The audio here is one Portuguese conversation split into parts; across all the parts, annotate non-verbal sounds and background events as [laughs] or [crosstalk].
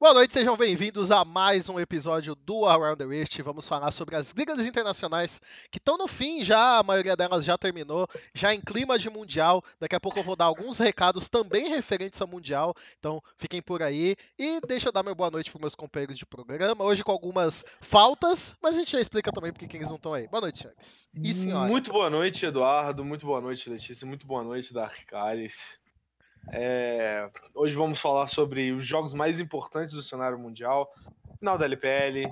Boa noite, sejam bem-vindos a mais um episódio do Around the Rift. Vamos falar sobre as ligas internacionais que estão no fim já, a maioria delas já terminou, já em clima de mundial. Daqui a pouco eu vou dar alguns recados também referentes ao mundial, então fiquem por aí. E deixa eu dar meu boa noite para meus companheiros de programa, hoje com algumas faltas, mas a gente já explica também porque que eles não estão aí. Boa noite, senhores. E senhora? Muito boa noite, Eduardo. Muito boa noite, Letícia. Muito boa noite, Darkaris. É, hoje vamos falar sobre os jogos mais importantes do cenário mundial, final da LPL,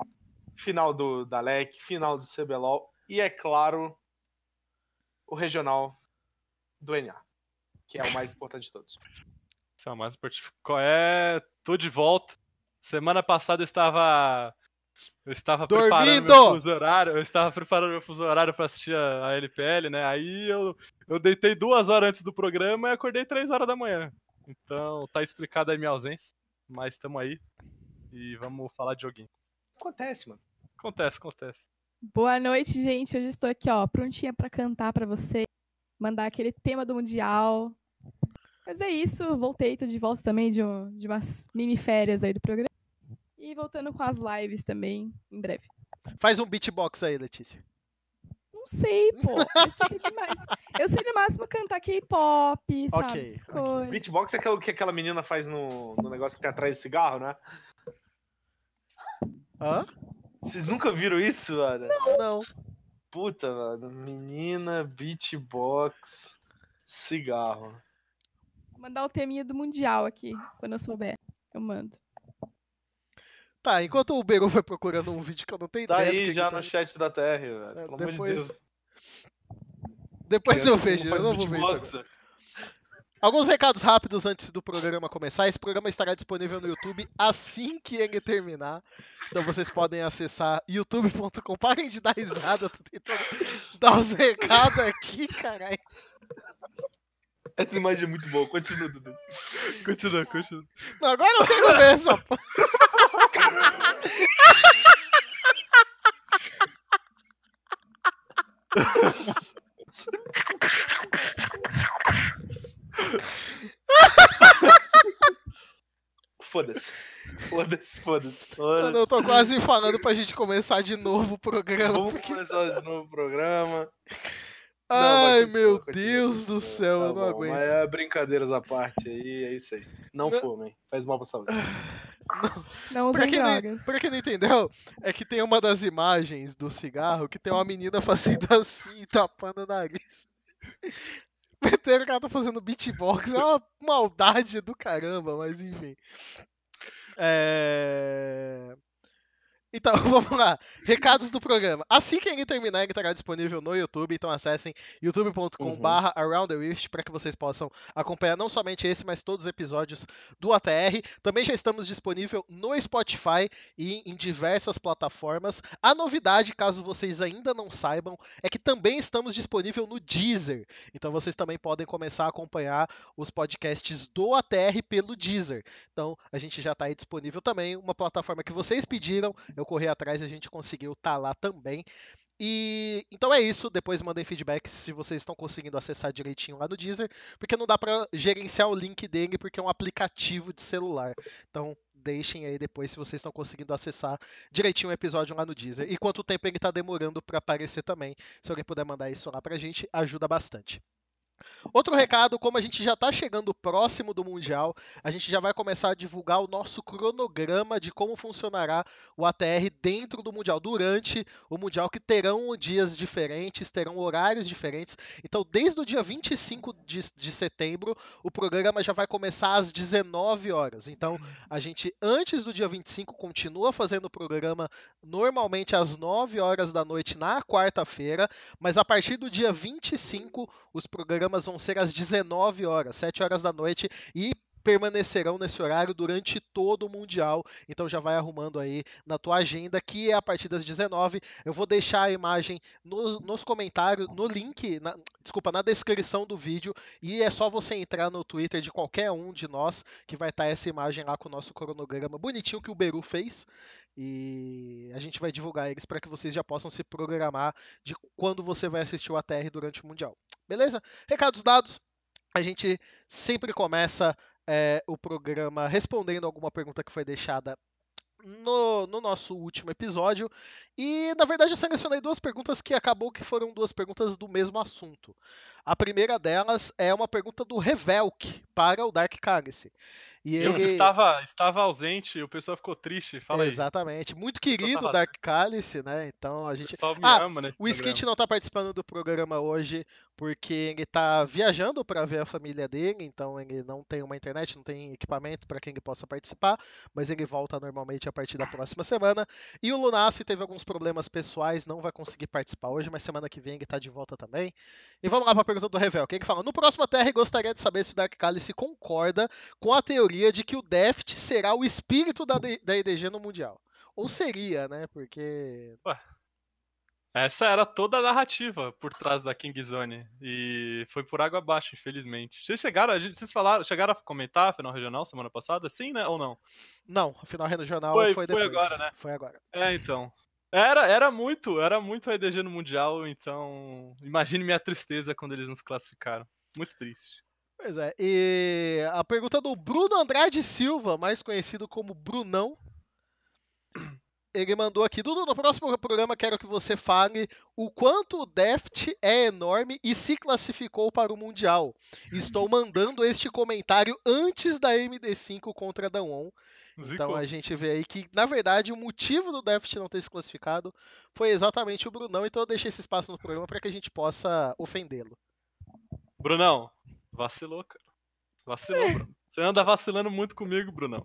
final do da LEC, final do CBLOL e, é claro, o regional do NA, que é o mais importante de todos. Esse é o mais importante. Qual é? Tô de volta. Semana passada eu estava eu estava Dormindo! preparando meu fuso horário, eu estava preparando meu fuso horário para assistir a, a, LPL, né? Aí eu, eu deitei duas horas antes do programa e acordei três horas da manhã. Então tá explicada a minha ausência, mas estamos aí e vamos falar de joguinho. Acontece, mano. Acontece, acontece. Boa noite, gente. Hoje estou aqui, ó, prontinha para cantar para você, mandar aquele tema do mundial. Mas é isso, voltei, tô de volta também de, um, de umas mini férias aí do programa. E voltando com as lives também, em breve. Faz um beatbox aí, Letícia. Não sei, pô. Eu sei, demais. Eu sei no máximo cantar K-pop, sabe? Okay, okay. Beatbox é aquilo que aquela menina faz no, no negócio que tem atrás de cigarro, né? Hã? Vocês nunca viram isso, mano? Não. Não. Puta, mano. Menina, beatbox, cigarro. Vou mandar o teminha do Mundial aqui, quando eu souber. Eu mando. Tá, enquanto o Beru foi procurando um vídeo que eu não tenho tá ideia. Aí, já tá no chat da TR, velho. É, Pelo depois... de Depois eu vejo, eu não vou ver isso. Alguns recados rápidos antes do programa começar. Esse programa estará disponível no YouTube assim que ele terminar. Então vocês podem acessar youtube.com. Parem de dar risada, tô tentando dar os recados aqui, caralho. Essa imagem é muito boa. Continua, Dudu. Continua, continua. Não, agora eu quero ver essa. Foda-se. Foda-se, foda-se. Mano, eu tô quase falando pra gente começar de novo o programa. Vamos porque... começar de novo o programa. Ai, não, meu Deus do céu, tá eu não bom, aguento. Mas é brincadeiras à parte aí, é isso aí. Não, não... fumem, faz mal pra saúde. [laughs] Não, não pra, quem não, pra quem não entendeu, é que tem uma das imagens do cigarro que tem uma menina fazendo [laughs] assim, tapando o nariz. [laughs] Meteram que ela tá fazendo beatbox, é uma maldade do caramba, mas enfim. É... Então, [laughs] vamos lá. Recados do programa. Assim que ele terminar, ele estará disponível no YouTube, então acessem youtube.com.br uhum. Around the Rift para que vocês possam acompanhar não somente esse, mas todos os episódios do ATR. Também já estamos disponível no Spotify e em diversas plataformas. A novidade, caso vocês ainda não saibam, é que também estamos disponível no Deezer. Então vocês também podem começar a acompanhar os podcasts do ATR pelo Deezer. Então a gente já está aí disponível também, uma plataforma que vocês pediram. Eu correr atrás e a gente conseguiu estar tá lá também. E então é isso. Depois mandem feedback se vocês estão conseguindo acessar direitinho lá no Deezer, porque não dá para gerenciar o link dele porque é um aplicativo de celular. Então deixem aí depois se vocês estão conseguindo acessar direitinho o episódio lá no Deezer e quanto tempo ele está demorando para aparecer também. Se alguém puder mandar isso lá para a gente, ajuda bastante. Outro recado, como a gente já está chegando próximo do Mundial, a gente já vai começar a divulgar o nosso cronograma de como funcionará o ATR dentro do Mundial, durante o Mundial, que terão dias diferentes, terão horários diferentes. Então, desde o dia 25 de, de setembro, o programa já vai começar às 19 horas. Então, a gente, antes do dia 25, continua fazendo o programa normalmente às 9 horas da noite na quarta-feira, mas a partir do dia 25, os programas programas vão ser às 19 horas, 7 horas da noite, e permanecerão nesse horário durante todo o Mundial. Então já vai arrumando aí na tua agenda, que é a partir das 19. Eu vou deixar a imagem nos, nos comentários, no link, na, desculpa, na descrição do vídeo. E é só você entrar no Twitter de qualquer um de nós que vai estar essa imagem lá com o nosso cronograma bonitinho que o Beru fez. E a gente vai divulgar eles para que vocês já possam se programar de quando você vai assistir o ATR durante o Mundial. Beleza? Recados dados. A gente sempre começa é, o programa respondendo alguma pergunta que foi deixada no, no, nosso último episódio. E, na verdade, eu selecionei duas perguntas que acabou que foram duas perguntas do mesmo assunto. A primeira delas é uma pergunta do Revelk para o Dark Cálice. E eu ele... estava, estava ausente o pessoal ficou triste. Fala Exatamente. Aí. Muito querido Dark Cálice, né? Então a gente. O me ah, ama o Skit não está participando do programa hoje porque ele está viajando para ver a família dele, então ele não tem uma internet, não tem equipamento para quem ele possa participar, mas ele volta normalmente a partir da próxima semana. E o Lunassi teve alguns problemas pessoais, não vai conseguir participar hoje, mas semana que vem ele está de volta também. E vamos lá para a pergunta do Revel. Quem que fala? No próximo TR gostaria de saber se o Dark Cálice concorda com a teoria teoria de que o Deft será o espírito da, da EDG no Mundial. Ou seria, né? Porque. Ué. Essa era toda a narrativa por trás da King Zone. E foi por água abaixo, infelizmente. Vocês chegaram, vocês falaram, chegaram a comentar a final regional semana passada? Sim, né? Ou não? Não, a final regional foi, foi depois. Foi agora, né? Foi agora. É, então. Era, era muito, era muito a EDG no Mundial, então imagine minha tristeza quando eles nos classificaram. Muito triste. Pois é, e a pergunta do Bruno Andrade Silva, mais conhecido como Brunão. Ele mandou aqui, Dudu, no próximo programa quero que você fale o quanto o Deft é enorme e se classificou para o Mundial. Estou [laughs] mandando este comentário antes da MD5 contra a Dawn. Então a gente vê aí que, na verdade, o motivo do Deft não ter se classificado foi exatamente o Brunão, então eu deixei esse espaço no programa para que a gente possa ofendê-lo. Brunão, Vacilou, cara. Vacilou, Bruno. Você anda vacilando muito comigo, Brunão.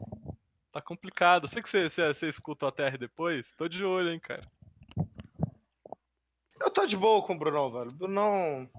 Tá complicado. sei que você, você, você escuta o TR depois. Tô de olho, hein, cara. Eu tô de boa com o Brunão, velho. Brunão.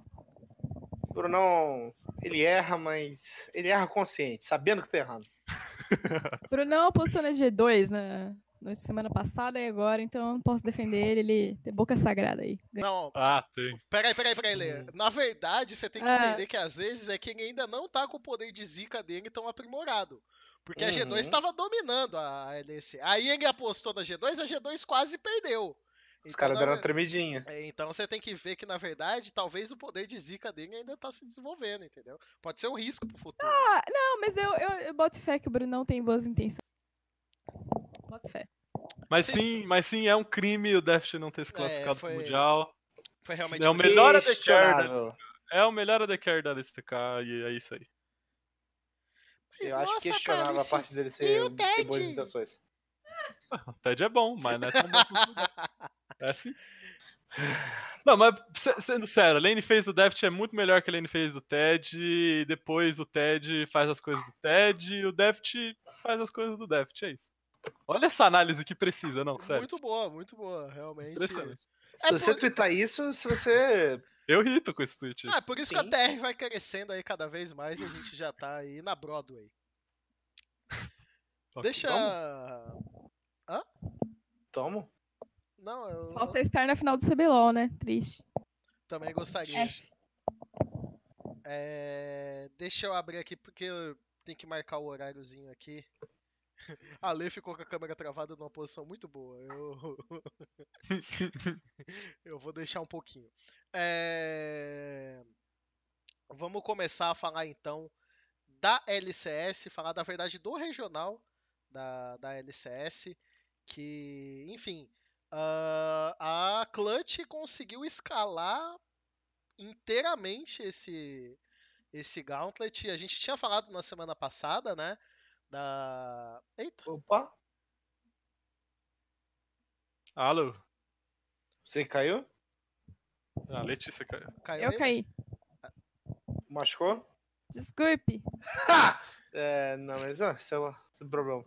Brunão. Ele erra, mas. Ele erra consciente, sabendo que tá errando. [laughs] Brunão apostou na G2, né? Na semana passada e agora, então eu não posso defender ele, ele tem boca sagrada aí. Não. Ah, tem. Peraí, peraí, peraí, Lê. Hum. Na verdade, você tem que ah. entender que às vezes é quem ainda não tá com o poder de zica dele tão aprimorado. Porque uhum. a G2 estava dominando a LEC. Aí ele apostou na G2, a G2 quase perdeu. Os então, caras deram uma tremidinha. É, então você tem que ver que, na verdade, talvez o poder de zica dele ainda tá se desenvolvendo, entendeu? Pode ser um risco pro futuro. Ah, não, mas eu, eu, eu boto fé que o Bruno não tem boas intenções. Boto fé. Mas sim, mas sim, é um crime o Deft não ter se é, classificado é, foi... pro Mundial. Foi realmente é o melhor AD Carry. É o melhor AD Carry da LSTK e é isso aí. Mas eu acho questionável a parte dele ser, ter boas intenções. O [laughs] TED é bom, mas não é tão bom É assim. Não, mas sendo sério, a lane phase do Deft é muito melhor que a lane phase do TED, e depois o TED faz as coisas do TED, e o Deft faz as coisas do Deft, é isso. Olha essa análise que precisa, não, sério. Muito boa, muito boa, realmente. Interessante. É se você por... twittar isso, se você. Eu irrito com esse tweet. Ah, é por isso Sim. que a TR vai crescendo aí cada vez mais e a gente já tá aí na Broadway. Deixa. Hã? Tomo? Não, eu. Falta estar na final do CBLOL, né? Triste. Também gostaria. É... Deixa eu abrir aqui porque eu tenho que marcar o horáriozinho aqui. A Lê ficou com a câmera travada numa posição muito boa. Eu, [laughs] eu vou deixar um pouquinho. É... Vamos começar a falar então da LCS, falar da verdade do regional da, da LCS, que, enfim, uh, a Clutch conseguiu escalar inteiramente esse esse Gauntlet. A gente tinha falado na semana passada, né? Da. Eita! Opa! Alô? Você caiu? A Letícia caiu. caiu Eu aí? caí. Machucou? Desculpe. é, não, mas ah, sei lá sem problema.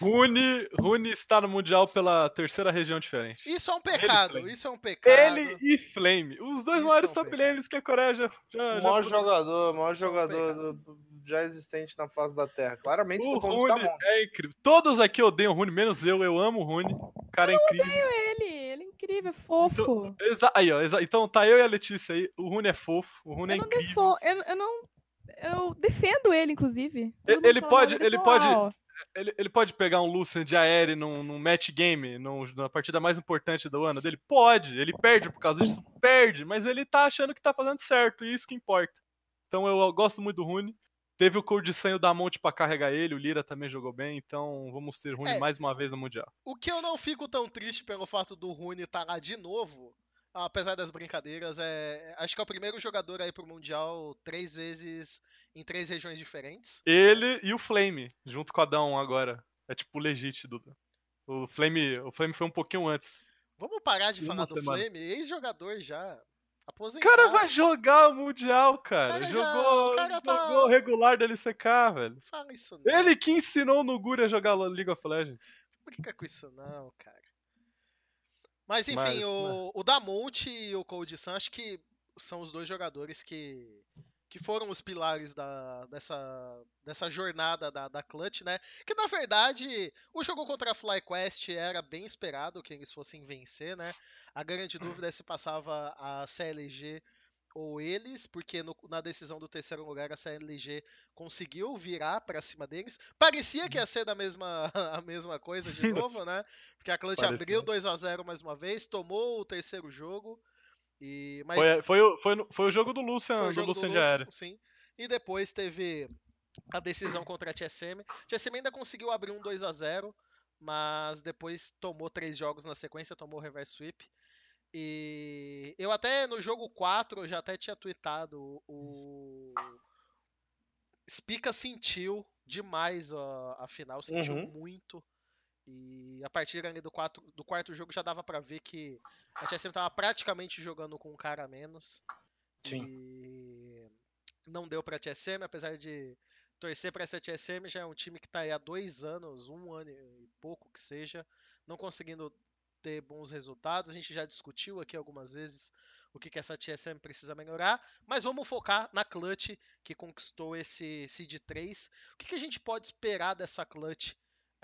Rune, Rune está no Mundial pela terceira região diferente. Isso é um pecado, isso é um pecado. Ele e Flame, os dois isso maiores é um top lanes que a Coreia já. já o maior já... jogador, o maior isso jogador é um do, já existente na face da Terra. Claramente o Rune é incrível. Todos aqui odeiam o Rune, menos eu, eu amo o Rune. O cara é incrível. Eu odeio ele, ele é incrível, é fofo. Então, aí, ó, então tá eu e a Letícia aí. O Rune é fofo, o Rune é eu é incrível. Eu, eu não eu defendo ele, inclusive. Todo ele pode, ele pode, ele, ele pode pegar um Lucian de aéreo num, num match game, num, na partida mais importante do ano dele? Pode, ele perde por causa disso, perde, mas ele tá achando que tá fazendo certo, e isso que importa. Então eu, eu gosto muito do Rune. Teve o Cordição e o Damonte pra carregar ele, o Lira também jogou bem, então vamos ter Rune É. mais uma vez no Mundial. O que eu não fico tão triste pelo fato do Rune estar lá de novo, apesar das brincadeiras, é. Acho que é o primeiro jogador aí pro Mundial três vezes em três regiões diferentes. Ele e o Flame, junto com o Adão agora. É tipo legit, Duda. O Flame, o Flame foi um pouquinho antes. Vamos parar de Uma falar do semana. Flame, ex-jogador já. O cara vai jogar o Mundial, cara. Cara já- jogou, o cara tá- jogou regular da LCK, velho. Não fala isso não. Ele que ensinou o Nuguri a jogar League of Legends. Brinca com isso não, cara. Mas enfim, Mas, o, o Damonte e o Cold Sun, acho que são os dois jogadores que, que foram os pilares da, dessa, dessa jornada da, da Clutch, né? Que na verdade, o jogo contra a FlyQuest era bem esperado que eles fossem vencer, né? A grande dúvida é se passava a CLG ou eles, porque no- na decisão do terceiro lugar a CLG conseguiu virar pra cima deles. Parecia que ia ser da mesma, [laughs] a mesma coisa de [laughs] novo, né? Porque a Clutch Parecia. abriu 2 a 0 mais uma vez, tomou o terceiro jogo. E, mas Foi, foi, o- foi, foi o jogo do Lucian, foi o do jogo Lucian do Lúcio, aéreo. sim. E depois teve a decisão contra a TSM. A TSM ainda conseguiu abrir um 2 a 0 mas depois tomou três jogos na sequência, tomou o reverse sweep. E eu até no jogo 4 eu já até tinha tweetado o Spica sentiu demais a, a final, sentiu Uhum. muito. E a partir ali do, quatro, do quarto jogo já dava pra ver que a TSM tava praticamente jogando com um cara a menos. Sim. E não deu pra TSM, apesar de torcer pra essa TSM, já é um time que tá aí há dois anos, um ano e pouco que seja, não conseguindo ter bons resultados. A gente já discutiu aqui algumas vezes o que, que essa TSM precisa melhorar, mas vamos focar na Clutch que conquistou esse Seed 3. O que, que a gente pode esperar dessa Clutch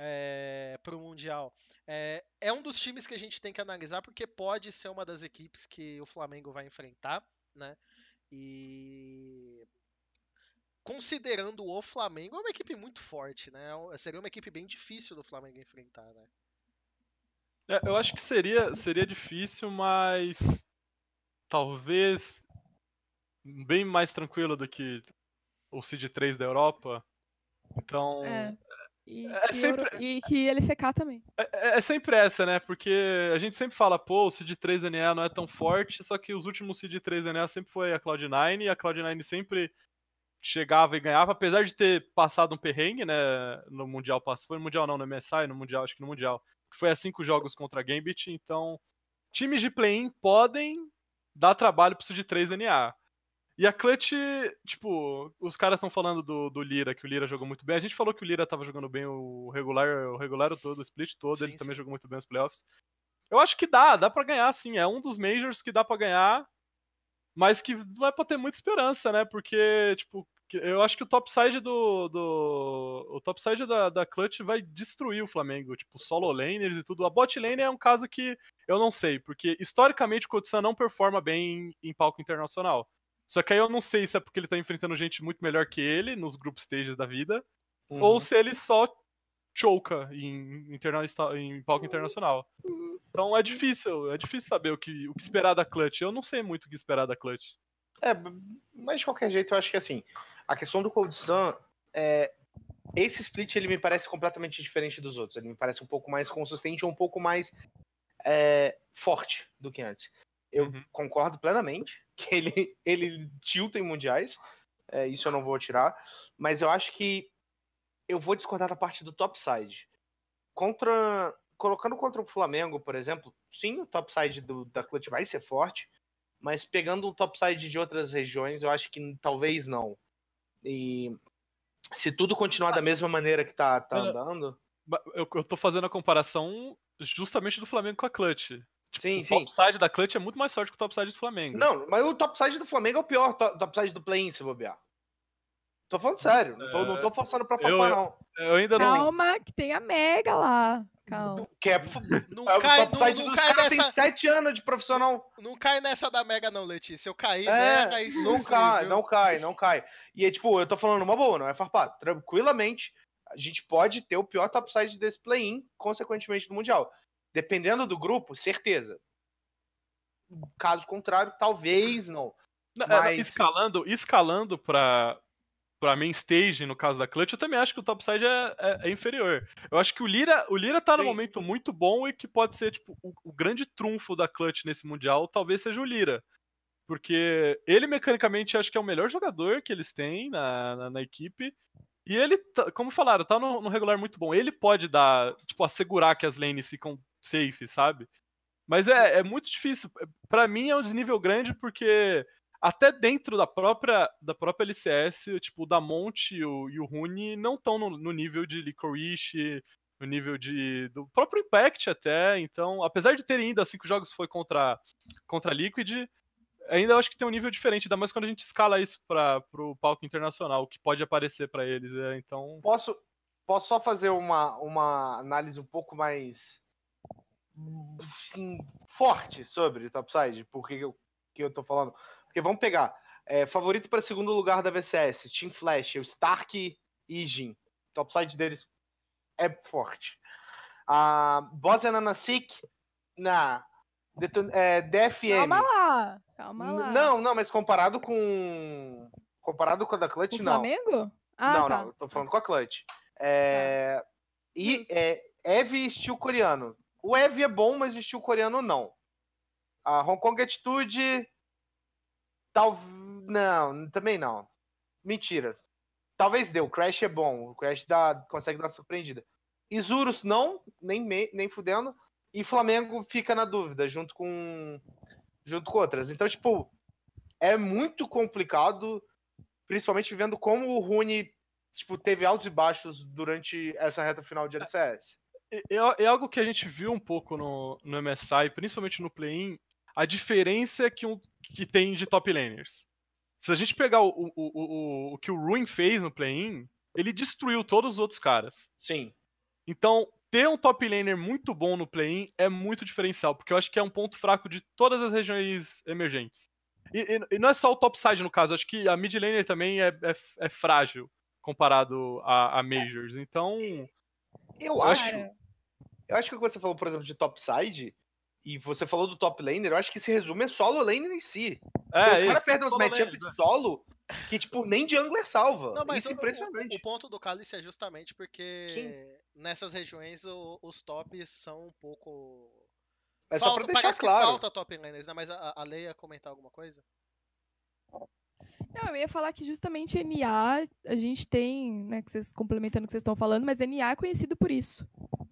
é, para o Mundial? É, é um dos times que a gente tem que analisar porque pode ser uma das equipes que o Flamengo vai enfrentar, né? E considerando o Flamengo, é uma equipe muito forte, né? Seria uma equipe bem difícil do Flamengo enfrentar, né? É, eu acho que seria, seria difícil, mas talvez bem mais tranquilo do que o Seed 3 da Europa. Então, É. E, É que sempre- Euro- e que LCK também. É, é sempre essa, né? Porque a gente sempre fala, pô, o Seed 3 NA não é tão forte, só que os últimos Seed 3 NA sempre foi a Cloud9, e a Cloud9 sempre chegava e ganhava, apesar de ter passado um perrengue, né? No Mundial passado. Foi no Mundial não, no MSI, no Mundial, acho que no Mundial. que Foi a cinco jogos contra a Gambit, então times de play-in podem dar trabalho pro Seed 3 NA. E a Clutch, tipo, os caras estão falando do, do Lira, que o Lira jogou muito bem. A gente falou que o Lira tava jogando bem o regular, o regular todo, o split todo, Sim, ele também sim. jogou muito bem os playoffs. Eu acho que dá, dá pra ganhar, sim. É um dos majors que dá pra ganhar, mas que não é pra ter muita esperança, né? Porque, tipo, eu acho que o topside do. do o topside da, da Clutch vai destruir o Flamengo. Tipo, solo laners e tudo. A bot lane é um caso que eu não sei, porque historicamente o Kotsan não performa bem em, em palco internacional. Só que aí eu não sei se é porque ele tá enfrentando gente muito melhor que ele nos group stages da vida, Uhum. ou se ele só choca em, interna- em palco internacional. Então é difícil, é difícil saber o que, o que esperar da Clutch. Eu não sei muito o que esperar da Clutch. É, mas de qualquer jeito, eu acho que assim, a questão do Cold Sun é. Esse split ele me parece completamente diferente dos outros. Ele me parece um pouco mais consistente ou um pouco mais é, forte do que antes. Eu Uhum. concordo plenamente que ele, ele tilta em mundiais. é, isso eu não vou tirar. Mas eu acho que eu vou discordar da parte do topside. Contra. Colocando contra o Flamengo, por exemplo, sim, o topside do, da Clutch vai ser forte. Mas pegando o topside de outras regiões, eu acho que talvez não. E se tudo continuar da mesma maneira que tá, tá andando. Eu, eu tô fazendo a comparação justamente do Flamengo com a Clutch. Sim, o sim. topside da Clutch é muito mais forte que o topside do Flamengo. Não, mas o topside do Flamengo é o pior to- topside do play-in, se bobear. Tô falando sério, não tô, não tô forçando pra É, papar, não. Eu ainda não. Calma, que tem a Mega lá. Calma. Que é, Não é o cai, não, não dos cai nessa, tem sete anos de profissional. não cai nessa da Mega não, Letícia. Eu caí É, e não sofri, cai, viu? não cai, não cai. E é tipo, eu tô falando uma boa, não é farpado. Tranquilamente, a gente pode ter o pior topside desse play-in, consequentemente do Mundial. Dependendo do grupo, certeza. Caso contrário, talvez não. É, Mas- Escalando, escalando pra, pra main stage, no caso da Clutch, eu também acho que o topside é, é, é inferior. Eu acho que o Lira, o Lira tá num Sim. momento muito bom e que pode ser, tipo, o, o grande trunfo da Clutch nesse Mundial, talvez seja o Lira. Porque ele, mecanicamente, acho que é o melhor jogador que eles têm na, na, na equipe. E ele, tá- como falaram, tá no, no regular muito bom. Ele pode dar, tipo, assegurar que as lanes ficam safe, sabe? Mas é, é muito difícil. Pra mim é um desnível grande porque até dentro da própria, da própria LCS, tipo, o Damonte e o, e o Rune não estão no, no nível de Licorice, no nível de do próprio Impact até. Então, apesar de terem ido a cinco jogos foi contra, contra a Liquid, ainda eu acho que tem um nível diferente, ainda mais quando a gente escala isso para o palco internacional, que pode aparecer pra eles. é, então, Posso, posso só fazer uma, uma análise um pouco mais forte sobre Topside? Por que eu, que eu tô falando? Porque vamos pegar. é, favorito para segundo lugar da VCS, Team Flash, o Stark e Jin. Topside deles é forte. A Bosnia Nanasik na Deton- é, DFM. Calma lá, calma lá. Não, não, mas comparado com. Comparado com a da Clutch, O não. Flamengo? Ah, não, tá. não, eu tô falando com a Clutch. É, E Justo. é, Eve estilo coreano. O Eve é bom, mas de estilo coreano não. A Hong Kong Attitude. Tal... Não, também não. Mentira. Talvez dê. O Crash é bom. O Crash dá, consegue dar uma surpreendida. Isurus não, nem, me- nem fudendo. E Flamengo fica na dúvida, junto com. Junto com outras. Então, tipo, é muito complicado principalmente vendo como o Rune tipo, teve altos e baixos durante essa reta final de LCS. É, é- é algo que a gente viu um pouco no, no MSI, principalmente no play-in, a diferença que, um, que tem de top laners. Se a gente pegar o, o, o, o, o que o Ruin fez no play-in, ele destruiu todos os outros caras. Sim. Então, ter um top laner muito bom no play-in é muito diferencial, porque eu acho que é um ponto fraco de todas as regiões emergentes. E, e- e não é só o topside no caso, acho que a mid laner também é, é, é frágil comparado a, a Majors. Então, Eu acho, Cara, eu acho que o que você falou, por exemplo, de topside, e você falou do top laner, eu acho que esse resumo é solo laner em si. é, os caras perdem os matchups laner, né? solo que, tipo, nem jungler salva. Não, mas Isso é o, impressionante. o- o ponto do Cálice é justamente porque nessas regiões o- os tops são um pouco. É só falta, pra deixar parece claro. que falta top laners, né? Mas a, a Lei ia comentar alguma coisa? Não, eu ia falar que justamente NA, a gente tem, né, que vocês complementando o que vocês estão falando, mas NA é conhecido por isso,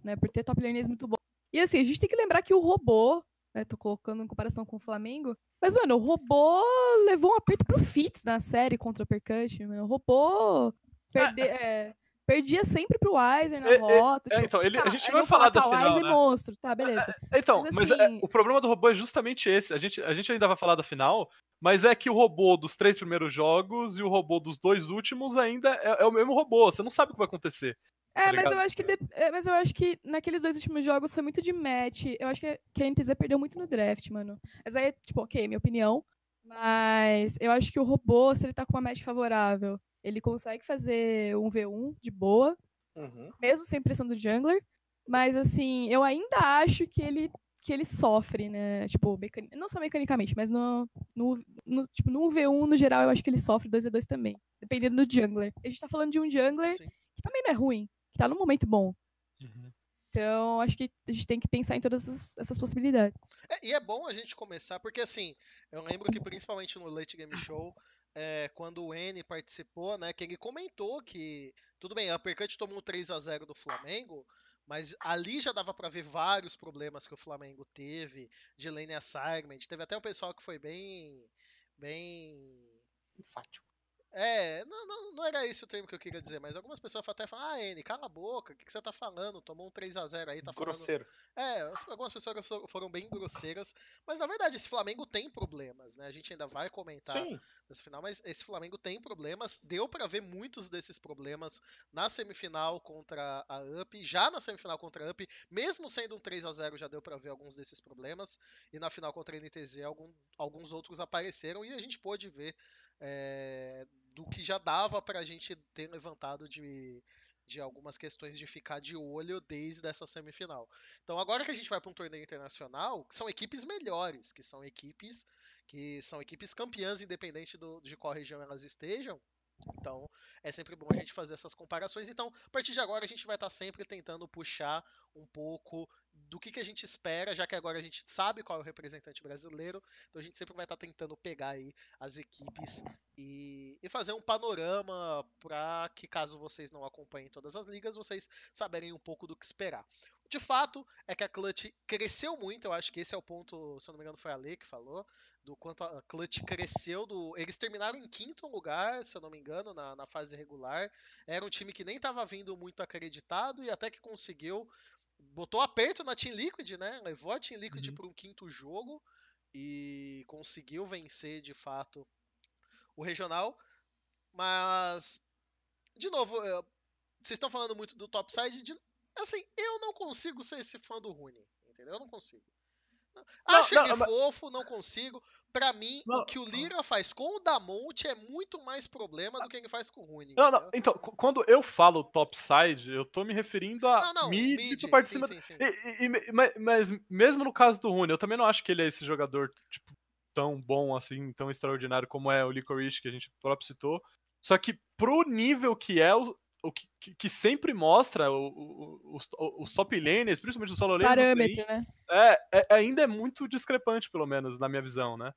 né, por ter top laners muito bom. E assim, a gente tem que lembrar que o robô, né, tô colocando em comparação com o Flamengo, mas, mano, o robô levou um aperto pro Fitz na série contra o Percut, mano. O robô perde, é, perdia sempre pro Weiser na É, é, rota. é, tipo, então, ele- a tá, gente eu vai falar da tá, o final, Weiser né? é monstro, tá, beleza. Então, Mas, mas, é, assim- o problema do robô é justamente esse. A gente, a gente ainda vai falar da final, mas é que o robô dos três primeiros jogos e o robô dos dois últimos ainda é, é o mesmo robô. Você não sabe o que vai acontecer. É, tá mas eu acho que de- é, mas eu acho que naqueles dois últimos jogos foi muito de match. Eu acho que, a NTZ perdeu muito no draft, mano. Mas aí, tipo, ok, minha opinião. Mas eu acho que o robô, se ele tá com uma match favorável, ele consegue fazer um V1 de boa, Uhum. mesmo sem pressão do jungler. Mas assim, eu ainda acho que ele que ele sofre, né? Tipo, não só mecanicamente, mas no, no, no, tipo, no 1v1, no geral, eu acho que ele sofre 2v2 também. Dependendo do jungler. A gente tá falando de um jungler Sim. que também não é ruim, que tá num momento bom. Então, acho que a gente tem que pensar em todas essas, essas possibilidades. É, e é bom a gente começar, porque assim, eu lembro que principalmente no Late Game Show, é, quando o N participou, né, que ele comentou que, tudo bem, a Uppercut tomou um 3 a 0 do Flamengo, mas ali já dava pra ver vários problemas que o Flamengo teve de lane assignment. Teve até um pessoal que foi bem, bem Enfático. É, não, não, não era esse o termo que eu queria dizer, mas algumas pessoas até falam, ah, N, cala a boca, o que, que você tá falando? Tomou um 3x0 aí, tá falando. Grosseiro. É, as- algumas pessoas so- foram bem grosseiras, mas na verdade esse Flamengo tem problemas, né? A gente ainda vai comentar Sim. nesse final, mas esse Flamengo tem problemas. Deu pra ver muitos desses problemas na semifinal contra a UP, já na semifinal contra a UP, mesmo sendo um 3 a 0 já deu pra ver alguns desses problemas. E na final contra a NTZ algum- alguns outros apareceram e a gente pôde ver é, do que já dava pra gente ter levantado de de algumas questões de ficar de olho desde essa semifinal. Então agora que a gente vai para um torneio internacional, que são equipes melhores, que são equipes que são equipes campeãs independente do, de qual região elas estejam, Então, é sempre bom a gente fazer essas comparações. Então, a partir de agora, a gente vai estar sempre tentando puxar um pouco do que, que a gente espera, já que agora a gente sabe qual é o representante brasileiro. Então, a gente sempre vai estar tentando pegar aí as equipes e, e fazer um panorama para que, caso vocês não acompanhem todas as ligas, vocês saberem um pouco do que esperar. De fato, é que a Clutch cresceu muito. Eu acho que esse é o ponto, se eu não me engano, foi a Lei que falou do quanto a Clutch cresceu. Do... Eles terminaram em quinto lugar, se eu não me engano, na, na fase regular. Era um time que nem estava vindo muito acreditado e até que conseguiu. Botou aperto na Team Liquid, né? Levou a Team Liquid uhum. para um quinto jogo e conseguiu vencer de fato o regional. Mas, de novo, vocês estão falando muito do topside. De... Assim, eu não consigo ser esse fã do Rune, entendeu? Eu não consigo. Acho ele fofo, não consigo. Para mim, não, o que o Lira faz com o Damonte é muito mais problema do que ele faz com o Rune. Não, não, então, quando eu falo topside, eu tô me referindo a não, mid, mid parte sim, de cima. Sim, sim. E, e, mas, mas, mesmo no caso do Rune, eu também não acho que ele é esse jogador, tipo, tão bom assim, tão extraordinário como é o Licorice que a gente próprio citou. Só que pro nível que é o, que, que, sempre mostra o, o, os, os, top laners, principalmente os solo laners, Parâmetro, né? É, é, ainda é muito discrepante, pelo menos, na minha visão, né?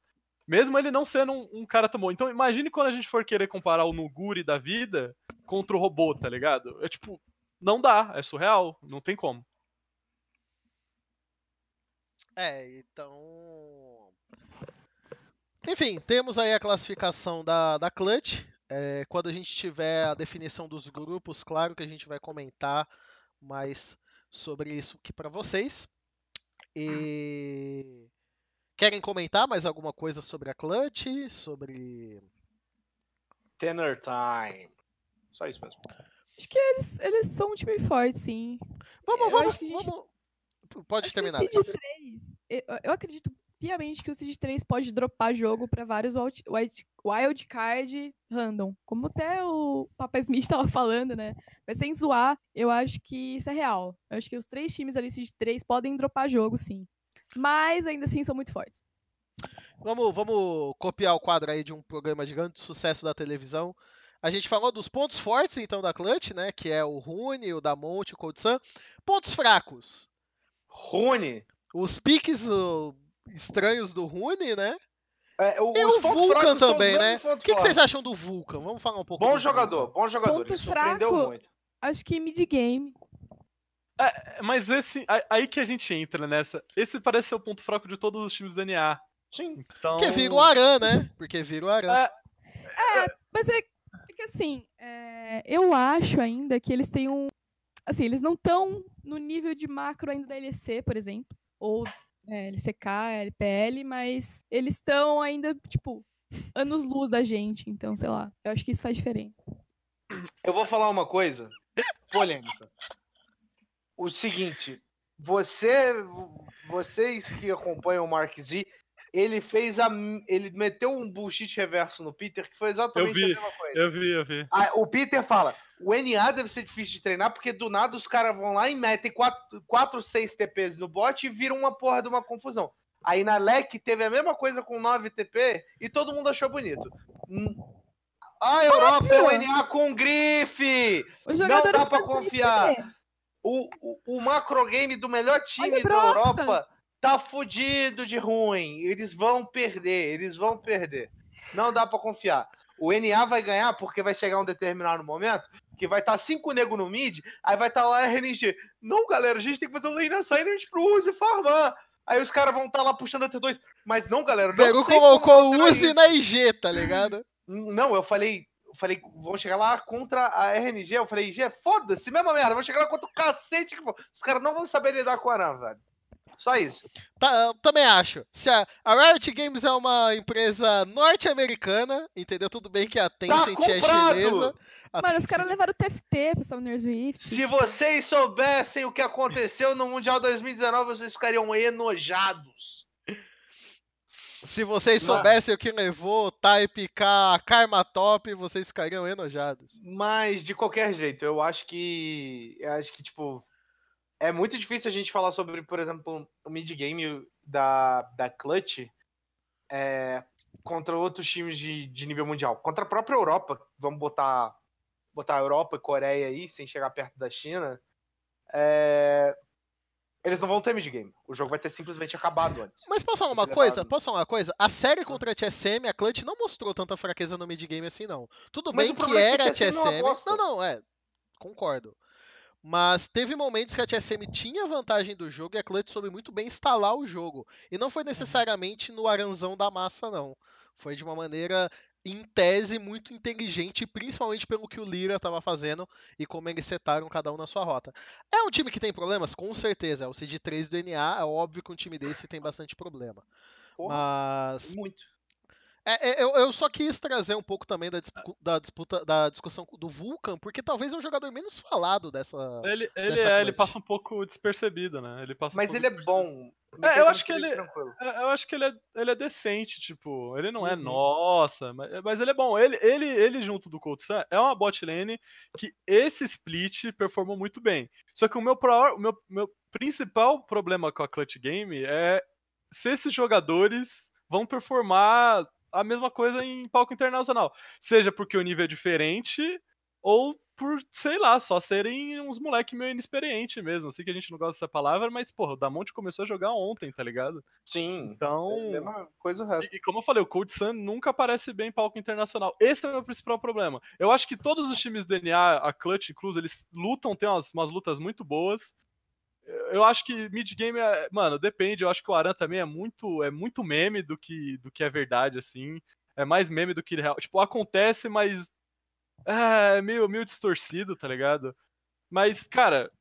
Mesmo ele não sendo um, um, cara tão bom. Então imagine quando a gente for querer comparar o Nuguri da vida contra o robô, tá ligado? É tipo, não dá, é surreal, não tem como. É, então. Enfim, temos aí a classificação da, da Clutch. É, quando a gente tiver a definição dos grupos, claro que a gente vai comentar mais sobre isso aqui para vocês. E querem comentar mais alguma coisa sobre a Clutch, sobre Tenor Time? Só isso mesmo. Acho que eles, eles são um time forte, sim. Vamos, eu vamos, gente... vamos. Pode acho terminar. Que o 3, eu, eu acredito piamente que o Seed 3 pode dropar jogo para vários wildcard random. Como até o Papa Smith [laughs] estava falando, né? Mas sem zoar, eu acho que isso é real. Eu acho que os três times ali, Seed 3, podem dropar jogo, sim. Mas ainda assim são muito fortes. Vamos, vamos copiar o quadro aí de um programa de grande sucesso da televisão. A gente falou dos pontos fortes, então, da Clutch, né? Que é o Rune, o Damonte, o Cold Sun. Pontos fracos. Rune. Os piques, o estranhos do Rune, né? É, o, e o Vulcan também, né? O que, que, vocês acham do Vulcan? Vamos falar um pouco. Bom jogador, Vulcan. bom jogador. Ponto Ele surpreendeu fraco, muito. Acho que mid-game. É, mas esse. Aí que a gente entra nessa. Esse parece ser o ponto fraco de todos os times do NA. Sim. Então... Porque vira o Aran, né? Porque vira o Aran. É, é mas é, é que assim, é, eu acho ainda que eles têm um. Assim, eles não estão no nível de macro ainda da LEC, por exemplo. Ou é, LCK, LPL, mas eles estão ainda, tipo, anos luz da gente. Então, sei lá, eu acho que isso faz diferença. Eu vou falar uma coisa polêmica. O seguinte, você, vocês que acompanham o Mark Z, ele fez a. Ele meteu um bullshit reverso no Peter, que foi exatamente vi, a mesma coisa. Eu vi, eu vi. Ah, o Peter fala: o NA deve ser difícil de treinar, porque do nada os caras vão lá e metem 4, 6 TPs no bot e viram uma porra de uma confusão. Aí na LEC teve a mesma coisa com 9 TP e todo mundo achou bonito. Hum, a Europa é o NA com grife! Não dá pra confiar. O, o, o macro game do melhor time da Europa tá fudido de ruim. Eles vão perder, eles vão perder. Não dá para confiar. O NA vai ganhar porque vai chegar um determinado momento que vai estar tá cinco nego no mid, aí vai estar tá lá a RNG. Não, galera, a gente tem que fazer o lane assignment pro Uzi farmar. Aí os caras vão estar tá lá puxando a T2. Mas não, galera. Não Pegou colocou o Uzi na IG, tá ligado? Não, eu falei. Eu falei, vão chegar lá contra a RNG. Eu falei, IG, foda-se, mesma merda. Vão chegar lá contra o cacete que for. Os caras não vão saber lidar com a Aram, velho. Só isso. Tá, também acho. Se a, a, Riot Games é uma empresa norte-americana, entendeu? Tudo bem que a Tencent tá é chinesa. A Mano, os caras levaram o TFT pro Summoner's Rift. Se tipo... vocês soubessem o que aconteceu no Mundial 2019, vocês ficariam enojados. Se vocês soubessem o que levou Type K Karma Top, vocês ficariam enojados. Mas, de qualquer jeito, eu acho que. Eu acho que, tipo, é muito difícil a gente falar sobre, por exemplo, o mid-game da, da Clutch. É, contra outros times de, de nível mundial. Contra a própria Europa, vamos botar, botar a Europa e Coreia aí, sem chegar perto da China. É, eles não vão ter mid-game. O jogo vai ter simplesmente acabado antes. Mas posso falar uma é coisa? Posso falar uma coisa? A série contra a TSM, a Clutch não mostrou tanta fraqueza no mid-game assim, não. Tudo Mas bem o que problema é que era a TSM. Não, não, é. Concordo. Mas teve momentos que a TSM tinha vantagem do jogo e a Clutch soube muito bem instalar o jogo. E não Uhum. foi necessariamente no aranzão da massa, não. Foi de uma maneira, em tese, muito inteligente, principalmente pelo que o Lira estava fazendo e como eles setaram cada um na sua rota. É um time que tem problemas? Com certeza. É o CD3 do NA, é óbvio que um time desse tem bastante problema. Porra, Mas muito. É, é, eu, eu só quis trazer um pouco também da, dispu- da disputa, da discussão do Vulcan, porque talvez é um jogador menos falado dessa. Ele, ele, Dessa é, ele passa um pouco despercebido, né? Ele passa um Mas pouco ele é bom. É, eu acho que ele- Tranquilo. É, Eu acho que ele é, ele é decente, tipo, ele não é Uhum. nossa, mas, mas ele é bom. Ele, ele, ele junto do Cold Sun é uma bot lane que esse split performou muito bem. Só que o meu, pro- o meu, meu principal problema com a Clutch Game é se esses jogadores vão performar a mesma coisa em palco internacional. Seja porque o nível é diferente ou por, sei lá, só serem uns moleque meio inexperiente mesmo. Eu sei que a gente não gosta dessa palavra, mas, porra, o Damonte começou a jogar ontem, tá ligado? Sim. Então. É a mesma coisa o resto. E, e como eu falei, o Cold Sun nunca aparece bem em palco internacional. Esse é o meu principal problema. Eu acho que todos os times do NA, a Clutch incluso, eles lutam, tem umas, umas lutas muito boas. Eu acho que mid-game é. Mano, depende. Eu acho que o Aran também é muito, é muito meme do que, do que é verdade, assim. É mais meme do que real. Tipo, acontece, mas. É meio, meio distorcido, tá ligado? Mas, cara.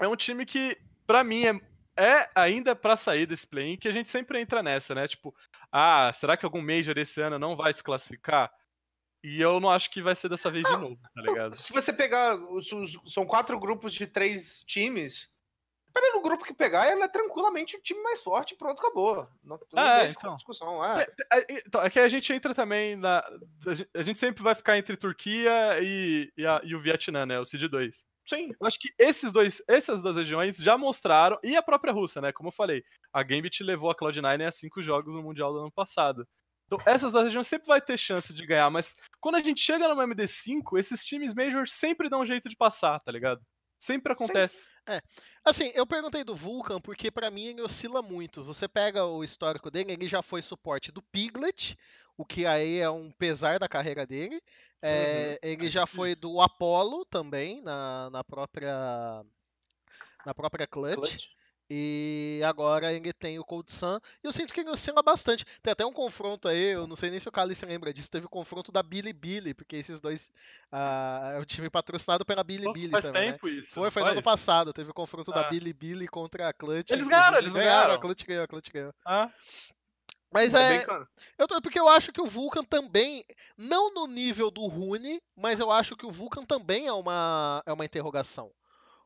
É um time que, pra mim, é, é ainda pra sair desse play-in que a gente sempre entra nessa, né? Tipo, ah, será que algum Major esse ano não vai se classificar? E eu não acho que vai ser dessa vez de novo, tá ligado? Se você pegar. são quatro grupos de três times. Dependendo do grupo que pegar, ela é tranquilamente o time mais forte. Pronto, acabou. Não, não É, tem então. discussão. É. É, Então, é que a gente entra também na. a gente- sempre vai ficar entre Turquia e, e, a- e o Vietnã, né? O CID2. Sim. Eu acho que esses dois, essas duas regiões já mostraram, e a própria Rússia, né? Como eu falei, a Gambit levou a Cloud9 a cinco jogos no Mundial do ano passado. Então, essas duas regiões sempre vai ter chance de ganhar, mas quando a gente chega no MD5, esses times Major sempre dão um jeito de passar, tá ligado? Sempre acontece. Assim, eu perguntei do Vulcan porque pra mim ele oscila muito. Você pega o histórico dele, ele já foi suporte do Piglet, o que aí é um pesar da carreira dele. É, ele é já foi do Apollo também, na, na própria na própria Clutch. Clutch. E agora ele tem o Cold Sun. E eu sinto que ele oscila bastante. Tem até um confronto aí, eu não sei nem se o Kali se lembra disso. Teve o confronto da Bilibili, porque esses dois. ah, é o time patrocinado pela Nossa, Bilibili faz também. né? tempo isso. Foi, foi no ano faz? passado. Teve o confronto da Ah. Bilibili contra a Clutch. Eles ganharam, eles não ganharam. A Clutch ganhou, a Clutch ganhou. Ah, Mas Mas é. bem. Eu tô, porque eu acho que o Vulcan também, não no nível do Rune, mas eu acho que o Vulcan também é uma, é uma interrogação.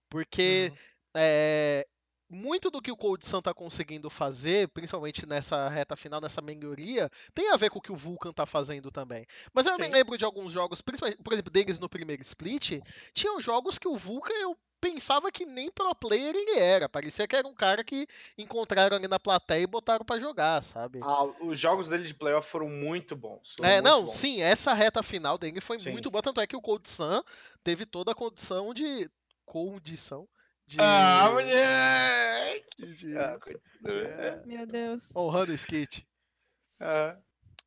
Porque uhum. é, muito do que o Cold Sun tá conseguindo fazer, principalmente nessa reta final, nessa melhoria, tem a ver com o que o Vulcan tá fazendo também. Mas eu me Sim. lembro de alguns jogos, principalmente, por exemplo, deles no primeiro split, tinham jogos que o Vulcan eu pensava que nem pro player ele era. Parecia que era um cara que encontraram ali na plateia e botaram pra jogar, sabe? Ah, os jogos dele de playoff foram muito bons. foram É, muito não, bons. sim, essa reta final dele foi Sim. muito boa, tanto é que o Cold Sun teve toda a condição de. Condição de. Ah, moleque! de- Ah, é, Meu Deus. honrando o skate. Ah,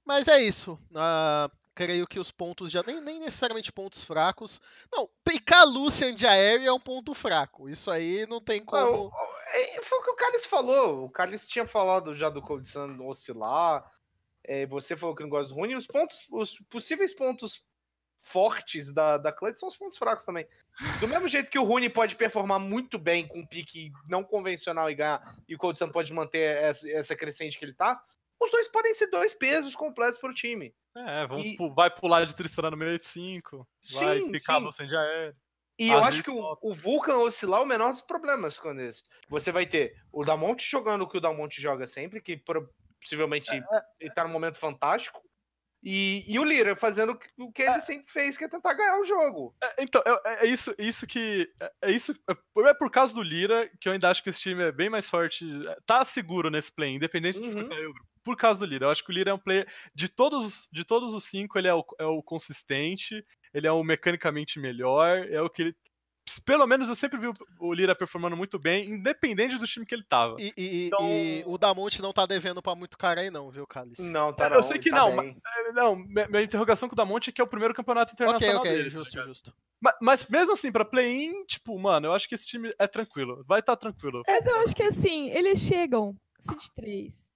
Mas é isso. ah, creio que os pontos já. Nem, nem necessariamente pontos fracos. Não, picar Lucian de aéreo é um ponto fraco. Isso aí não tem ah, como. o- é, foi o que o Carlos falou. O Carlos tinha falado já do Cold Sun oscilar. É, você falou que não gosta do Rune. Os pontos, os possíveis pontos fortes da, da Clutch são os pontos fracos também. Do mesmo jeito que o Rune pode performar muito bem com um pique não convencional e ganhar, e o Cold Sun pode manter essa, essa crescente que ele tá, os dois podem ser dois pesos completos pro time. é, E- vai pular de Tristana no meio de 5, vai picar sim. você de aéreo. E eu acho que o, o Vulcan oscilar é o menor dos problemas com isso. Você vai ter o Damonte jogando o que o Damonte joga sempre, que possivelmente É, ele tá num momento fantástico. E, e o Lira fazendo o que ele É. sempre fez, que é tentar ganhar o jogo. É, então, é, é isso, isso que. É, é isso. É por, é por causa do Lira que eu ainda acho que esse time é bem mais forte. é, Tá seguro nesse play, independente de Uhum. quem cair o grupo. Por causa do Lira. Eu acho que o Lira é um player. De todos, de todos os cinco, ele é o, é o consistente, ele é o mecanicamente melhor, é o que ele. Pelo menos eu sempre vi o- Lira performando muito bem, independente do time que ele tava. E, e- Então- e o Damonte não tá devendo pra muito cara aí, não, viu, Cálice? Não, tá Eu não. sei ele que tá não, bem. É, Não, minha, interrogação com o Damonte é que é o primeiro campeonato Ok, internacional ok, dele. tá justo, justo. Mas, mas mesmo assim, pra play-in, tipo, mano, eu acho que esse time é tranquilo. Vai estar tranquilo. Mas eu acho que assim, eles chegam, Seed 3.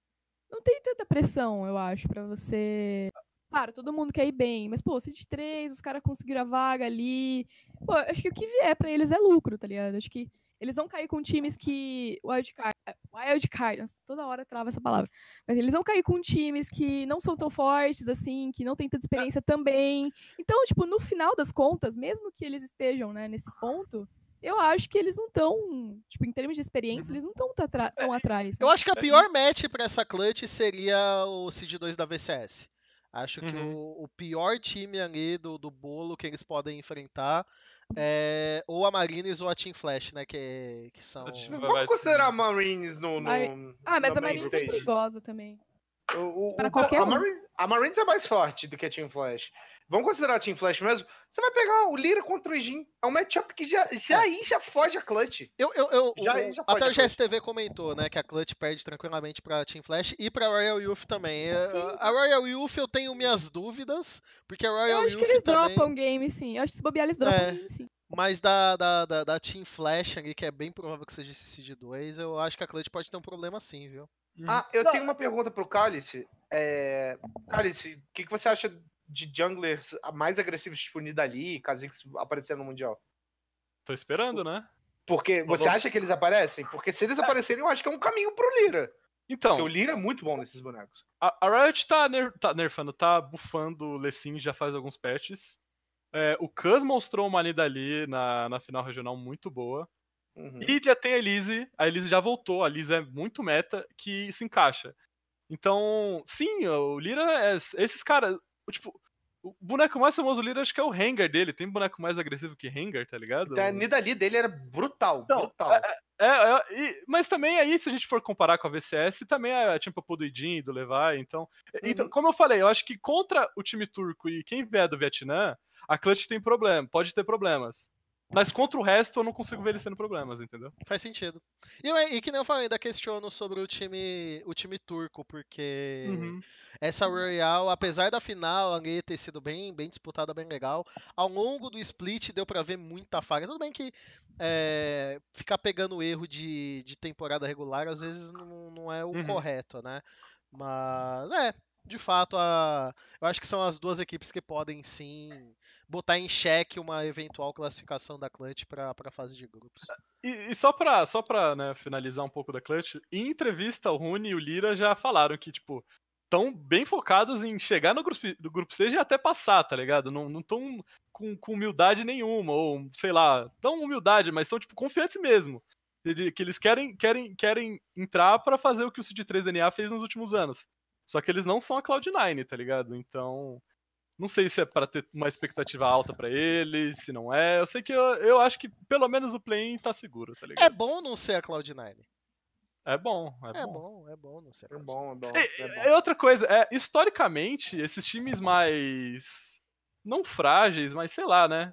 Não tem tanta pressão, eu acho, pra você. Claro, todo mundo quer ir bem, mas, pô, Seed 3, os caras conseguiram a vaga ali. Pô, acho que o que vier pra eles é lucro, tá ligado? Acho que eles vão cair com times que. Wildcard. Wildcard, nossa, toda hora trava essa palavra. Mas eles vão cair com times que não são tão fortes, assim, que não tem tanta experiência também. Então, tipo, no final das contas, mesmo que eles estejam, né, nesse ponto, eu acho que eles não estão, tipo, em termos de experiência, eles não estão tão atrás. Eu né? acho que a pior match pra essa clutch seria o Seed 2 da VCS. Acho que Uhum. o, o pior time ali do, do bolo que eles podem enfrentar é ou a Marines ou a Team Flash, né? Que, que são. Vamos considerar a. Marines no. no Ah, mas a Marines é perigosa também. O- o- Pra o- qualquer a, um. Marines, a Marines é mais forte do que a Team Flash. Vamos considerar a Team Flash mesmo? Você vai pegar o Lyra contra o Jin. É um matchup que já, já aí já foge a clutch. Eu, eu, eu- Já- o- já até o. GSTV comentou, né, que a Clutch perde tranquilamente pra Team Flash e pra Royal Youth também. É, A Royal Youth eu tenho minhas dúvidas, porque a Eu Royal acho que Youth eles também, dropam game, sim. Eu acho que se bobear, eles dropam É. game, sim. mas da, da, da, da Team Flash ali, que é bem provável que seja esse Seed 2, eu acho que a Clutch pode ter um problema sim, viu? Ah, eu Não. tenho uma pergunta pro Cálice. É... Cálice, o que, que você acha de junglers mais agressivos, tipo Nidali, Kha'Zix aparecendo no Mundial? Tô esperando, né? Porque você acha que eles aparecem? Porque se eles aparecerem, eu acho que é um caminho pro Lira. Porque Então, o Lira é muito bom nesses bonecos. a, a Riot tá, ner- tá nerfando, tá bufando o Lessin já faz alguns patches. É, o Cus mostrou uma lida ali na, na final regional muito boa. Uhum. E já tem a Elise. A Elise já voltou. A Elise é muito meta que se encaixa. Então, sim, o Lira é. Esses caras. O, Tipo, o boneco mais famoso Lira acho que é o Rengar dele. Tem boneco mais agressivo que Rengar, tá ligado? Então, a Nidali dele era brutal, Então, brutal. É, é, e- mas também aí, se a gente for comparar com a VCS, também é tipo do Idin, do Levi, então, então. Como eu falei, eu acho que contra o time turco e quem vier do Vietnã, a Clutch tem problema, pode ter problemas. Mas contra o resto eu não consigo ver eles tendo problemas, entendeu? Faz sentido. E, e que nem eu falei, ainda questiono sobre o time, o time turco, porque Uhum. essa Royal, apesar da final ali ter sido bem, bem disputada, bem legal, ao longo do split deu pra ver muita falha. Tudo bem que é, ficar pegando erro de, de temporada regular às vezes não, não é o Uhum. correto, né? Mas é, de fato, a, eu acho que são as duas equipes que podem sim botar em xeque uma eventual classificação da Clutch pra pra fase de grupos. E, e só pra, só né, finalizar um pouco da Clutch, em entrevista o Rune e o Lira já falaram que, tipo, estão bem focados em chegar no grupo, no grupo stage e até passar, tá ligado? Não estão com, com humildade nenhuma, ou sei lá, tão humildade, mas estão, tipo, confiantes mesmo. Que eles querem, querem, querem entrar pra fazer o que o Cid 3 DNA fez nos últimos anos. Só que eles não são a Cloud9, tá ligado? Então, não sei se é pra ter uma expectativa alta pra eles, se não é. Eu sei que eu, eu acho que pelo menos o play-in tá seguro, tá ligado? É bom não ser a Cloud9. É bom, é, É bom. bom, é bom não ser a É Cloud9. bom, é bom. É, é bom. é outra coisa, é, historicamente, esses times mais. não frágeis, mas sei lá, né?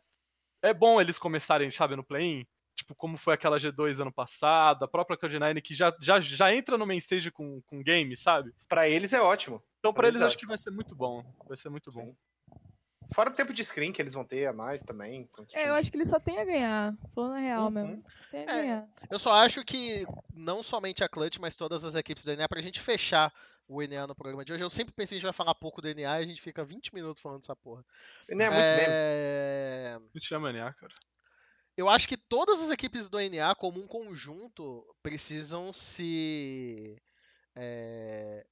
É bom eles começarem, sabe, no play-in. Tipo, como foi aquela G2 ano passado, a própria Cloud9 que já, já, já entra no main stage com, com game, sabe? Pra eles é ótimo. Então pra eles Exato. acho que vai ser muito bom. Vai ser muito bom. Fora o tempo de screen que eles vão ter a mais também. É, eu acho que ele só tem a ganhar. Falando a real Uhum. mesmo. Tem a É, ganhar. Eu só acho que não somente a Clutch, mas todas as equipes do NA, pra gente fechar o NA no programa de hoje, eu sempre pensei que a gente vai falar pouco do NA e a gente fica 20 minutos falando dessa porra. Não é muito. É, Me chama NA, cara. Eu acho que todas as equipes do NA, como um conjunto, precisam se. é,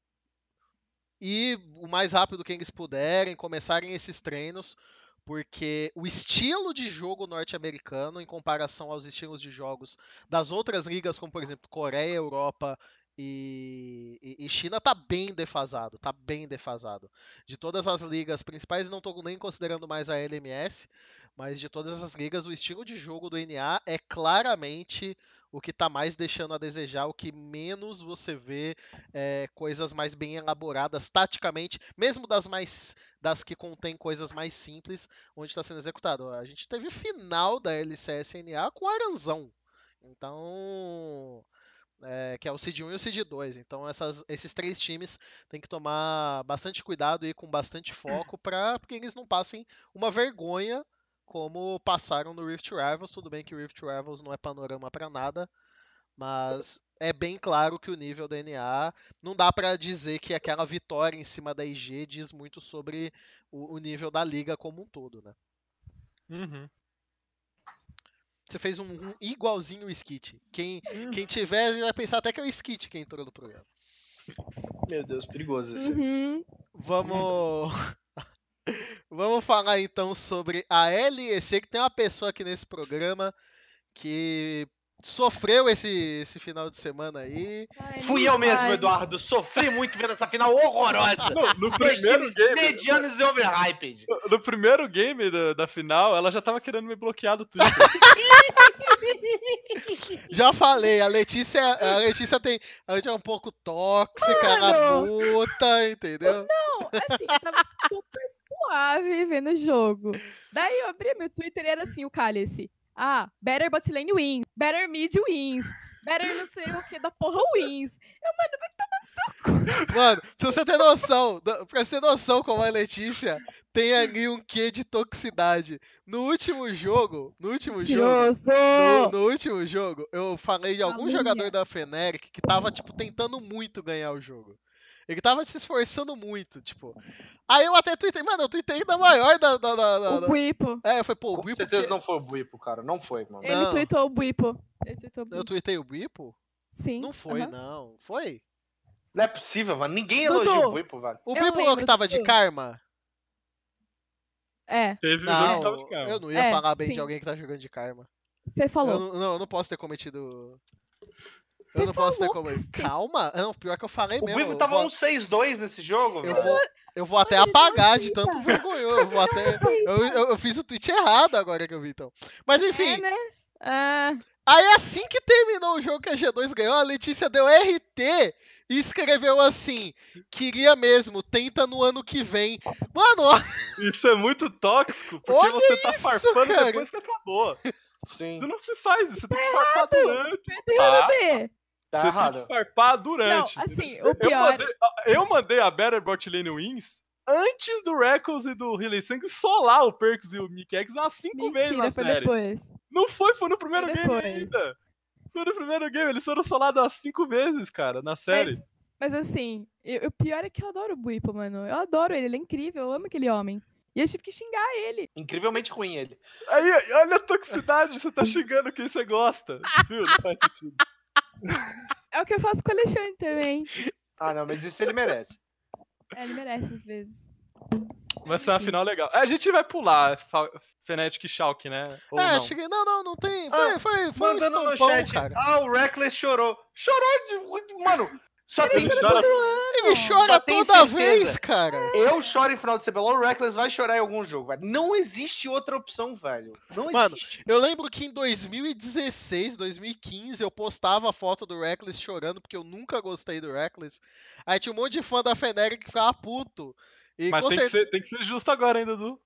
ir o mais rápido que eles puderem, começarem esses treinos, porque o estilo de jogo norte-americano, em comparação aos estilos de jogos das outras ligas, como por exemplo Coreia, Europa E, e, China tá bem defasado, tá bem defasado. De todas as ligas principais, não tô nem considerando mais a LMS, mas de todas essas ligas, o estilo de jogo do NA é claramente o que está mais deixando a desejar, o que menos você vê é, coisas mais bem elaboradas taticamente, mesmo das mais das que contém coisas mais simples, onde está sendo executado. A gente teve final da LCSNA com Aranzão. Então, é, que é o Seed 1 e o Seed 2. Então essas, esses três times têm que tomar bastante cuidado e com bastante foco para que eles não passem uma vergonha como passaram no Rift Rivals. Tudo bem que o Rift Rivals não é panorama para nada, mas é bem claro que o nível da NA não dá para dizer que aquela vitória em cima da IG diz muito sobre o, o nível da liga como um todo, né? Uhum. Você fez um, um igualzinho o Skit. Quem, Uhum. quem tiver vai pensar até que é o Skit que entrou no programa. Meu Deus, perigoso isso. Uhum. Vamos. Vamos falar então sobre a LEC, que tem uma pessoa aqui nesse programa que sofreu esse, esse final de semana aí. Ai, Fui eu mesmo, vale. Eduardo. Sofri muito vendo essa final horrorosa. No, no primeiro game. medianos e overhyped. No primeiro game da, da final, ela já tava querendo me bloquear do Twitter. [laughs] Já falei, a Letícia, a Letícia tem. A gente é um pouco tóxica, ela luta, entendeu? Não, assim, eu tava super suave vendo o jogo. Daí eu abri meu Twitter e era assim, o cálice. Ah, better bot lane wins, better mid wins, better não sei o que da porra wins. Eu, mano, vai tomar no seu cu. Mano, pra você ter noção, pra você ter noção como a Letícia tem ali um quê de toxicidade. No último jogo, no último jogo! No, no último jogo, eu falei de algum jogador da Feneric que tava, tipo, tentando muito ganhar o jogo. Ele tava se esforçando muito, tipo. Aí eu até tuitei, mano, eu tuitei da maior da. da, da, da- O Buipo. É, eu falei, pô, o Com Bipo. certeza que- não foi o Buipo, cara. Não foi, mano. Ele Não. tweetou o Buipo. Ele tweetou o Eu Buipo. tuitei o Bipo? Sim. Não foi, não. Foi? Não é possível, mano. Ninguém Dudu. elogia o Buipo, velho. O Eu Bipo é o que tava de karma? É, Teve um jogo que tava Não, de cara. eu não ia É, falar bem de sim. alguém que tá jogando de karma. você Eu falou. não, não, eu não posso ter cometido. Você Eu não posso ter cacete. Calma! Não, pior que eu falei O mesmo. Buipo eu tava vou- um 6-2 nesse jogo, Eu velho. vou, eu vou até apagar de tanto vergonhoso. Eu vou até. Eu, eu- eu fiz o tweet errado agora que eu vi, então. Mas enfim, É, né? Ah, aí assim que terminou o jogo que a G2 ganhou, a Letícia deu RT e escreveu assim: queria mesmo, tenta no ano que vem. Mano, ó, Isso é muito tóxico, porque Olha você tá isso, farpando cara. depois que acabou. Sim, Isso não se faz, isso, você tem que farpar durante. perdeu Tá. Tá você errado. tem que farpar Não, durante. assim, entendeu? o pior. Eu mandei, eu mandei a Better Bot Lane Wins antes do Reckles e do Riley Sang solar o Perks e o Mikex umas 5 vezes na foi série. depois. Não foi, foi no primeiro Foi game ainda. Foi no primeiro game, eles foram solados umas 5 vezes, cara, na série. Mas, mas assim, eu- o pior é que eu adoro o Buipo, mano. Eu adoro ele, ele é incrível, eu amo aquele homem. E eu tive que xingar ele. Incrivelmente ruim ele. Aí, olha a toxicidade, você tá xingando quem você gosta. Viu? Não faz sentido. É o que eu faço com o Alexandre também. Ah, não, mas isso ele merece. É, ele merece às vezes. Vai ser uma final legal. É, A gente vai pular Fnatic e Schalke, né? Ou é, não? cheguei. Não, não, não tem. Foi, Ah, foi, foi um Mandando no chat. cara. Ah, o Reckless chorou. Chorou de. Mano, só Ele tem. chora todo. Ele chora toda vez, cara. Eu choro em final de CBLOL, o Reckless vai chorar em algum jogo, velho. Não existe outra opção, velho. Não Mano, existe. Eu lembro que em 2016, 2015, eu postava a foto do Reckless chorando, porque eu nunca gostei do Reckless. Aí tinha um monte de fã da Feneric que ficava puto. E Mas tem que, certeza. ser, tem que ser justo agora ainda, Dudu.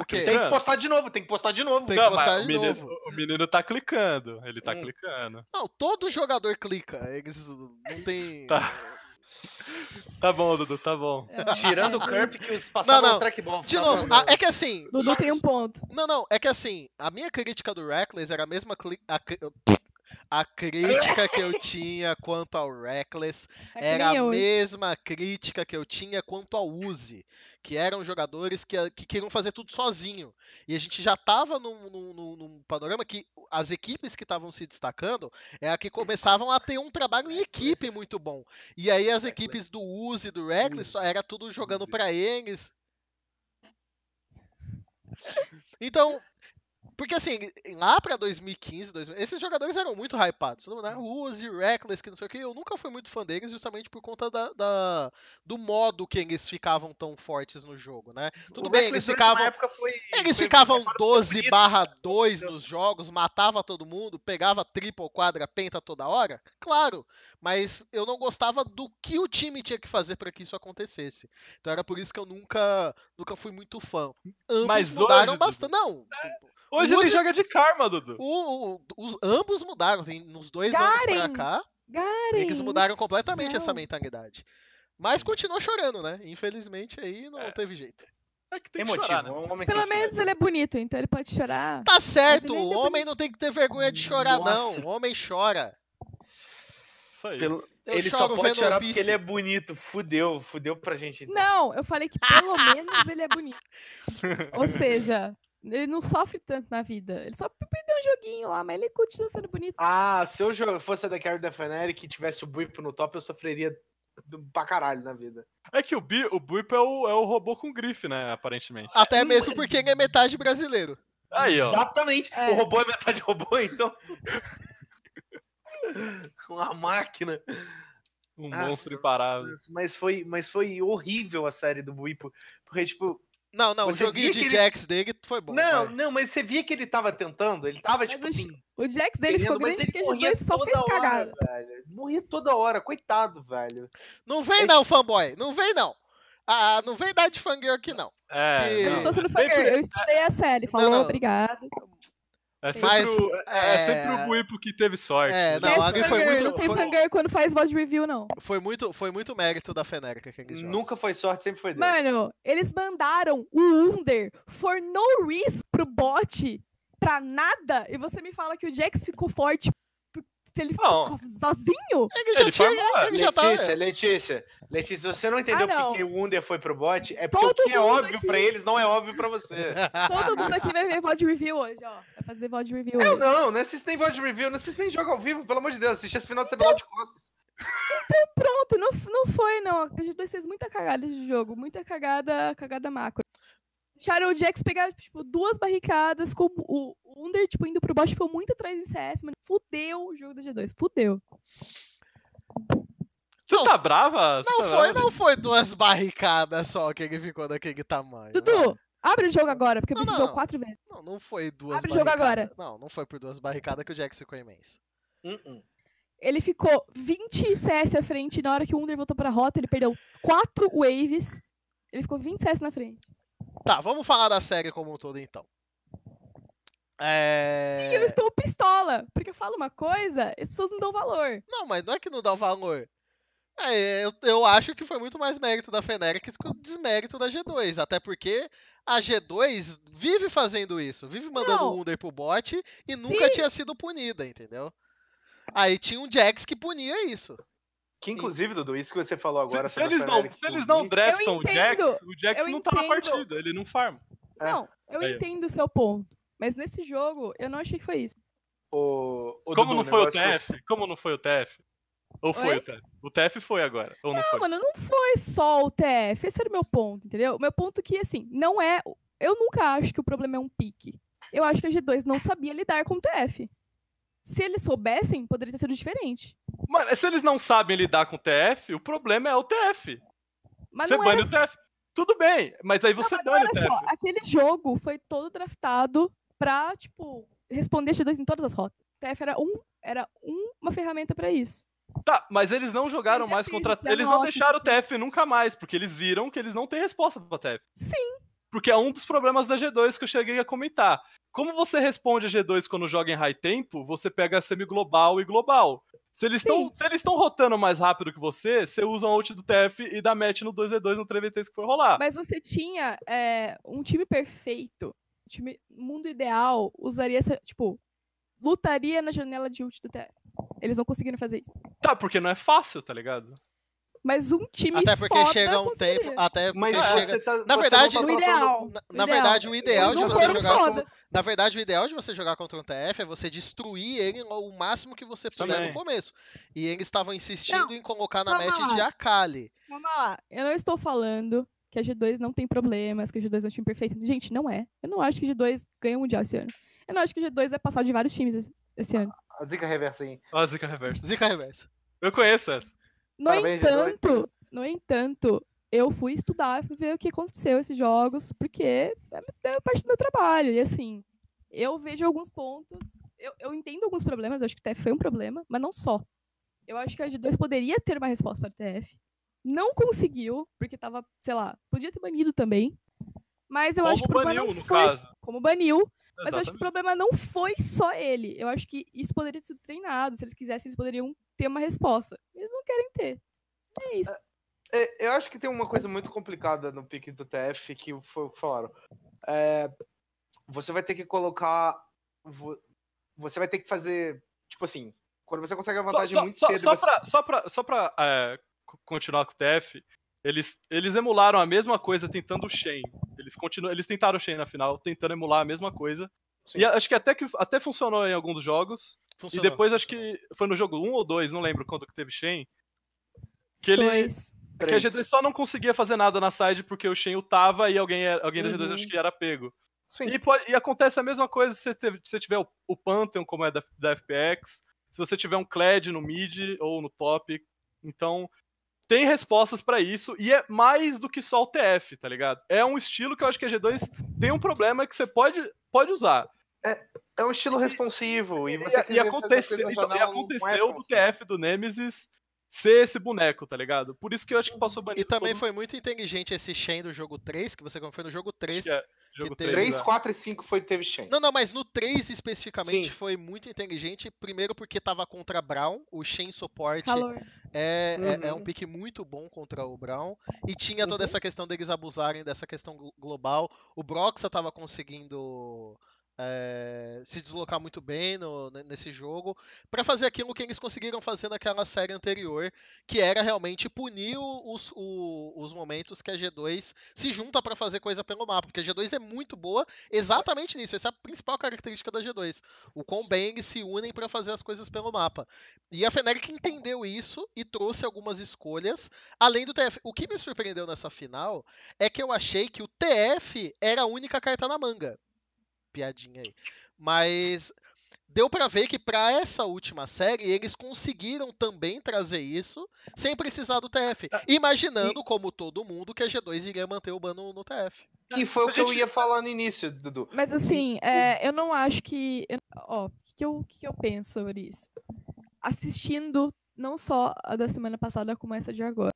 O quê? Tem que postar de novo, tem que postar de novo. Tem que Não, postar de o menino, novo. O menino tá clicando. Ele tá Hum. clicando. Não, todo jogador clica. Eles não tem. Tá. Tá bom, Dudu, tá bom. É, Tirando o Kerp que os passavam Não, não. no track bom. De Tá novo, bom. a- é que assim. Dudu tem um ponto. Não, não, é que assim, a minha crítica do Reckless era a mesma cli- a, a crítica que eu tinha quanto ao Reckless É era a mesma crítica que eu tinha quanto ao Uzi, que eram jogadores que, que queriam fazer tudo sozinho. E a gente já estava num, num- num- panorama que as equipes que estavam se destacando é a que começavam a ter um trabalho em equipe muito bom. E aí as equipes do Uzi, do Reckless, só era tudo jogando para eles. Então, Porque assim, lá pra 2015, 2000, esses jogadores eram muito hypados. Todo mundo, né? Uzi, Reckless, que não sei o que. Eu nunca fui muito fã deles justamente por conta da, da- do modo que eles ficavam tão fortes no jogo, né? Tudo O bem, Reckless eles ficavam. época foi- Eles foi- ficavam foi 12 bonito. barra 2 nos jogos, matava todo mundo, pegava triple, quadra, penta toda hora? Claro, mas eu não gostava do que o time tinha que fazer para que isso acontecesse. Então era por isso que eu nunca, nunca fui muito fã. Ambos Mas mudaram hoje, bastante. Não, Hoje Uzi- ele joga de karma, Dudu. o- o- os, ambos mudaram. Tem, nos dois anos pra Garen! cá, Garen, eles mudaram completamente céu. essa mentalidade. Mas continuou chorando, né? Infelizmente aí não É. teve jeito. É que tem Tem que motivo, chorar, né? é um homem Pelo menos ele é bonito, então ele pode chorar. Tá certo, ele o é homem não tem que ter vergonha de chorar, Nossa. não. O homem chora. Isso aí. Pelo- Eu Ele só pode vendo chorar porque ele é bonito. Fudeu, fudeu pra gente. então. Não, eu falei que pelo [laughs] menos ele é bonito. Ou seja, ele não sofre tanto na vida. Ele só perdeu um joguinho lá, mas ele continua sendo bonito. Ah, se eu fosse a da Carrie da Feneric e tivesse o Buipo no top, eu sofreria do- pra caralho na vida. É que o, Bi, o Buip é o, é o robô com grife, né? Aparentemente. Até mesmo porque ele é metade brasileiro. Aí, ó. Exatamente. É. O robô é metade robô, então. [laughs] Uma máquina. Um Nossa, monstro imparável. Mas- Mas foi, mas foi horrível a série do Buipo. Porque, tipo. Não, não, Você o joguinho de que ele- Jax dele foi bom. não, vai. não, mas você via que ele tava tentando. Ele tava, Mas tipo o assim. O Jax dele ficou grande ele porque morria G2 só fez hora, cagada. velho. Morria toda hora, coitado, velho. Não vem É não, fanboy. Não vem não. Ah, não vem dar de fangirl aqui não. É, Que- Eu não tô não, sendo fangirl, eu estudei a série. Falou, não. obrigado. É sempre, Mas, o, é, é é, sempre o Buipo que teve sorte. É, Ele- não, Não, ali foi muito- não tem foi- quando faz voz de review, não. Foi muito, foi muito mérito da Fenerica aqueles jogos. Nunca foi sorte, sempre foi Deus. Mano, eles mandaram o Under for no reason pro bot pra nada. E você me fala que o Jax ficou forte ele ficou sozinho? Ele já Ele tinha, farmou, ele já tá... Letícia, Letícia, Letícia, você não entendeu Ah, não. porque o Under foi pro bot? É porque Todo o que é óbvio aqui- pra eles não é óbvio pra você. Todo mundo aqui vai ver VOD review hoje, ó. Vai fazer VOD review Eu hoje. não, não assisto nem VOD review, não assisto nem jogo ao vivo, pelo amor de Deus. Assisti esse final de semana de costas. Pronto, não, não foi, não. A gente fez muita cagada de jogo. Muita cagada, cagada macro. Deixaram o Jax pegar, tipo, duas barricadas com o Under, tipo, indo pro bot, ficou muito atrás em CS, mano. Fudeu o jogo da G2, fudeu. Tu Não, tá brava? Você Não tá foi, brava? não foi duas barricadas só que ele ficou daquele tamanho. Dudu, abre o jogo agora, porque eu Não, vi esse não. jogo quatro vezes. Não, não foi duas Abre o jogo barricadas. agora. Não, não foi por duas barricadas que o Jax ficou imenso. Uh-uh. Ele ficou 20 CS à frente, e na hora que o Under voltou pra rota, ele perdeu 4 waves. Ele ficou 20 CS na frente. Tá, vamos falar da série como um todo então. É... E eu estou pistola, porque eu falo uma coisa, as pessoas não dão valor. Não, mas não é que não dá o valor. É, eu, eu acho que foi muito mais mérito da Feneric que o desmérito da G2. Até porque a G2 vive fazendo isso, vive mandando Não. o Under pro bot e nunca Se- tinha sido punida, entendeu? Aí tinha um Jax que punia isso. Que inclusive, Dudu, isso que você falou agora Se, se eles não, se eles não draftam o Jax, o Jax não tá na partida, ele não farma. É. Não, eu ó. entendo o seu ponto. Mas nesse jogo, eu não achei que foi isso. O, o Como Dudu, não foi o TF? Como não foi o TF? Ou foi Oi? o TF? O TF foi agora, ou não, Não, foi? mano, não foi só o TF. Esse era o meu ponto, entendeu? O meu ponto que, assim, não é. Eu nunca acho que o problema é um pique. Eu acho que a G2 não sabia lidar com o TF. Se eles soubessem, poderia ter sido diferente. Mano, se eles não sabem lidar com o TF, o problema é o TF. Mas você bane era o TF. Tudo bem, mas aí você Não, mas bane o TF. só, aquele jogo foi todo draftado pra, tipo, responder G2 em todas as rotas. O TF era, um, era um- uma ferramenta pra isso. Tá, mas eles não jogaram mais contra. Eles não deixaram o TF nunca mais, porque eles viram que eles não têm resposta pro TF. Sim. Porque é um dos problemas da G2 que eu cheguei a comentar. Como você responde a G2 quando joga em high tempo, você pega semi-global e global. Se eles estão rotando mais rápido que você, você usa um ult do TF e dá match no 2v2 no 3v3 que for rolar. Mas você tinha é, um time perfeito, um time mundo ideal, usaria essa, tipo, lutaria na janela de ult do TF. Eles não conseguiram fazer isso. Tá, porque não é fácil, tá ligado? Mas um time Até porque foda chega um conseguiria. tempo. Até porque Mas chega. você tá, Na você verdade, tá tratando- ideal. Na, na verdade, o ideal de você jogar foda. com, Na verdade, o ideal de você jogar contra um TF é você destruir ele o máximo que você puder Também. no começo. E eles estavam insistindo Não, em colocar na match lá. de Akali. Calma lá, eu não estou falando que a G2 não tem problemas, que a G2 é um time perfeito. Gente, não é. Eu não acho que a G2 ganha o Mundial esse ano. Eu não acho que a G2 vai passar de vários times esse- ano. A zica reversa aí. Ó, a zica reversa. Zica reversa. Eu conheço essa. No Parabéns, G2. entanto, no entanto, eu fui estudar fui ver o que aconteceu esses jogos, porque é, é parte do meu trabalho. E assim, eu vejo alguns pontos. Eu, eu entendo alguns problemas, eu acho que o TF foi um problema, mas não só. Eu acho que a G2 poderia ter uma resposta para o TF. Não conseguiu, porque tava, sei lá, podia ter banido também. Mas eu acho que o Como problema baniu, não foi. caso. Como baniu, mas eu acho que o problema não foi só ele. Eu acho que isso poderia ter sido treinado. Se eles quisessem, eles poderiam ter uma resposta. Eles não querem ter. É isso. É, eu acho que tem uma coisa muito complicada no pique do TF que foi o que falaram. É, você vai ter que colocar. vo- Você vai ter que fazer. Tipo assim, quando você consegue a vantagem só, muito só, cedo. só, você- pra, só pra, só pra é, co- continuar com o TF, eles, eles emularam a mesma coisa tentando o Shen. Eles, continuam, eles tentaram o Shen na final, tentando emular a mesma coisa. Sim. E acho que até, que até funcionou em alguns dos jogos. Funcionou, e depois acho funcionou. que foi no jogo 1 ou 2, não lembro quando que teve Shen. Que ele. Dois. Que a Três. G2 só não conseguia fazer nada na side porque o Shen ultava e alguém, alguém da G2 Uhum. acho que era pego. Sim. E, pode- e acontece a mesma coisa se você, teve- se você tiver o, o Pantheon, como é da, da FPX, se você tiver um Kled no mid ou no top. Então, tem respostas pra isso e é mais do que só o TF, tá ligado? É um estilo que eu acho que a G2 tem um problema que você pode, pode usar. É um estilo responsivo. E, E, você e as aconteceu, então, e não é aconteceu do. TF do Nemesis ser esse boneco, tá ligado? Por isso que eu acho que passou banido. E também todo foi muito inteligente esse Shen do jogo 3, que você foi no jogo 3. É, jogo que teve- 3, 3, né? 4 e 5 foi teve Shen. Não, não, mas no 3 especificamente Sim. foi muito inteligente. Primeiro porque tava contra Brown, o Shen suporte é, é, é Uhum. um pique muito bom contra o Brown. E tinha toda Uhum. essa questão deles abusarem dessa questão glo- global. O Broxa tava conseguindo é, se deslocar muito bem no- ne- nesse jogo para fazer aquilo que eles conseguiram fazer naquela série anterior, que era realmente punir os, o- os momentos que a G2 se junta para fazer coisa pelo mapa, porque a G2 é muito boa exatamente nisso, essa é a principal característica da G2, o quão bem eles se unem para fazer as coisas pelo mapa. E a Fnatic entendeu isso e trouxe algumas escolhas, além do TF. O que me surpreendeu nessa final é que eu achei que o TF era a única carta na manga. Piadinha aí. Mas deu pra ver que pra essa última série eles conseguiram também trazer isso sem precisar do TF, imaginando como todo mundo que a G2 iria manter o ban no, TF. E foi Se o que eu gente- ia falar no início, Dudu. Mas assim, é, eu não acho que. eu- Ó, o que, eu, o que, que eu penso sobre isso? Assistindo não só a da semana passada como essa de agora.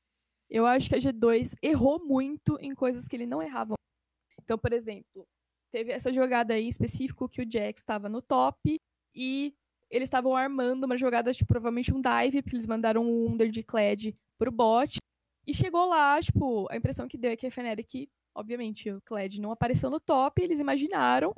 Eu acho que a G2 errou muito em coisas que ele não errava. Então, por exemplo, teve essa jogada aí em específico que o Jax estava no top e eles estavam armando uma jogada, tipo, provavelmente um dive, porque eles mandaram um Under de Kled pro bot. E chegou lá, tipo, a impressão que deu é que a Fnatic obviamente, o Kled não apareceu no top, eles imaginaram.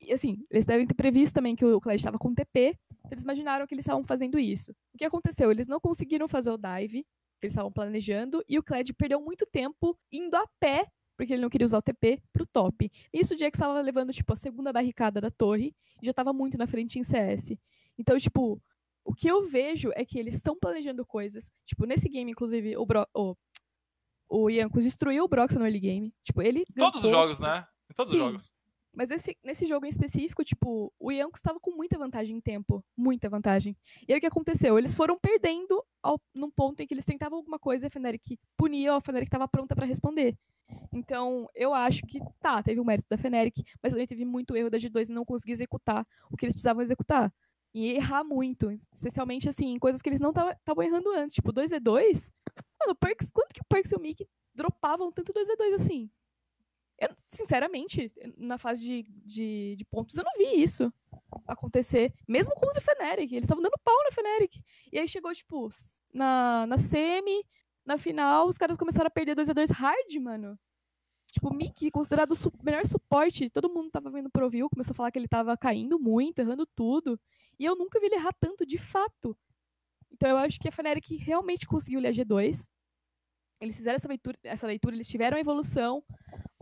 E assim, eles devem ter previsto também que o Kled estava com TP, então eles imaginaram que eles estavam fazendo isso. O que aconteceu? Eles não conseguiram fazer o dive, que eles estavam planejando, e o Kled perdeu muito tempo indo a pé, porque ele não queria usar o TP, pro top. Nisso o Jax estava levando, tipo, a segunda barricada da torre, e já estava muito na frente em CS. Então, tipo, o que eu vejo é que eles estão planejando coisas. Tipo, nesse game, inclusive, o, Bro o, o Yankos destruiu o Broxa no early game. Tipo, ele. Em todos os jogos, tipo, né? Em todos Sim. os jogos. Mas esse, nesse jogo em específico, tipo, o Yankos estava com muita vantagem em tempo. Muita vantagem. E aí o que aconteceu? Eles foram perdendo ao, num ponto em que eles tentavam alguma coisa e a Fnatic punia, a Fnatic estava pronta para responder. Então, eu acho que, tá, teve o mérito da Fnatic, mas também teve muito erro da G2 em não conseguir executar o que eles precisavam executar. E errar muito, especialmente, assim, em coisas que eles não estavam errando antes. Tipo, 2v2, mano, Perks, quanto que o Perks e o Mickey dropavam tanto 2v2 assim? Eu, sinceramente, na fase de, de, de pontos, eu não vi isso acontecer. Mesmo com o Fnatic, eles estavam dando pau na Fnatic. E aí chegou, tipo, na, na semi, na final, os caras começaram a perder 2x2 hard, mano. Tipo, o Mickey, considerado o su- melhor suporte, todo mundo tava vendo pro view, começou a falar que ele tava caindo muito, errando tudo. E eu nunca vi ele errar tanto, de fato. Então eu acho que a Fnatic realmente conseguiu ler a G2. Eles fizeram essa leitura, essa leitura, eles tiveram a evolução,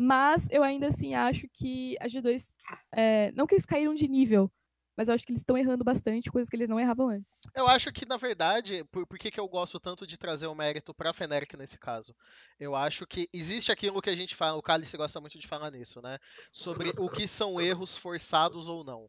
mas eu ainda assim acho que a G2. é, não que eles caíram de nível, mas eu acho que eles estão errando bastante, coisas que eles não erravam antes. Eu acho que, na verdade, por, por que, que eu gosto tanto de trazer o mérito pra Feneric nesse caso? Eu acho que existe aquilo que a gente fala, o Cálice gosta muito de falar nisso, né? Sobre o que são [laughs] erros forçados ou não.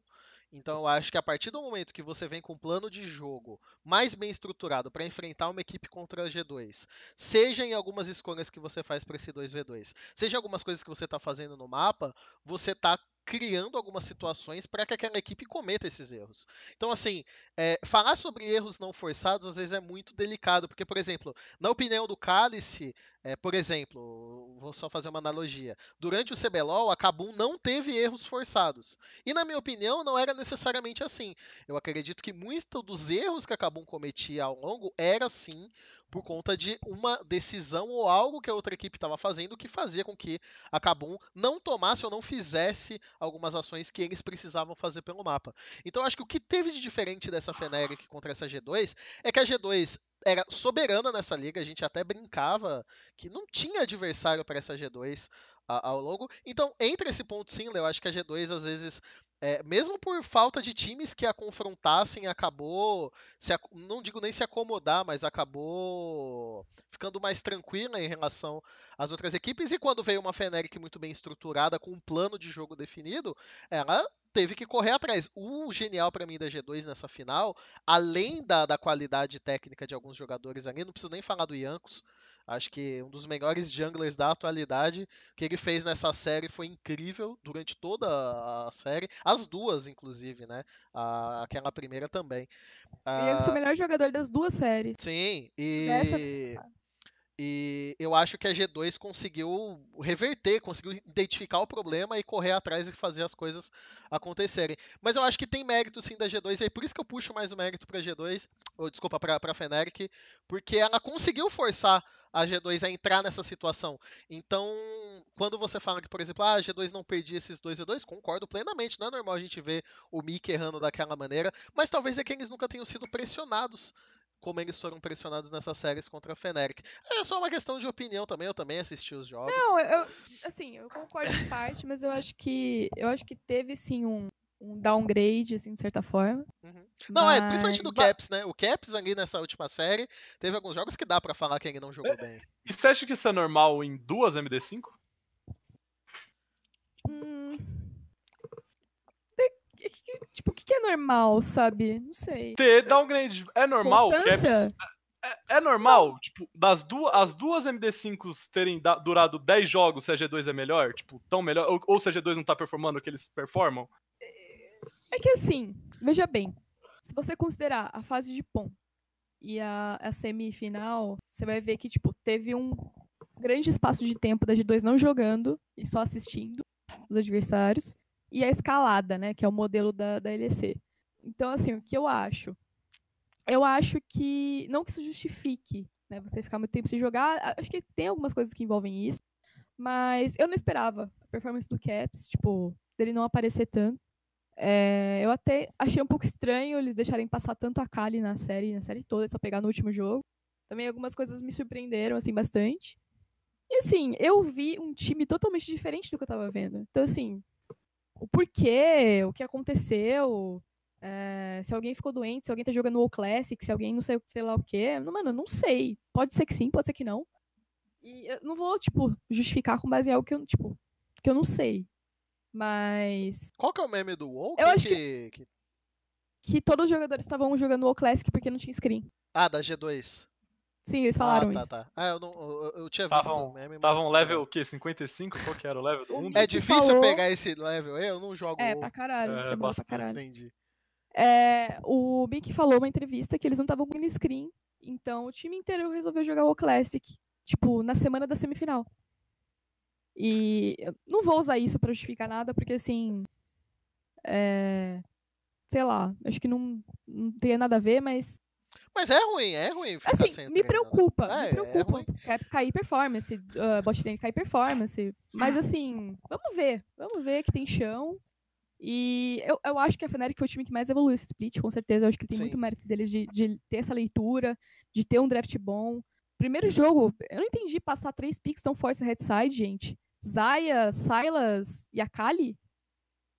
Então eu acho que a partir do momento que você vem com um plano de jogo mais bem estruturado para enfrentar uma equipe contra a G2, seja em algumas escolhas que você faz para esse 2v2, seja algumas coisas que você está fazendo no mapa, você está criando algumas situações para que aquela equipe cometa esses erros. Então, assim, é, falar sobre erros não forçados às vezes é muito delicado, porque, por exemplo, na opinião do Cálice, é, por exemplo, vou só fazer uma analogia. Durante o CBLOL, a Kabum não teve erros forçados. E, na minha opinião, não era necessariamente assim. Eu acredito que muitos dos erros que a Kabum cometia ao longo era, sim, por conta de uma decisão ou algo que a outra equipe estava fazendo que fazia com que a Kabum não tomasse ou não fizesse algumas ações que eles precisavam fazer pelo mapa. Então acho que o que teve de diferente dessa Fnatic contra essa G2 é que a G2 era soberana nessa liga, a gente até brincava que não tinha adversário para essa G2 ao longo. Então, entre esse ponto sim, eu acho que a G2 às vezes é, mesmo por falta de times que a confrontassem, acabou, se, não digo nem se acomodar, mas acabou ficando mais tranquila em relação às outras equipes. E quando veio uma Feneric muito bem estruturada, com um plano de jogo definido, ela teve que correr atrás. O genial para mim da G2 nessa final, além da, da qualidade técnica de alguns jogadores ali, não preciso nem falar do Yankos, Acho que um dos melhores junglers da atualidade. O que ele fez nessa série foi incrível durante toda a série. As duas, inclusive, né? A, aquela primeira também. Ele é o melhor jogador das duas séries. Sim, e. E eu acho que a G2 conseguiu reverter, conseguiu identificar o problema e correr atrás e fazer as coisas acontecerem. Mas eu acho que tem mérito sim da G2, e é por isso que eu puxo mais o mérito para a G2, ou desculpa, para a Fnatic, porque ela conseguiu forçar a G2 a entrar nessa situação. Então, quando você fala que, por exemplo, ah, a G2 não perdia esses dois V2, concordo plenamente. Não é normal a gente ver o Mickey errando daquela maneira, mas talvez é que eles nunca tenham sido pressionados como eles foram pressionados nessas séries contra a Feneric. É só uma questão de opinião também, eu também assisti os jogos. Não, eu, assim, eu concordo em parte, mas eu acho que eu acho que teve sim um, um downgrade, assim, de certa forma. Uhum. Não, mas... é, principalmente do Caps, né? O Caps ali nessa última série teve alguns jogos que dá para falar que ele não jogou é, bem. E você acha que isso é normal em duas MD5? Hum, tipo, o que, que é normal, sabe? Não sei. Ter downgrade é normal? É, é, é, normal, não. tipo, das duas, as duas MD5s terem da, durado 10 jogos se a G2 é melhor? Tipo, tão melhor? Ou, ou se a G2 não tá performando o que eles performam? É que assim, veja bem, se você considerar a fase de POM e a, a semifinal, você vai ver que, tipo, teve um grande espaço de tempo da G2 não jogando e só assistindo os adversários e a escalada, né, que é o modelo da, da LEC. Então, assim, o que eu acho? Eu acho que, não que isso justifique, né, você ficar muito tempo sem jogar, acho que tem algumas coisas que envolvem isso, mas eu não esperava a performance do Caps, tipo, dele não aparecer tanto. É, eu até achei um pouco estranho eles deixarem passar tanto a Kali na série, na série toda, só pegar no último jogo. Também algumas coisas me surpreenderam, assim, bastante. E, assim, eu vi um time totalmente diferente do que eu tava vendo. Então, assim, o porquê, o que aconteceu, é, se alguém ficou doente, se alguém tá jogando o Classic, se alguém não sei, sei lá o quê. Mano, não sei. Pode ser que sim, pode ser que não. E eu não vou, tipo, justificar com base em algo que eu, tipo, que eu não sei. Mas. Qual que é o meme do WoW? Eu acho que, que... que todos os jogadores estavam jogando o Classic porque não tinha screen. Ah, da G2. Sim, eles falaram ah, tá, isso. Tá. Ah, eu, não, eu, eu tinha visto tavam, o meme. Estavam level o quê? 55? Qual que era o level do mundo? É difícil falou... pegar esse level, eu não jogo É, pra caralho. É, é bastante. Pra caralho. Entendi. É, o Mick falou numa entrevista que eles não estavam com screen, então o time inteiro resolveu jogar o Classic, tipo, na semana da semifinal. E eu não vou usar isso pra justificar nada, porque assim. É, sei lá, acho que não, não tem nada a ver, mas mas é ruim, é ruim ficar assim, sem me preocupa, é, me preocupa. É Caps cair performance, uh, bot lane cair performance. Mas assim, vamos ver. Vamos ver que tem chão. E eu, eu acho que a Fnatic foi o time que mais evoluiu esse split, com certeza. Eu acho que tem Sim. muito mérito deles de, de ter essa leitura, de ter um draft bom. Primeiro jogo, eu não entendi passar três picks tão fortes na headside, gente. Zaya, Silas e Akali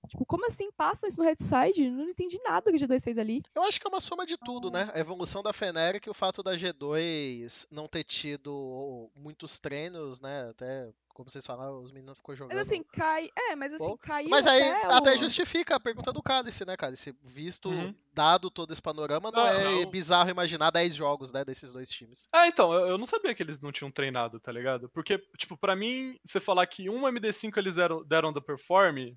Tipo, como assim passa isso no headside? Não entendi nada que a G2 fez ali. Eu acho que é uma soma de tudo, né? A evolução da Feneric e o fato da G2 não ter tido muitos treinos, né? Até como vocês falaram, os meninos ficou jogando. Mas assim, cai. É, mas assim, Bom, caiu. Mas aí até, até o- justifica a pergunta do Cálice, né, Cálice? Visto, Uhum. dado todo esse panorama, não, Não, é não. bizarro imaginar 10 jogos, né, desses dois times. Ah, então, eu, eu não sabia que eles não tinham treinado, tá ligado? Porque, tipo, pra mim, você falar que um MD5 eles deram, deram do perform,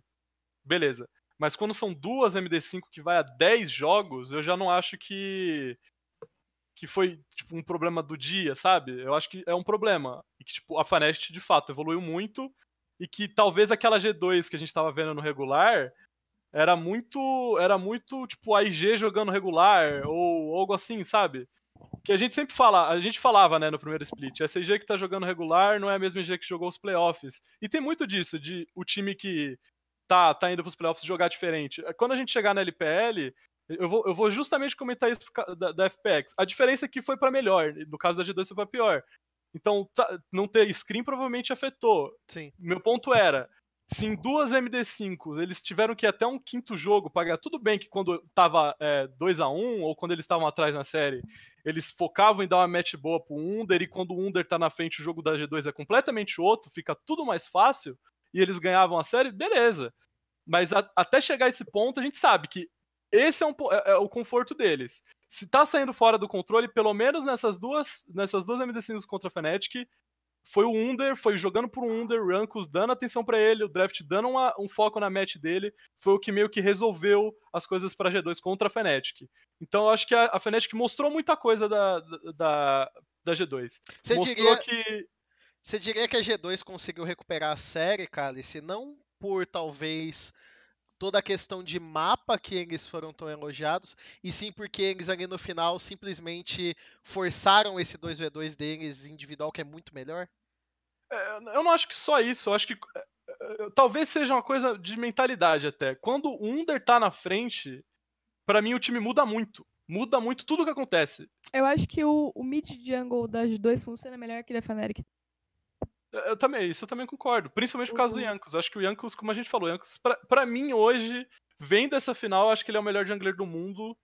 beleza. Mas quando são duas MD5 que vai a 10 jogos, eu já não acho que que foi tipo um problema do dia, sabe? Eu acho que é um problema e que tipo a Fnatic de fato evoluiu muito e que talvez aquela G2 que a gente tava vendo no regular era muito era muito tipo a IG jogando regular ou algo assim, sabe? Que a gente sempre fala, a gente falava, né, no primeiro split, essa IG que tá jogando regular não é a mesma IG que jogou os playoffs. E tem muito disso, de o time que tá, tá indo pros playoffs jogar diferente. Quando a gente chegar na LPL, eu vou, eu vou justamente comentar isso da, da FPX. A diferença é que foi pra melhor, no caso da G2 foi pra pior. Então, tá- não ter screen provavelmente afetou. Sim. Meu ponto era, se em duas MD5 eles tiveram que ir até um quinto jogo pra ganhar, tudo bem que quando tava é, 2x1 ou quando eles estavam atrás na série, eles focavam em dar uma match boa pro Under e quando o Under tá na frente o jogo da G2 é completamente outro, fica tudo mais fácil e eles ganhavam a série, beleza. Mas a- até chegar a esse ponto, a gente sabe que esse é, um é- é o conforto deles. Se tá saindo fora do controle, pelo menos nessas duas, nessas duas MD5 contra a Fnatic, foi o Under, foi jogando por um Under, Rankos dando atenção pra ele, o draft dando uma- um foco na match dele, foi o que meio que resolveu as coisas pra G2 contra a Fnatic. Então eu acho que a, a Fnatic mostrou muita coisa da, da, da G2. Você mostrou diria, que. Você diria que a G2 conseguiu recuperar a série, Cálice, não por talvez toda a questão de mapa que eles foram tão elogiados, e sim porque eles ali no final simplesmente forçaram esse 2v2 deles individual que é muito melhor? é, Eu não acho que só isso, eu acho que. é, é, Talvez seja uma coisa de mentalidade até. Quando o Under tá na frente, pra mim o time muda muito. Muda muito tudo o que acontece. Eu acho que o, o mid jungle da G2 funciona melhor que da Fnatic. Eu também, isso eu também concordo. Principalmente por causa do Uhum. Yankos. Eu acho que o Yankos, como a gente falou, o Yankos, pra, pra mim hoje, vendo essa final, eu acho que ele é o melhor jungler do mundo.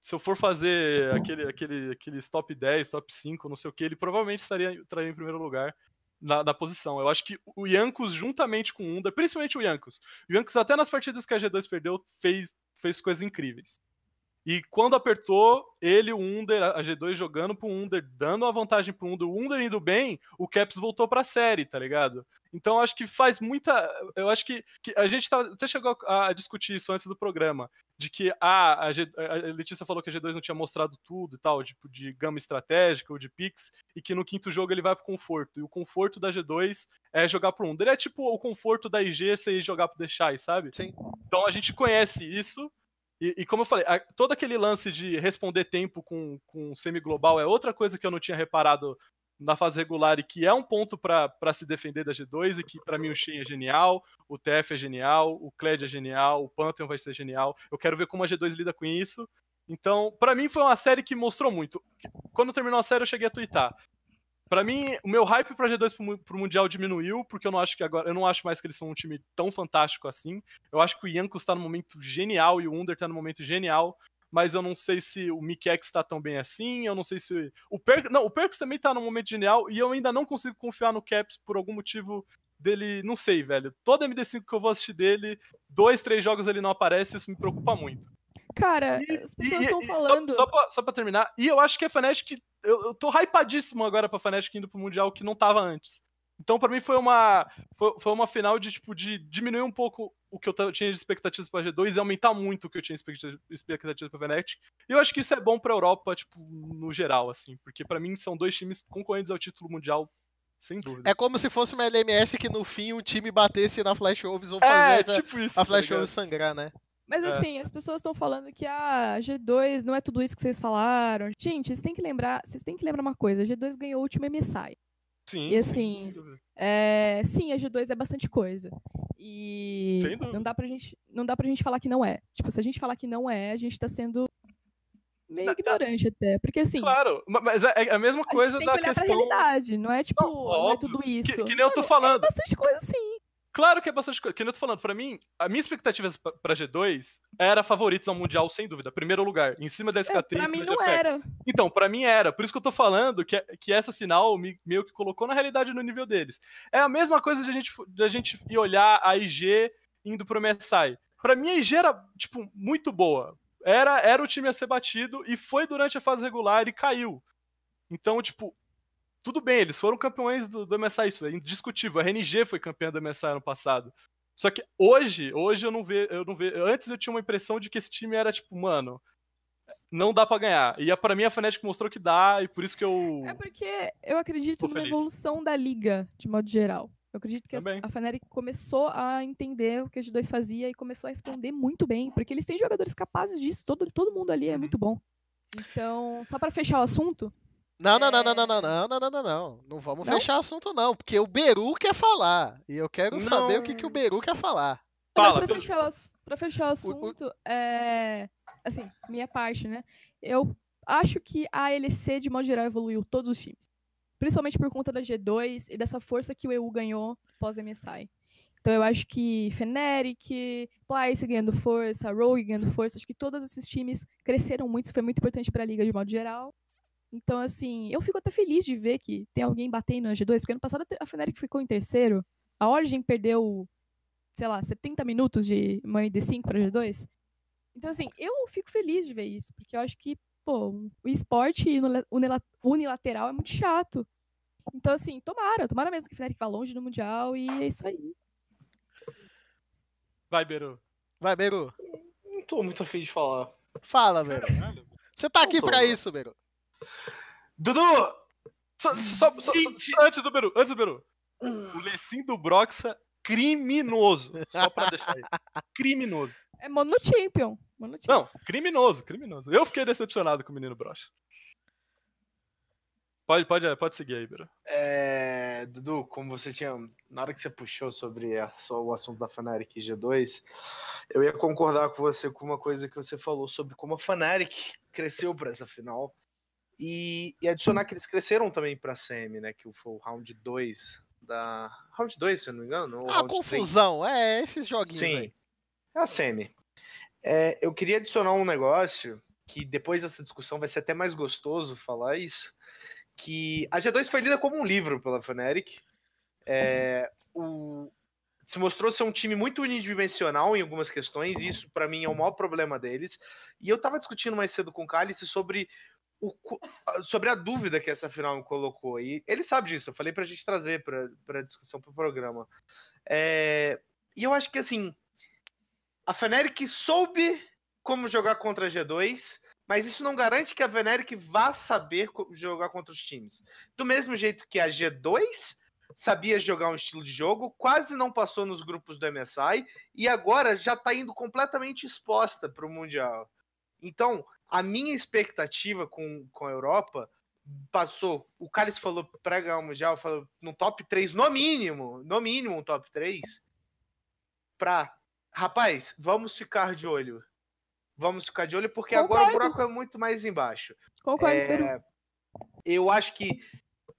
Se eu for fazer aquele, aquele, aqueles top 10, top 5, não sei o que, ele provavelmente estaria, estaria em primeiro lugar na, na posição. Eu acho que o Yankos, juntamente com o Under, principalmente o Yankos. O Yankos, até nas partidas que a G2 perdeu, fez, fez coisas incríveis. E quando apertou, ele, o Under, a G2 jogando pro Under, dando a vantagem pro Under, o Under indo bem, o Caps voltou pra série, tá ligado? Então acho que faz muita. Eu acho que, que a gente tá, até chegou a, a discutir isso antes do programa. De que ah, a, G, a Letícia falou que a G2 não tinha mostrado tudo e tal, tipo, de gama estratégica ou de picks, e que no quinto jogo ele vai pro conforto. E o conforto da G2 é jogar pro Under. É tipo o conforto da IG ser jogar pro Deixai, sabe? Sim. Então a gente conhece isso. E, e como eu falei, a- todo aquele lance de responder tempo com, com semi-global é outra coisa que eu não tinha reparado na fase regular e que é um ponto pra se defender da G2 e que pra mim o Shen é genial, o TF é genial, o Kled é genial, o Pantheon vai ser genial. Eu quero ver como a G2 lida com isso. Então, pra mim foi uma série que mostrou muito. Quando terminou a série eu cheguei a twittar. Pra mim, o meu hype pra G2 pro, pro Mundial diminuiu, porque eu não acho que agora. Eu não acho mais que eles são um time tão fantástico assim. Eu acho que o Yankos tá no momento genial e o Under tá no momento genial. Mas eu não sei se o Mikex tá tão bem assim. Eu não sei se. O Perks. Não, o Perks também tá no momento genial. E eu ainda não consigo confiar no Caps por algum motivo dele. Não sei, velho. Toda MD5 que eu vou assistir dele, dois, três jogos ele não aparece. Isso me preocupa muito. Cara, E- as pessoas estão falando. Só, só, pra, só pra terminar, e eu acho que a Fnatic. Eu, eu tô hypadíssimo agora pra Fnatic indo pro Mundial que não tava antes. Então, pra mim, foi uma, foi, foi uma final de, tipo, de diminuir um pouco o que eu tinha de expectativas pra G2 e aumentar muito o que eu tinha de expectativa- expectativas pra Fnatic. E eu acho que isso é bom pra Europa, tipo, no geral, assim. Porque pra mim são dois times concorrentes ao título mundial, sem dúvida. É como se fosse uma LMS que no fim um time batesse na Flash Wolves ou É, tipo isso. a tá Flash ligado? Wolves sangrar, né? Mas É. assim, as pessoas estão falando que a G2 não é tudo isso que vocês falaram. Gente, vocês têm que lembrar, vocês têm que lembrar uma coisa, a G2 ganhou o último MSI. Sim, E sim, assim. É, sim, a G2 é bastante coisa. E não dá pra gente, não dá pra gente falar que não é. Tipo, se a gente falar que não é, a gente tá sendo meio Não, ignorante até, porque assim, Claro, ma- mas é é a mesma a coisa gente tem da que olhar questão. pra realidade, não é tipo, Não, não, é óbvio, tudo que- isso. que nem eu tô Mano, falando. É bastante coisa sim. Claro que é bastante coisa. Que eu tô falando, pra mim, a minha expectativa pra G2 era favoritos ao Mundial, sem dúvida. Primeiro lugar, em cima da SKT. É, pra mim não era. Então, pra mim era. Por isso que eu tô falando que, que essa final me, meio que colocou na realidade no nível deles. É a mesma coisa de a gente, de a gente ir olhar a IG indo pro MSI. Pra mim, a IG era, tipo, muito boa. Era, era o time a ser batido e foi durante a fase regular e caiu. Então, tipo, tudo bem, eles foram campeões do, do MSI, isso é indiscutível. A RNG foi campeã do MSI ano passado. Só que hoje, hoje eu não vejo, eu não vejo. Antes eu tinha uma impressão de que esse time era tipo, mano, não dá para ganhar. E para mim a Fnatic mostrou que dá e por isso que eu É porque eu acredito numa evolução da liga de modo geral. Eu acredito que Também. a Fnatic começou a entender o que a G2 fazia e começou a responder muito bem, porque eles têm jogadores capazes disso, todo, todo mundo ali é uhum. muito bom. Então, só para fechar o assunto, não, não, não, não, não, não, não, não, não, não, não. Não vamos não? fechar assunto, não, porque o Beru quer falar. E eu quero não. saber o que, que o Beru quer falar. Fala, Mas pra fechar, o, pra fechar o assunto, o, o... é. Assim, minha parte, né? Eu acho que a LC, de modo geral, evoluiu todos os times. Principalmente por conta da G2 e dessa força que o EU ganhou pós-MSI. Então eu acho que Fnatic, Plyce ganhando força, Rogue ganhando força, acho que todos esses times cresceram muito, isso foi muito importante para a liga de modo geral. Então, assim, eu fico até feliz de ver que tem alguém batendo na G2, porque ano passado a Fnatic ficou em terceiro, a Origin perdeu, sei lá, 70 minutos de uma ID5 para G2. Então, assim, eu fico feliz de ver isso, porque eu acho que, pô, o esporte unilateral é muito chato. Então, assim, tomara, tomara mesmo que a Fnatic vá longe no Mundial e é isso aí. Vai, Beru. Vai, Beru. Não tô muito afim de falar. Fala, Beru. Você tá aqui pra isso, Beru. Dudu! Só, só, só, antes do Beru, antes do Beru. O Lecim do Broxa, criminoso. Só pra deixar isso. Criminoso. É mono champion. Mono champion. Não, criminoso, criminoso. Eu fiquei decepcionado com o menino Broxa. Pode, pode, pode seguir aí, Beru. É, Dudu, como você tinha. Na hora que você puxou sobre a, o assunto da Fnatic G2, eu ia concordar com você com uma coisa que você falou sobre como a Fnatic cresceu para essa final. E, e, adicionar que eles cresceram também pra semi, né? Que foi o round 2 da. Round 2, se eu não me engano? Ah, confusão, 3. é, esses joguinhos Sim, aí. É a semi. É, eu queria adicionar um negócio que depois dessa discussão vai ser até mais gostoso falar isso. Que a G2 foi lida como um livro pela Fnatic. É, o, se mostrou ser um time muito unidimensional em algumas questões, e isso para mim é o maior problema deles. E eu tava discutindo mais cedo com o Cálice sobre o, sobre a dúvida que essa final me colocou. E ele sabe disso, eu falei pra gente trazer pra, pra discussão pro programa. É, e eu acho que assim, a Fnatic soube como jogar contra a G2, mas isso não garante que a Fnatic vá saber jogar contra os times. Do mesmo jeito que a G2 sabia jogar um estilo de jogo, quase não passou nos grupos do MSI e agora já está indo completamente exposta para o Mundial. Então, a minha expectativa com, com a Europa passou. O Carlos falou para ganhar o Mundial, falou no top 3, no mínimo, no mínimo um top 3. Pra, rapaz, vamos ficar de olho. Vamos ficar de olho, porque Concordo. agora o buraco é muito mais embaixo. Concordo, é, Eu acho que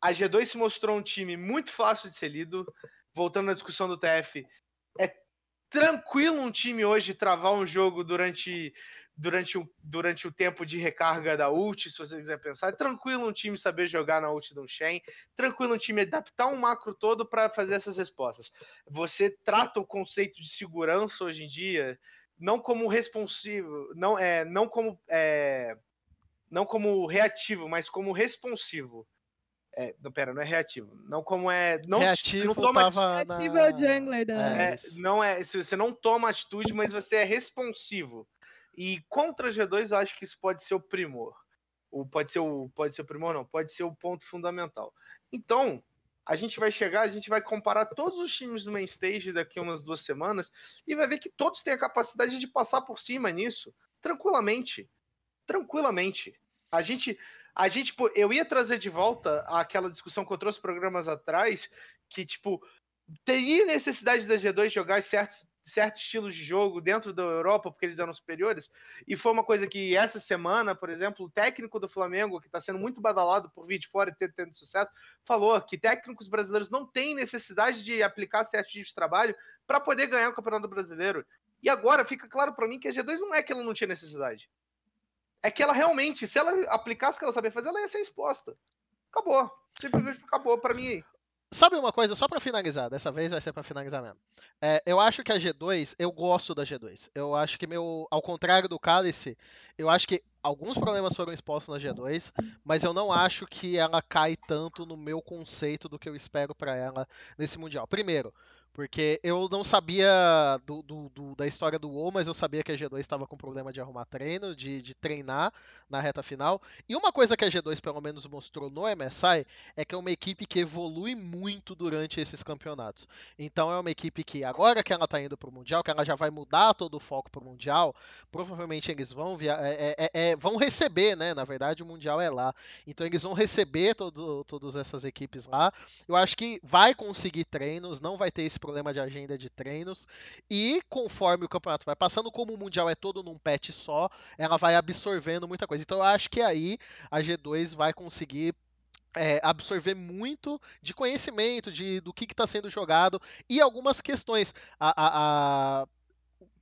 a G2 se mostrou um time muito fácil de ser lido. Voltando à discussão do TF, é tranquilo um time hoje travar um jogo durante durante o, durante o tempo de recarga da ult, se você quiser pensar. É tranquilo um time saber jogar na ult do Shen, tranquilo um time adaptar um macro todo para fazer essas respostas. Você trata o conceito de segurança hoje em dia não como responsivo, não é, não como é, não como reativo, mas como responsivo. É, não, pera, não é reativo. Não como é. Não, reativo não toma é o jungler da. É, não é. Se você não toma atitude, mas você é responsivo. E contra G2 eu acho que isso pode ser o primor. Ou pode ser o, pode ser o primor, não, pode ser o ponto fundamental. Então, a gente vai chegar, a gente vai comparar todos os times do main stage daqui a umas duas semanas e vai ver que todos têm a capacidade de passar por cima nisso, tranquilamente. Tranquilamente. A gente, a gente, eu ia trazer de volta aquela discussão que eu trouxe programas atrás, que tipo teria necessidade da G2 jogar certos certos estilos de jogo dentro da Europa, porque eles eram superiores. E foi uma coisa que essa semana, por exemplo, o técnico do Flamengo, que está sendo muito badalado por vir de fora e ter tendo sucesso, falou que técnicos brasileiros não têm necessidade de aplicar certos tipos de trabalho para poder ganhar o Campeonato Brasileiro. E agora fica claro para mim que a G2 não é que ela não tinha necessidade. É que ela realmente, se ela aplicasse o que ela sabia fazer, ela ia ser exposta. Acabou. Simplesmente acabou para mim. Sabe uma coisa, só para finalizar, dessa vez vai ser para finalizar mesmo. É, eu acho que a G2, eu gosto da G2. Eu acho que meu, ao contrário do Cálice, eu acho que alguns problemas foram expostos na G2, mas eu não acho que ela cai tanto no meu conceito do que eu espero para ela nesse mundial. Primeiro, porque eu não sabia do, do, do, da história do WoW, mas eu sabia que a G2 estava com problema de arrumar treino, de, de, treinar na reta final. E uma coisa que a G2 pelo menos mostrou no MSI é que é uma equipe que evolui muito durante esses campeonatos. Então é uma equipe que agora que ela está indo para o Mundial, que ela já vai mudar todo o foco para o Mundial, provavelmente eles vão, via, é, é, é, vão receber, né? Na verdade o Mundial é lá. Então eles vão receber todo, todas essas equipes lá. Eu acho que vai conseguir treinos, não vai ter esse problema de agenda de treinos. E conforme o campeonato vai passando, como o Mundial é todo num patch só, ela vai absorvendo muita coisa. Então eu acho que aí a G2 vai conseguir é, absorver muito de conhecimento de, do que está sendo jogado e algumas questões. A, a, a,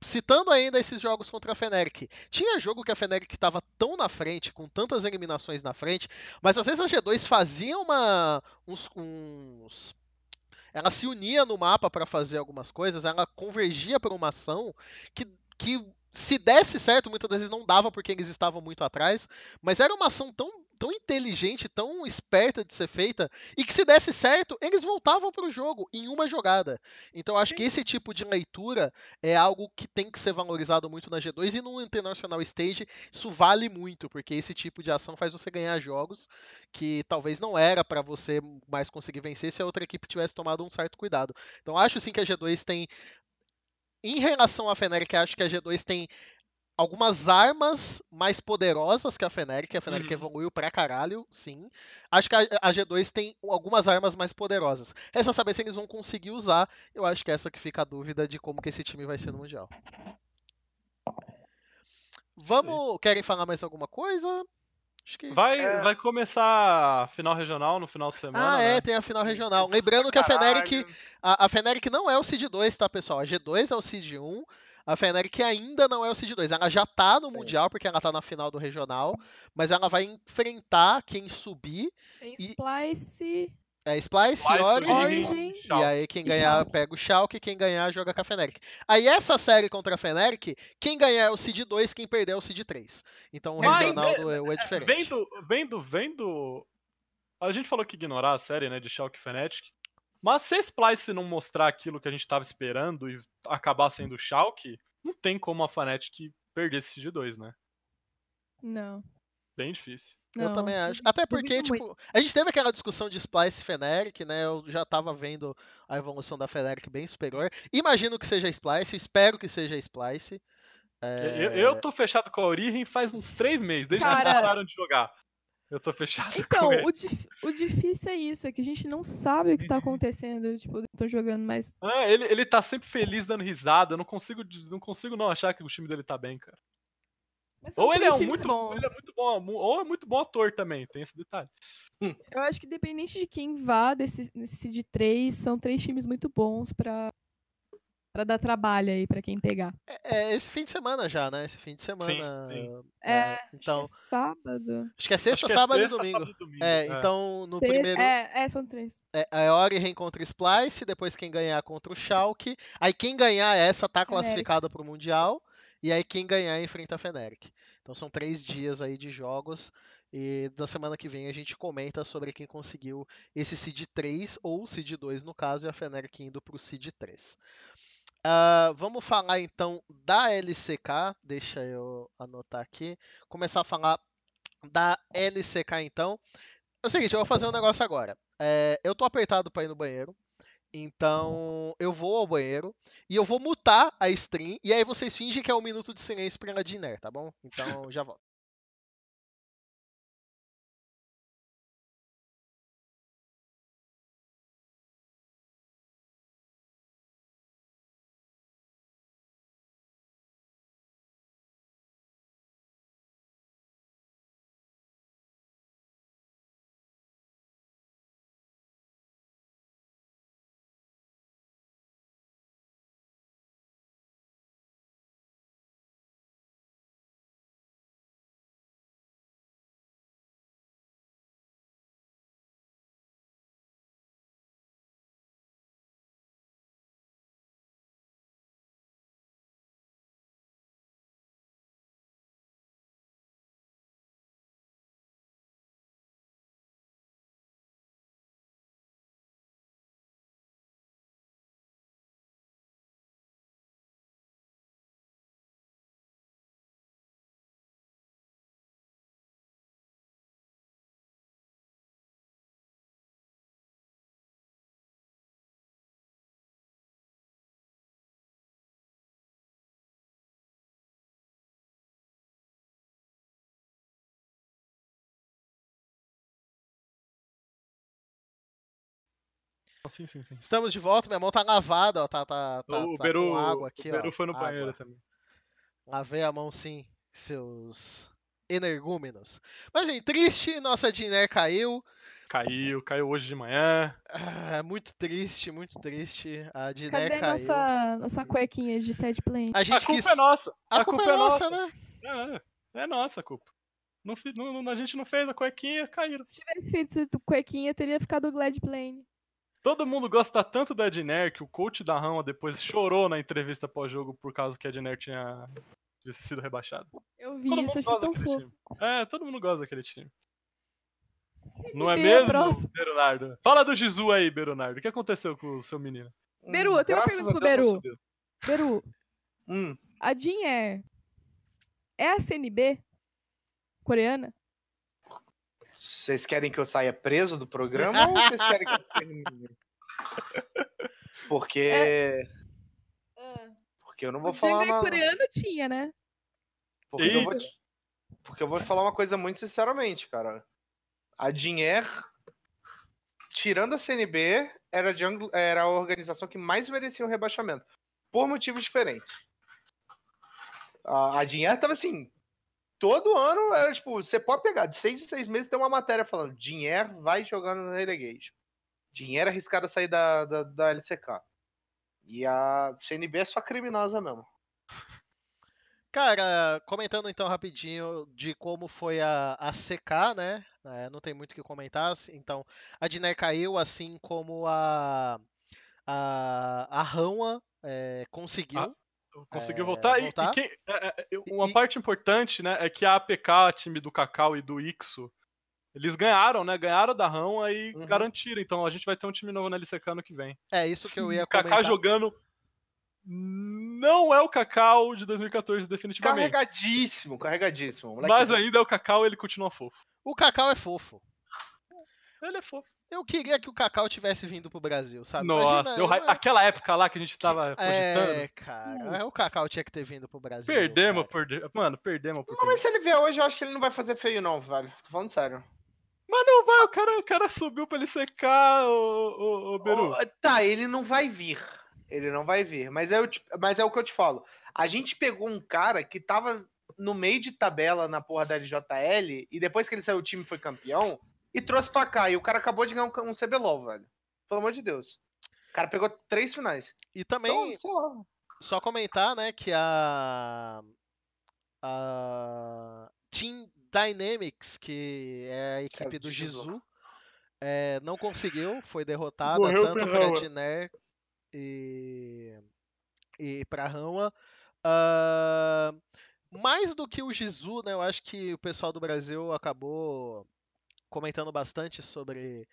citando ainda esses jogos contra a Feneric, tinha jogo que a Feneric estava tão na frente, com tantas eliminações na frente, mas às vezes a G2 fazia uma, uns, uns ela se unia no mapa para fazer algumas coisas, ela convergia para uma ação que, que se desse certo, muitas vezes não dava porque eles estavam muito atrás, mas era uma ação tão tão inteligente, tão esperta de ser feita, e que se desse certo, eles voltavam para o jogo em uma jogada. Então acho que esse tipo de leitura é algo que tem que ser valorizado muito na G2 e no International Stage isso vale muito, porque esse tipo de ação faz você ganhar jogos que talvez não era para você mais conseguir vencer se a outra equipe tivesse tomado um certo cuidado. Então acho sim que a G2 tem em relação à Fnatic, acho que a G2 tem algumas armas mais poderosas que a Fnatic. A Fnatic uhum. evoluiu pra caralho, sim. Acho que a, a, G2 tem algumas armas mais poderosas. É só saber se eles vão conseguir usar. Eu acho que é essa que fica a dúvida de como que esse time vai ser no Mundial. Vamos. Querem falar mais alguma coisa? Que, vai, é... vai começar a final regional no final de semana. Ah, é, né? tem a final regional. Lembrando que a Feneric, a, a Feneric não é o Seed 2, tá, pessoal? A G2 é o Seed 1. A Fnatic ainda não é o Seed 2. Ela já tá no Mundial, porque ela tá na final do regional, mas ela vai enfrentar quem subir. Tem e... Splice. É, Splice, Splice Origin, e aí quem ganhar pega o Schalke, quem ganhar joga com a Fnatic. Aí essa série contra a Fnatic, quem ganhar é o Seed 2, quem perder é o Seed 3. Então o regional do EU é diferente. Vendo, vendo, vendo... A gente falou que ignorar a série, né, de Schalke e Fnatic, mas se a Splice não mostrar aquilo que a gente estava esperando e acabar sendo o Schalke, não tem como a Fnatic perder esse de 2, né? Não. Bem difícil. Não, eu também acho. Até porque, tipo, muito. a gente teve aquela discussão de Splice e Feneric, né? Eu já tava vendo a evolução da Feneric bem superior. Imagino que seja Splice, espero que seja Splice. É... Eu, eu tô fechado com a Origin faz uns três meses, desde Cara... que eles pararam de jogar. Eu tô fechado [laughs] então, com ele. O, o difícil é isso, é que a gente não sabe o que está acontecendo. [laughs] Tipo, eu tô jogando, mas. É, ele, ele tá sempre feliz dando risada. Eu não consigo, não consigo não achar que o time dele tá bem, cara. Ou ele, é um muito, ele é muito bom, ou é muito bom ator também, tem esse detalhe. Hum. Eu acho que dependente de quem vá desse, nesse de três, são três times muito bons para para dar trabalho aí para quem pegar. É, é, esse fim de semana já, né? Esse fim de semana. Sim, sim. É, é, então. Acho que é sábado. Acho que é sexta, que é sábado, sexta, e domingo. sábado, e domingo. É, é, então no primeiro. É, é, são três. É, a Ori contra Splice, depois quem ganhar contra o Schalke. Aí quem ganhar essa tá classificada para o Mundial. E aí quem ganhar enfrenta a Feneric. Então são três dias aí de jogos. E na semana que vem a gente comenta sobre quem conseguiu esse Seed 3 ou Seed 2 no caso, e a Feneric indo para o Seed 3. Uh, vamos falar então da LCK, deixa eu anotar aqui. Começar a falar da LCK então. É o seguinte, eu vou fazer um negócio agora. É, eu tô apertado para ir no banheiro. Então eu vou ao banheiro e eu vou mutar a stream. E aí vocês fingem que é um minuto de silêncio pra Diner, tá bom? Então já volto. Sim, sim, sim. Estamos de volta, minha mão tá lavada, ó, tá, tá, tá, o tá Beru, com água aqui, o Beru ó. foi no água. banheiro também. Lavei a mão sim, seus energúmenos. Mas, gente, triste, nossa Diner caiu. Caiu, caiu hoje de manhã. Ah, muito triste, muito triste. A Diner Cadê caiu. nossa, nossa cuequinha de side plane? A A gente culpa quis... é nossa. A, culpa, é nossa, né? É, é nossa a culpa. Não, não- a gente não fez a cuequinha, caíram. Se tivesse feito cuequinha, teria ficado Glad Plane. Todo mundo gosta tanto da Edner que o coach da Rama depois chorou na entrevista pós-jogo por causa que a Edner tinha tinha sido rebaixado. Eu vi Todo isso, mundo achei gosta tão daquele fofo. time. É, todo mundo gosta daquele time. Não é mesmo, próximo. Bernardo? Fala do Gizu aí, Bernardo. O que aconteceu com o seu menino? Beru, eu tenho uma Graças pergunta a pro Deus, Beru. Beru, Hum, a Jean Air é a CNB coreana? Vocês querem que eu saia preso do programa ou vocês querem que eu termine? [laughs] Porque. É. Porque eu não O vou falar Django é nada. coreano tinha, né? Porque eu, vou porque eu vou te falar uma coisa muito sinceramente, cara. A Dinher, tirando a CNB, era, era a organização que mais merecia um rebaixamento. Por motivos diferentes. A, a Dinher tava assim. Todo ano, era, tipo, você pode pegar, de seis em seis meses tem uma matéria falando Dinher vai jogando no Relegation. Dinheiro arriscado a sair da, da, da LCK. E a CNB é só criminosa mesmo. Cara, comentando então rapidinho de como foi a, a CK, né? É, não tem muito o que comentar. Então, a Diner caiu, assim como a a, a Hanwha é, conseguiu. Ah, Conseguiu É, voltar. E- voltar. E, quem- é, é, uma E- parte importante, né, é que a APK, time do Cacau e do Ixo, eles ganharam, né? Ganharam da Rão e Uhum. garantiram. Então a gente vai ter um time novo na LCK ano que vem. É isso que eu ia [laughs] o Kaká comentar. jogando não é o Cacau de 2014, definitivamente. Carregadíssimo, carregadíssimo. Mas ainda é o Cacau, ele continua fofo. O Cacau é fofo. Ele é fofo. Eu queria que o Cacau tivesse vindo pro Brasil, sabe? Nossa, Imagina, eu- aquela época lá que a gente tava cogitando. É, cara, é, o Cacau tinha que ter vindo pro Brasil. Perdemos, perde... mano, perdemos. Não, mas se ele vier hoje, eu acho que ele não vai fazer feio, não, velho. Tô falando sério. Mas não vai, o cara, o cara subiu pra ele secar, ô, ô, ô Beru. Ô, tá, ele não vai vir. Ele não vai vir. Mas é, o mas é o que eu te falo. A gente pegou um cara que tava no meio de tabela na porra da LJL e depois que ele saiu o time e foi campeão e trouxe pra cá. E o cara acabou de ganhar um, um CBLOL, velho. Pelo amor de Deus. O cara pegou três finais. E também, Então, sei lá. só comentar, né, que a, a Team Dynamics, que é a equipe do do. Gizu, é, não conseguiu, foi derrotada Morreu tanto pra. Diner e, e para Hanwha. Ah, mais do que o Gizu, né, eu acho que o pessoal do Brasil acabou comentando bastante sobre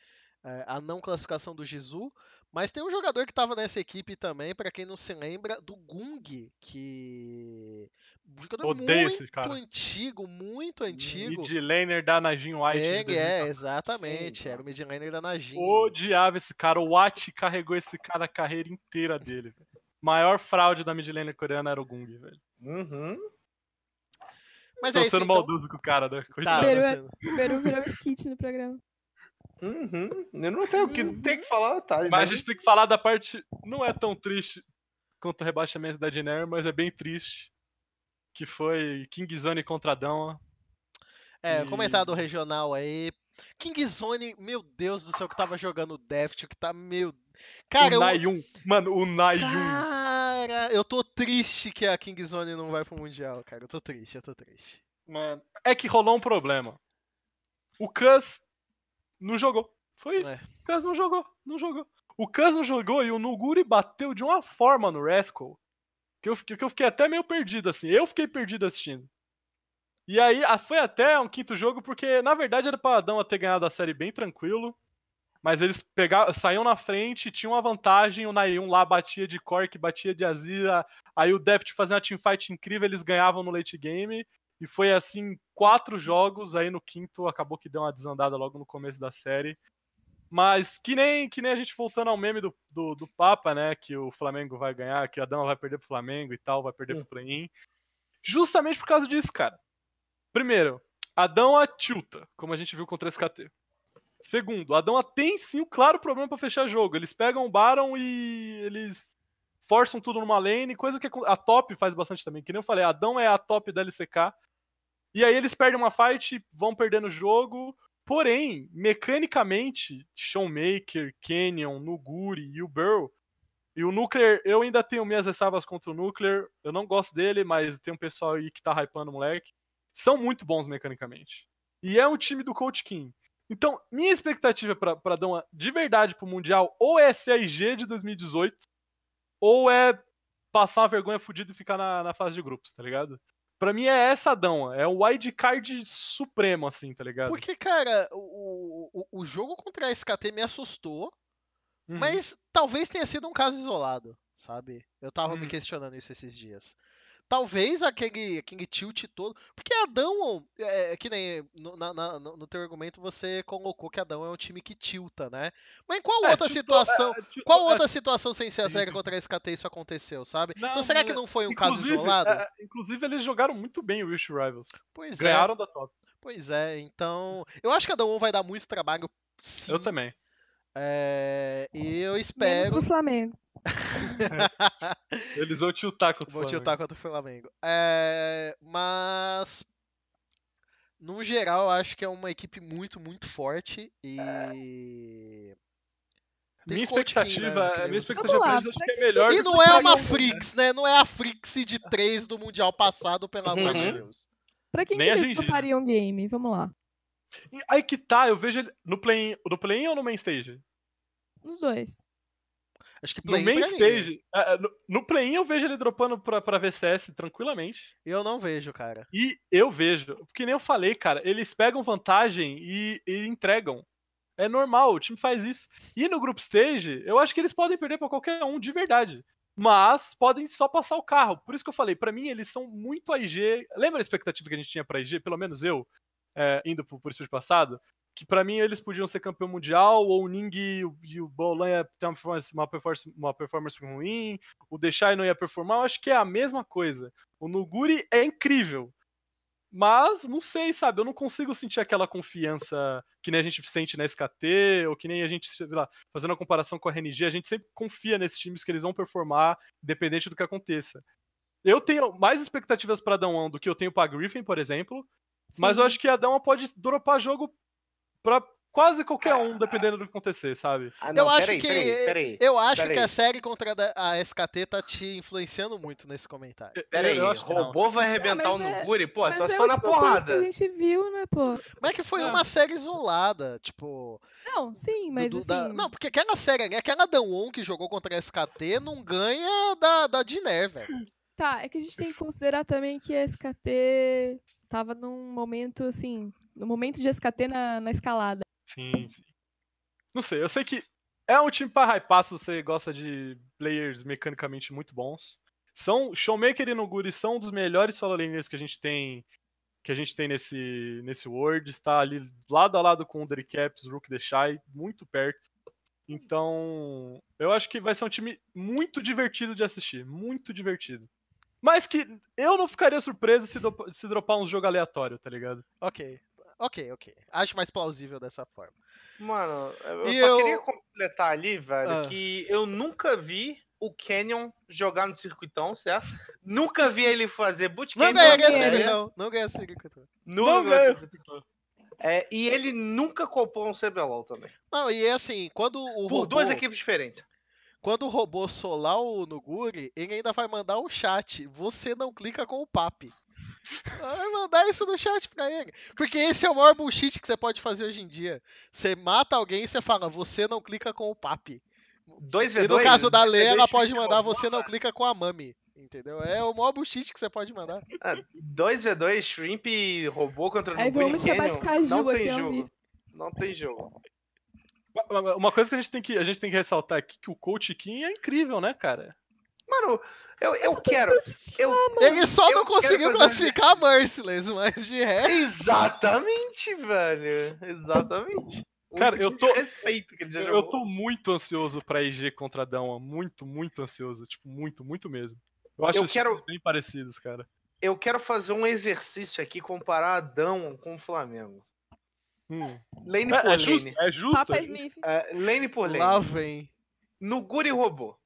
é, a não classificação do Gizu, mas tem um jogador que estava nessa equipe também, para quem não se lembra, do Gung, que um jogador Odeio esse muito cara. antigo, muito antigo. Mid laner da Najin White. Ele é, 2014. exatamente, Sim, era o mid laner da Najin. Odiava esse cara. O Watt carregou esse cara a carreira inteira dele. Maior fraude da mid laner coreana era o Gung, velho. Uhum. Mas Tô é isso, sendo então. maldoso com o cara, né? Tá, Coitado. O Beru virou skit no programa. Uhum. Eu não tenho o que, Uhum. tem que falar, tá? Mas a gente tem que falar da parte. Não é tão triste quanto o rebaixamento da Diner, mas é bem triste. Que foi King Zone contra Dama. É, E- comentar do regional aí. Kingzone, meu Deus do céu, que tava jogando Deft, que tá, meu... Cara, o eu... Nayun. Mano, o Nayun. Cara, eu tô triste que a Kingzone não vai pro Mundial, cara. Eu tô triste, eu tô triste. Mano, é que rolou um problema. O Cus não jogou. Foi isso. É. O Cus não jogou. Não jogou. O Cus não jogou e o Nuguri bateu de uma forma no Rascal que eu, fiquei- que eu fiquei até meio perdido, assim. Eu fiquei perdido assistindo. E aí foi até um quinto jogo, porque na verdade era pra Adama ter ganhado a série bem tranquilo. Mas eles pegaram, saíam na frente, tinham uma vantagem, o Nayun lá batia de Cork, batia de Azira, aí o Deft fazia uma teamfight incrível, eles ganhavam no late game. E foi assim, quatro jogos, aí no quinto acabou que deu uma desandada logo no começo da série. Mas que nem, que nem a gente voltando ao meme do, do, do Papa, né? Que o Flamengo vai ganhar, que a Dama vai perder pro Flamengo e tal, vai perder pro play-in. Justamente por causa disso, cara. Primeiro, a Dama tilta, como a gente viu contra a SKT. Segundo, a Dama tem sim um claro problema pra fechar jogo. Eles pegam o Baron e eles forçam tudo numa lane, coisa que a top faz bastante também. Que nem eu falei, a é a top da LCK. E aí eles perdem uma fight, vão perdendo o jogo. Porém, mecanicamente, Showmaker, Canyon, Nuguri e o Burrow. E o Nuclear, eu ainda tenho minhas ressalvas contra o Nuclear. Eu não gosto dele, mas tem um pessoal aí que tá hypando o moleque. São muito bons mecanicamente. E é um time do Coach King. Então, minha expectativa para dar uma de verdade pro Mundial ou é ser a IG de 2018, ou é passar uma vergonha fodida e ficar na, na fase de grupos, tá ligado? Pra mim é essa Dão, é o wildcard supremo, assim, tá ligado? Porque, cara, o, o, o jogo contra a SKT me assustou, uhum. mas talvez tenha sido um caso isolado, sabe? Eu tava uhum. me questionando isso esses dias. Talvez aquele, aquele tilt todo. Porque Adão, é, é, que nem no, na, no teu argumento você colocou que Adão é um time que tilta, né? Mas em qual é, outra situação. É, qual outra situação sem ser a série contra a SKT isso aconteceu, sabe? Então não, então será que não foi um caso isolado? É, inclusive, eles jogaram muito bem o Wish Rivals. Pois Ganharam da top. Pois é, então. Eu acho que Adão vai dar muito trabalho. Sim. Eu também. É, e eu espero. Menos pro Flamengo. Eles vão tiltar contra o Flamengo. Vão tiltar contra o Flamengo. É, mas. No geral, eu acho que é uma equipe muito, muito forte e. minha expectativa, né, minha expectativa lá, acho que é melhor. E não é uma Frix, né? Não é a Frix de 3 do Mundial passado, pelo amor de uhum. Deus. Pra quem Nem que eles topariam um game? Vamos lá. Aí que tá, eu vejo ele no play, no play ou no main stage? Nos dois. Acho que play no main stage. É, é, no, no play-in eu vejo ele dropando pra, pra VCS tranquilamente. Eu não vejo, cara. E eu vejo. Porque nem eu falei, cara. Eles pegam vantagem e, e entregam. É normal, o time faz isso. E no group stage, eu acho que eles podem perder para qualquer um de verdade. Mas podem só passar o carro. Por isso que eu falei, para mim eles são muito AIG. Lembra a expectativa que a gente tinha para AIG? Pelo menos eu, é, indo pro, pro passado? que para mim eles podiam ser campeão mundial, ou o Ning e o Bolan ia ter uma performance, uma performance, uma performance ruim, o Deixai não ia performar, eu acho que é a mesma coisa. O Nuguri é incrível, mas não sei, sabe, eu não consigo sentir aquela confiança que nem a gente sente na SKT, ou que nem a gente, lá, fazendo a comparação com a RNG, a gente sempre confia nesses times que eles vão performar, independente do que aconteça. Eu tenho mais expectativas para Dão do que eu tenho para Griffin, por exemplo, Sim. Mas eu acho que a Dama pode dropar jogo pra quase qualquer um, dependendo do que acontecer, sabe? Ah, não, eu acho que peraí, peraí, eu acho que a série contra a SKT tá te influenciando muito nesse comentário. Peraí, o robô vai arrebentar não, o é- Nuguri? Pô, só se é for na porrada. Que a gente viu, né, pô? Mas é que foi uma série isolada, tipo. Não, sim, mas do, do, assim... da... Não, porque aquela série, aquela Danwon que jogou contra a SKT não ganha da, da Diné, velho. Tá, é que a gente tem que considerar também que a SKT tava num momento assim, no momento de SKT na, na escalada. Sim, sim. Não sei, eu sei que é um time para hypar se você gosta de players mecanicamente muito bons. São Showmaker e Noguri são um dos melhores solo laners que a gente tem que a gente tem nesse nesse World, está ali lado a lado com o Caps, Rook the Shy, muito perto. Então, eu acho que vai ser um time muito divertido de assistir, muito divertido. Mas que eu não ficaria surpreso se, do, se dropar um jogo aleatório, tá ligado? Ok, ok, ok. Acho mais plausível dessa forma. Mano, eu e só eu... queria completar ali, velho, ah. que eu nunca vi o Canyon jogar no circuitão, certo? Nunca vi ele fazer bootcamp. Não ganha circuitão. Não ganha circuitão. Não ganha circuitão. É, e ele nunca copou um CBLOL também. Não, e é assim, quando o Por robô... duas equipes diferentes. Quando o robô solar o Nuguri, ele ainda vai mandar um chat. Você não clica com o PAP. Vai mandar isso no chat pra ele. Porque esse é o maior bullshit que você pode fazer hoje em dia. Você mata alguém e você fala, você não clica com o PAP. 2v2, e no caso da Lei, ela pode mandar você não clica com a Mami. Entendeu? É o maior bullshit que você pode mandar. 2v2, ah, Shrimp robô contra o Aí vamos chamar de Caju Não tem jogo. Não tem jogo. Uma coisa que a gente tem que, a gente tem que ressaltar aqui que o Coach Kim é incrível, né, cara? Mano, eu, eu quero. Eu, ele só não conseguiu classificar a Merciless, mas de resto. Exatamente, velho. Exatamente. Cara, eu tô. Respeito que ele já eu jogou. tô muito ansioso pra IG contra Dama. Muito, muito ansioso. Tipo, muito, muito mesmo. Eu acho eu quero... bem parecidos, cara. Eu quero fazer um exercício aqui, comparar a com o Flamengo. Hum. Lane É, por é justo, lane. é justo. Papa é justo. Smith. É, lane por lane. Lá vem. No Guri Robô.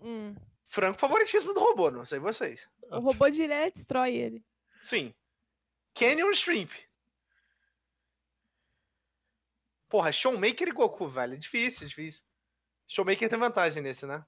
Hum. Franco favoritismo do robô, não sei vocês. O robô direto destrói ele. Sim. Canyon Shrimp. Porra, Showmaker e Goku, velho. É difícil, difícil. Showmaker tem vantagem nesse, né?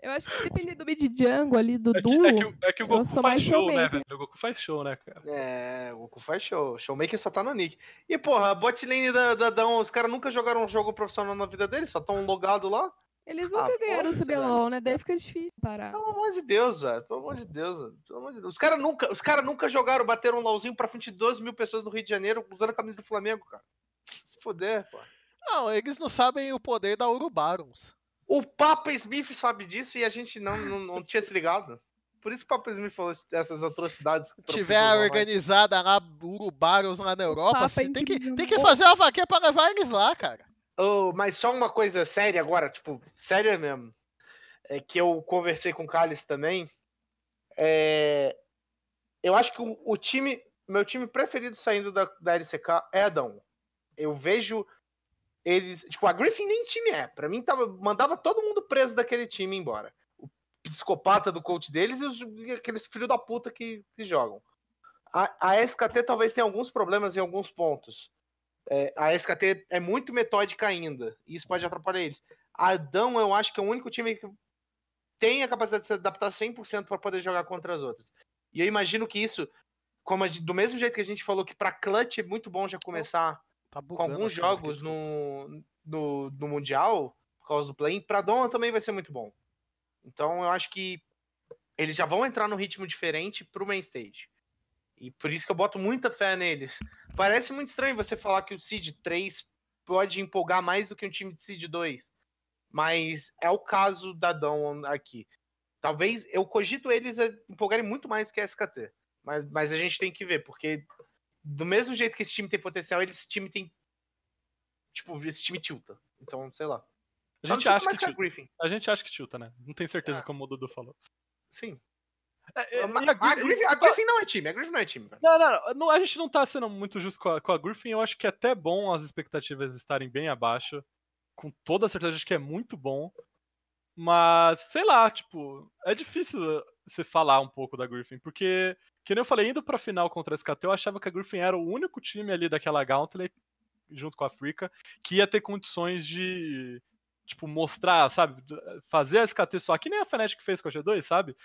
Eu acho que se depender do mid jungle ali, do É que, duo, é que o- é que o Goku faz show, né, showmaker. velho? O Goku faz show, né, cara? É, o Goku faz show. Showmaker só tá no nick. E, porra, a bot lane da, da os caras nunca jogaram um jogo profissional na vida deles, só tão logados lá. eles Ah, nunca ganharam o foda-se, CBLOL, né? Daí fica difícil parar. Pelo amor de Deus, velho. Pelo amor de Deus, velho. Pelo amor de Deus. Os caras nunca, os cara nunca jogaram, bateram um LOLzinho pra frente de 12 mil pessoas no Rio de Janeiro usando a camisa do Flamengo, cara. Se fuder, pô. Não, eles não sabem o poder da Urubarons. O Papa Smith sabe disso e a gente não, não, não tinha se ligado. Por isso que o Papa Smith falou essas atrocidades. Se tiver organizada lá, Urubarons lá na Europa, Papa tem que, tem que fazer uma vaquinha pra levar eles lá, cara. Oh, mas só uma coisa séria agora, tipo, séria mesmo. É que eu conversei com o Callis também. É, eu acho que o, o time, meu time preferido saindo da, da LCK é a Dawn. Eu vejo eles. Tipo, a Griffin nem time é. Pra mim, tava, mandava todo mundo preso daquele time embora. O psicopata do coach deles e os, aqueles filhos da puta que, que jogam. A, a SKT talvez tenha alguns problemas em alguns pontos. É, a SKT é muito metódica ainda, e isso pode atrapalhar eles. A Adão, eu acho que é o único time que tem a capacidade de se adaptar 100% para poder jogar contra as outras. E eu imagino que isso, como gente- do mesmo jeito que a gente falou que para clutch é muito bom já começar Tá com alguns jogos no, no, no Mundial, por causa do play, para Dom também vai ser muito bom. Então eu acho que eles já vão entrar num ritmo diferente pro main stage. E por isso que eu boto muita fé neles. Parece muito estranho você falar que o Seed 3 pode empolgar mais do que um time de Seed 2. Mas é o caso da Dawn aqui. Talvez eu cogito eles a empolgarem muito mais que a SKT. Mas, mas a gente tem que ver, porque do mesmo jeito que esse time tem potencial, esse time tem. Tipo, esse time tilta. Então, sei lá. A gente, acha que que. Griffin. a gente acha que tilta, né? Não tenho certeza É. como o Dudu falou. Sim. É, é, A, a a Griffin- a Griffin não é time. A Griffin não é time. Não, não, não, a gente não tá sendo muito justo com a, com a Griffin. Eu acho que é até bom as expectativas estarem bem abaixo. Com toda certeza, acho que é muito bom. Mas, sei lá, tipo, é difícil você falar um pouco da Griffin, porque, que nem eu falei, indo pra final contra a SKT, eu achava que a Griffin era o único time ali daquela Gauntlet, junto com a Africa, que ia ter condições de, tipo, mostrar, sabe, fazer a SKT só, que nem a Fnatic fez com a G2, sabe?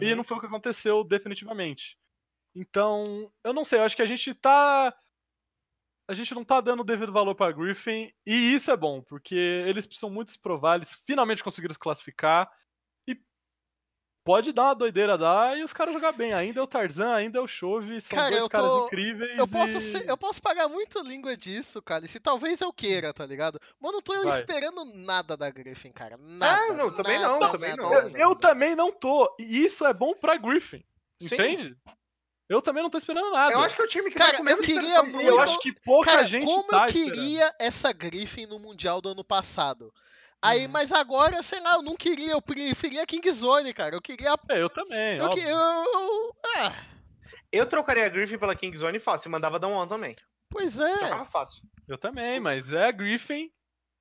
E Uhum. não foi o que aconteceu definitivamente. Então, eu não sei, eu acho que a gente tá. A gente não tá dando o devido valor pra Griffin, e isso é bom, porque eles precisam muito se provar, eles finalmente conseguiram se classificar, e pode dar uma doideira dar, e os caras jogar bem. Ainda é o Tarzan, ainda é o Chove, são Cara, dois caras tô- incríveis. Eu posso, e... ser- eu posso pagar muito língua disso, cara. E se talvez eu queira, tá ligado? Mas eu não tô Vai. esperando nada da Griffin, cara. Nada. não, também não, nada, também nada, não. nada, Eu, também não tô, e isso é bom pra Griffin, Sim. entende? Eu também não tô esperando nada. Eu acho que é o time que Cara, vai com eu queria E eu muito- acho que pouca Cara, gente como tá eu esperando. queria essa Griffin no Mundial do ano passado. Aí, Uhum. mas agora, sei lá, eu não queria, eu preferia a Kingzone, cara. Eu queria. É, eu também, Eu, que- eu, eu- ah, Eu trocaria a Griffin pela Kingzone fácil, e mandava dar um on também. pois é. Trocava fácil. Eu também, mas é a Griffin.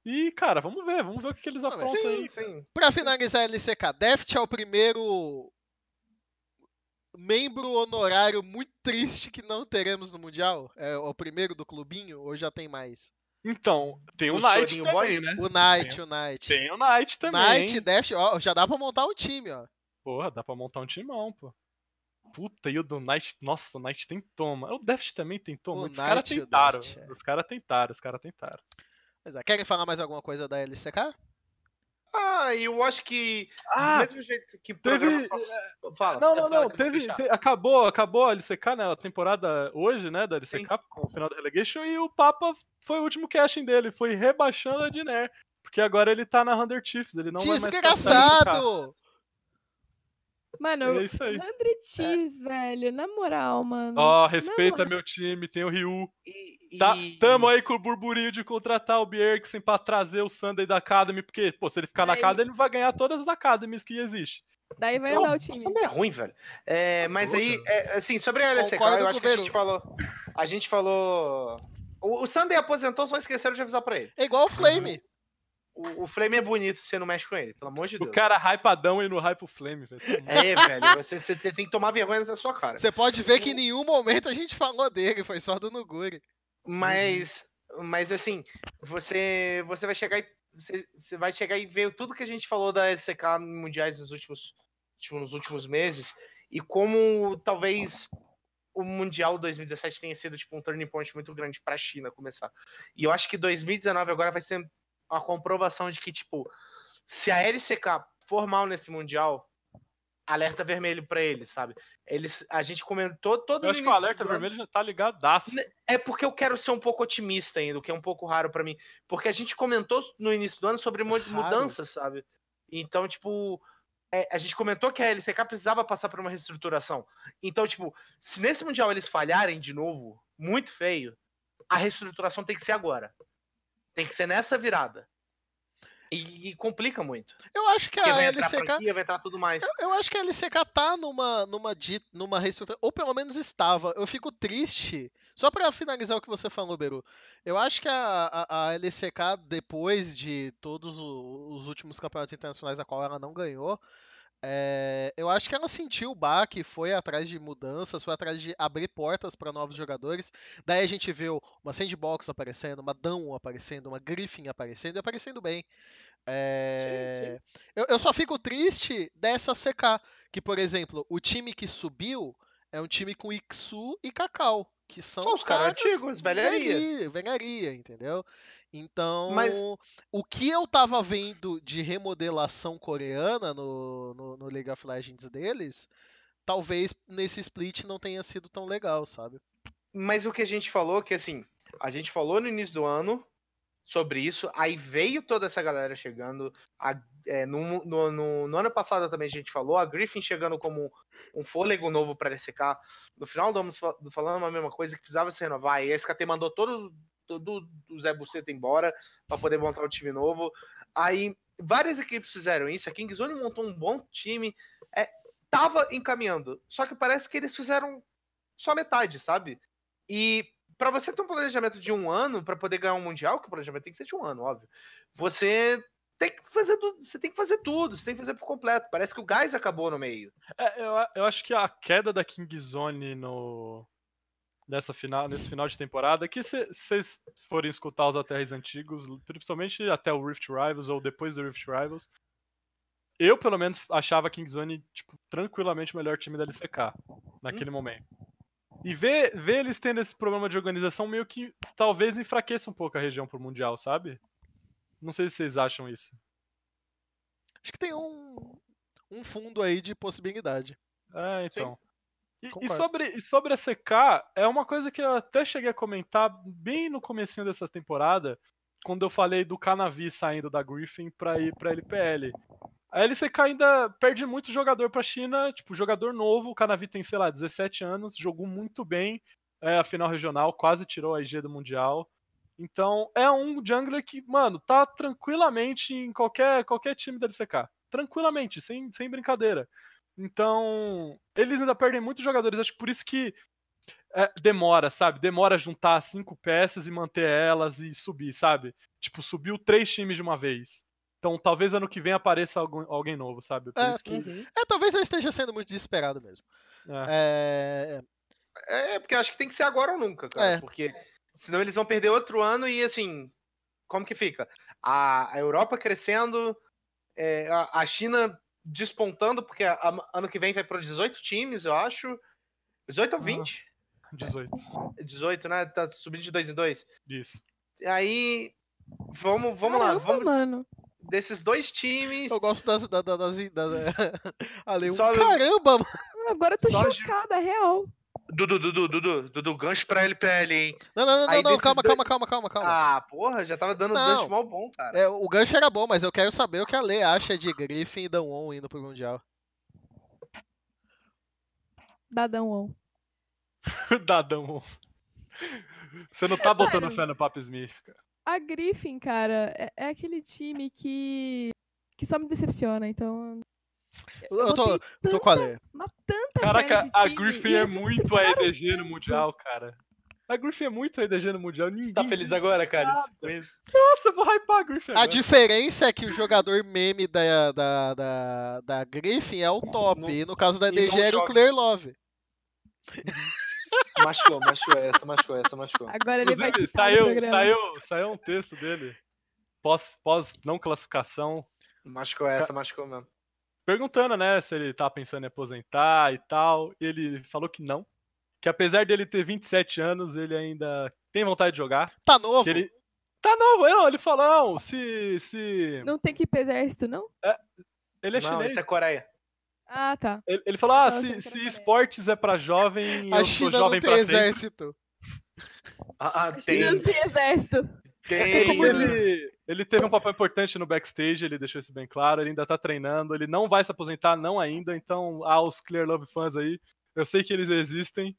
E, cara, vamos ver, vamos ver o que, que eles aprontam Sim, aí. sim. Pra finalizar a LCK, Deft é o primeiro membro honorário muito triste que não teremos no Mundial. É o primeiro do clubinho ou já tem mais? Então, tem o O Knight também, Boys? né? O Knight, o Knight. Tem o Knight também. Knight, Deft, ó, já dá pra montar um time, ó. Porra, dá pra montar um timão, pô. Puta, e o do Knight, nossa, o Knight tentou, mano. O Deft também tentou, O muito. Os caras e o tentaram. É. Os caras tentaram, os caras tentaram. Pois é, querem falar mais alguma coisa da LCK? Ah, e eu acho que do Ah, mesmo jeito que teve- Fala. não, não, não. Teve, te- acabou, acabou a LCK, né? A temporada hoje, né? Da LCK, com o final da Relegation. E o Papa foi o último casting dele. Foi rebaixando a Diner. Porque agora ele tá na Hunter Chiefs. Ele não vai mais. Desgraçado! Mano, É isso aí. 100 X, velho. Na moral, mano. Ó, respeita Não, meu time, tem o Ryu. E, Tá, e- tamo aí com o burburinho de contratar o Bjergsen pra trazer o Sunday da Academy, porque, pô, se ele ficar na Academy, ele vai ganhar todas as Academies que existem. Daí vai Não, andar o time. Não é ruim, velho. É, mas aí, é, assim, sobre a Concordo eu acho que a gente falou. A gente falou O, o Sunday aposentou, só esqueceram de avisar pra ele. É igual o Flame. O, o Flame é bonito, você não mexe com ele, pelo amor de Deus. O cara hypadão e no hype o flame, velho. É, velho, você, você tem que tomar vergonha na sua cara. Você pode ver que em nenhum momento a gente falou dele, foi só do Nuguri. Mas, mas assim, você, você vai chegar e você, você vai chegar e ver tudo que a gente falou da LCK mundiais nos últimos, tipo, nos últimos meses e como talvez o mundial 2017 tenha sido tipo um turning point muito grande para a China começar. E eu acho que 2019 agora vai ser a comprovação de que tipo, se a LCK for mal nesse mundial, alerta vermelho para eles, sabe? Eles, a gente comentou todo Eu acho que o alerta vermelho já tá ligadaço. é porque eu quero ser um pouco otimista ainda, o que é um pouco raro pra mim. Porque a gente comentou no início do ano sobre Raro? mudanças, sabe? Então, tipo, é, a gente comentou que a LCK precisava passar por uma reestruturação. Então, tipo, se nesse Mundial eles falharem de novo, muito feio, a reestruturação tem que ser agora. Tem que ser nessa virada. E, e complica muito. Eu acho que Porque a vai entrar LCK. franquia, vai entrar tudo mais. Eu, eu acho que a LCK tá numa, numa, numa reestruturação, ou pelo menos estava. Eu fico triste. Só pra finalizar o que você falou, Beru. Eu acho que a, a, a LCK, depois de todos o- os últimos campeonatos internacionais a qual ela não ganhou, é, eu acho que ela sentiu o baque, foi atrás de mudanças, foi atrás de abrir portas para novos jogadores. Daí a gente viu uma Sandbox aparecendo, uma Dawn aparecendo, uma Griffin aparecendo e aparecendo bem. É, Eu, eu só fico triste dessa CK, que, por exemplo, o time que subiu é um time com Iksu e Cacau, que são São os caras antigos, velharia. velharia, velharia, entendeu? Então, Mas- o que eu tava vendo de remodelação coreana no, no, no League of Legends deles, talvez nesse split não tenha sido tão legal, sabe? Mas o que a gente falou, que assim, a gente falou no início do ano sobre isso, aí veio toda essa galera chegando. a- é, no, no- no- no ano passado também a gente falou, a Griffin chegando como um fôlego novo para LCK. No final do ano fa- falando a mesma coisa, que precisava se renovar. E a SKT mandou todo, todo o Zé Buceta embora para poder montar um time novo. Aí várias equipes fizeram isso. A Kingzone montou um bom time. É, tava encaminhando. Só que parece que eles fizeram só metade, sabe? E para você ter um planejamento de um ano para poder ganhar um mundial, que o planejamento tem que ser de um ano, óbvio. Você tem que fazer tudo, você tem que fazer tudo, você tem que fazer por completo. Parece que o gás acabou no meio. É, eu, eu acho que a queda da Kingzone no nessa final, nesse final de temporada, que se vocês forem escutar os ATRs antigos, principalmente até o Rift Rivals ou depois do Rift Rivals, eu pelo menos achava a Kingzone tipo tranquilamente o melhor time da LCK naquele momento. E ver, ver eles tendo esse problema de organização meio que talvez enfraqueça um pouco a região pro mundial, sabe? Não sei se vocês acham isso. Acho que tem um, um fundo aí de possibilidade. É, então. E, e sobre, e sobre a CK, é uma coisa que eu até cheguei a comentar bem no comecinho dessa temporada, quando eu falei do Canavi saindo da Griffin pra ir pra LPL. A LCK ainda perde muito jogador pra China, tipo, jogador novo, o Canavi tem, sei lá, 17 anos, jogou muito bem é, a final regional, quase tirou a IG do Mundial. Então, é um jungler que, mano, tá tranquilamente em qualquer, qualquer time da LCK. Tranquilamente, sem, sem brincadeira. Então, eles ainda perdem muitos jogadores. Acho que por isso que é, demora, sabe? Demora juntar cinco peças e manter elas e subir, sabe? Tipo, subiu três times de uma vez. Então, talvez ano que vem apareça algum- alguém novo, sabe? Por É, isso que. É, talvez eu esteja sendo muito desesperado mesmo. é. É, É, porque acho que tem que ser agora ou nunca, cara. É. Porque senão eles vão perder outro ano e assim, como que fica? A, a Europa crescendo, é, a, a China despontando, porque a- a- ano que vem vai para 18 times, eu acho. 18 ou Ah. 20? 18. 18, né? Tá subindo de dois em dois. Isso. Aí, vamos, vamos lá. Caramba, Vamos mano. desses dois times. eu gosto das. das, das, das, [laughs] das um Só- caramba, mano. Agora eu tô Só chocada, real. Dudu, Dudu, Dudu, Dudu, gancho pra LPL, hein? Não, não, não, não, calma, dois- calma, calma, calma, calma. Ah, porra, já tava dando Não. gancho mal bom, cara. É, o gancho era bom, mas eu quero saber o que a Lê acha de Griffin e Danwon indo pro Mundial. Dadão on. Dadão. Você não tá botando fé no Pap Smith, cara. A Griffin, cara, é, é aquele time que. que só me decepciona, então. Eu tô, botei tô com a Lê. Uma tanta fé Caraca, a Griffin é me muito decepcionaram AEDG no Mundial, cara. A Griffin é muito EDG no Mundial. Ninguém... Você tá feliz agora, cara? Nossa, eu vou hypar a Griffin A agora. diferença é que o jogador meme da, da, da, da Griffin é o top. Não- e no caso da e DG não era o. Clear Love. Machucou, machucou essa, machucou essa, machucou. Agora ele vai Inclusive, no saiu, saiu, saiu um texto dele, pós, pós não classificação, Machucou essa, machucou mesmo. Perguntando, né, se ele tá pensando em aposentar e tal. E ele falou que não. Que apesar dele ter 27 anos, ele ainda tem vontade de jogar. Tá novo. Que ele tá novo, não, ele falou, não, se. se... Não tem que ir pro exército, não? Ele é não, chinês. isso é Coreia. Ah, tá. Ele, ele falou, ah, se, se esportes é pra jovem, [laughs] A eu sou China não jovem tem pra sempre. exército. Ah, ah, Não tem, tem exército. Tem, comunista. Ele, ele teve um papel importante no backstage, ele deixou isso bem claro, ele ainda tá treinando, ele não vai se aposentar, não ainda, então aos Clear Love fãs aí, eu sei que eles existem,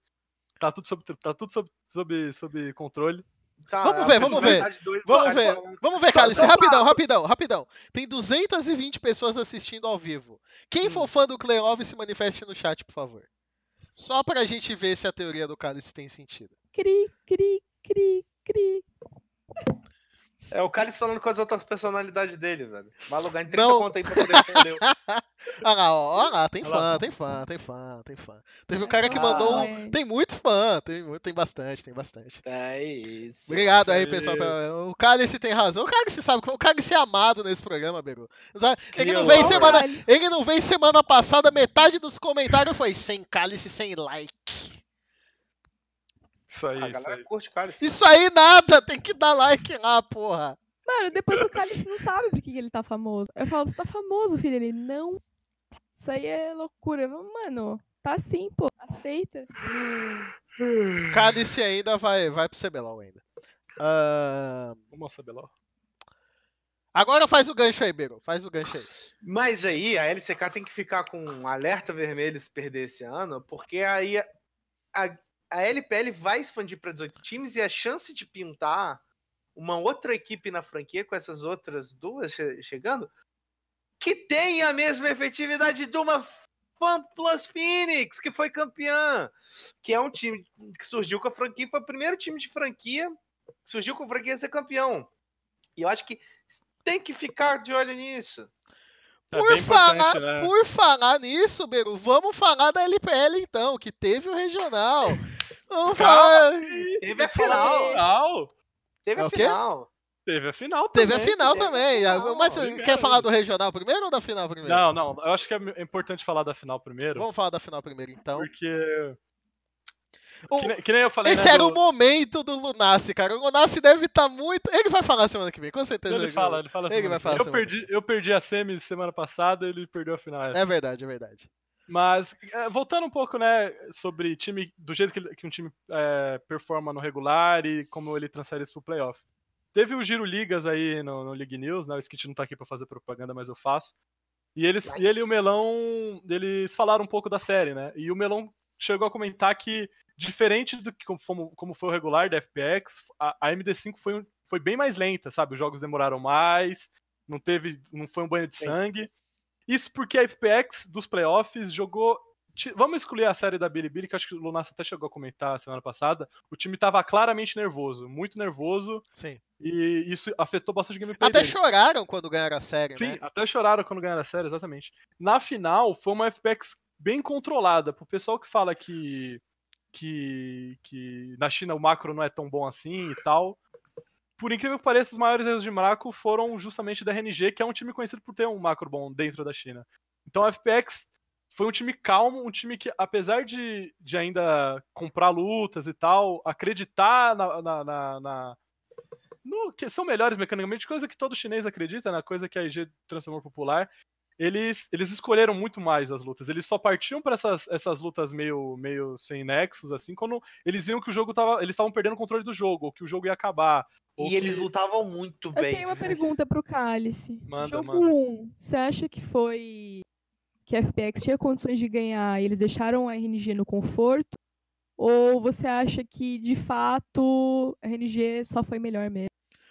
tá tudo sob, tá tudo sob, sob, sob controle. Tá, Vamos ver, vamos ver. Vamos ver, vamos ver, Só- Cálice, só rapidão, pra- rapidão, rapidão. Tem 220 pessoas assistindo ao vivo. Quem for fã do Clear Love se manifeste no chat, por favor. Só pra gente ver se a teoria do Cálice tem sentido. Cri, cri, cri, cri. É o Cálice falando com as outras personalidades dele, velho. Alugar em 30 Não. conto aí pra poder responder. Olha lá, [laughs] ó, olha lá, tem fã, tem fã, tem fã, tem fã. Teve um cara que Ah, mandou um. Tem muito fã, tem, mu- tem bastante, tem bastante. É isso. Obrigado aí, pessoal. pela- O Cálice tem razão. O Cálice sabe, o Cálice é amado nesse programa, Beru. Ele não veio semana, ele não veio semana passada, metade dos comentários foi sem Cálice, sem like. Isso aí, A isso galera aí. curte Cálice. Isso aí nada, tem que dar like lá, porra. Mano, depois o Cálice não sabe por que ele tá famoso. Eu falo, você tá famoso, filho. Ele, não. Isso aí é loucura. Mano, tá assim, pô. Aceita. Cálice ainda vai, vai pro CBLOL ainda. Ahn, Vamos mostrar, Beló. agora faz o gancho aí, Beru. Faz o gancho aí. Mas aí a LCK tem que ficar com um alerta vermelho se perder esse ano, porque aí a, a, a LPL vai expandir para 18 times e a chance de pintar uma outra equipe na franquia com essas outras duas che- chegando que tem a mesma efetividade de uma Fan Plus Phoenix, que foi campeã, que é um time que surgiu com a franquia, foi o primeiro time de franquia que surgiu com a franquia ser campeão. E eu acho que tem que ficar de olho nisso. É Por falar, né? por falar nisso, Beru, vamos falar da LPL então, que teve o regional. Vamos Calma, falar. Teve a final. final. Teve É a final. Teve a final Teve a também. final teve a também. final, Mas obrigado. quer falar do regional primeiro ou da final primeiro? Não, não, eu acho que é importante falar da final primeiro, Vamos falar da final primeiro então. porque... O- Que nem, que nem eu falei, Esse né, era do- o momento do Lunassi, cara. O Lunassi deve estar muito. Ele vai falar semana que vem, com certeza. Ele fala, ele fala Ele semana vai falar vem. eu perdi, eu perdi a semi semana passada, ele perdeu a final. É verdade, é verdade. Mas, é, voltando um pouco, né, sobre time, do jeito que, ele- que um time é, performa no regular e como ele transfere isso pro playoff. Teve o Giro Ligas aí no, no League News, né, o Skit não tá aqui pra fazer propaganda, mas eu faço. E, eles, e ele e o Melão, eles falaram um pouco da série, né, e o Melão chegou a comentar que, diferente do que como, como foi o regular da FPX, a, a MD5 foi, um- foi bem mais lenta, sabe, os jogos demoraram mais, não teve, não foi um banho de Sim. sangue. Isso porque a FPX dos playoffs jogou. Vamos excluir a série da Bilibili, que acho que o Lunassa até chegou a comentar semana passada. O time tava claramente nervoso, muito nervoso, Sim. e isso afetou bastante o gameplay Até deles. choraram quando ganharam a série, Sim, né? até choraram quando ganharam a série, exatamente. Na final, foi uma FPX bem controlada. Pro pessoal que fala que, que, que na China o macro não é tão bom assim e tal. Por incrível que pareça, os maiores erros de macro foram justamente da RNG, que é um time conhecido por ter um macro bom dentro da China. Então a FPX foi um time calmo, um time que, apesar de, de ainda comprar lutas e tal, acreditar na, na, na- na- no que são melhores mecanicamente, coisa que todo chinês acredita, na coisa que a IG transformou popular. Eles, eles escolheram muito mais as lutas. Eles só partiam para essas, essas lutas meio, meio sem nexos, assim, quando eles viam que o jogo tava. Eles estavam perdendo o controle do jogo, ou que o jogo ia acabar. E que- eles lutavam muito Eu bem. tenho uma pergunta pro Cálice. Manda, Jogo manda. 1, você acha que foi que a FPX tinha condições de ganhar e eles deixaram a RNG no conforto? Ou você acha que, de fato, a RNG só foi melhor mesmo?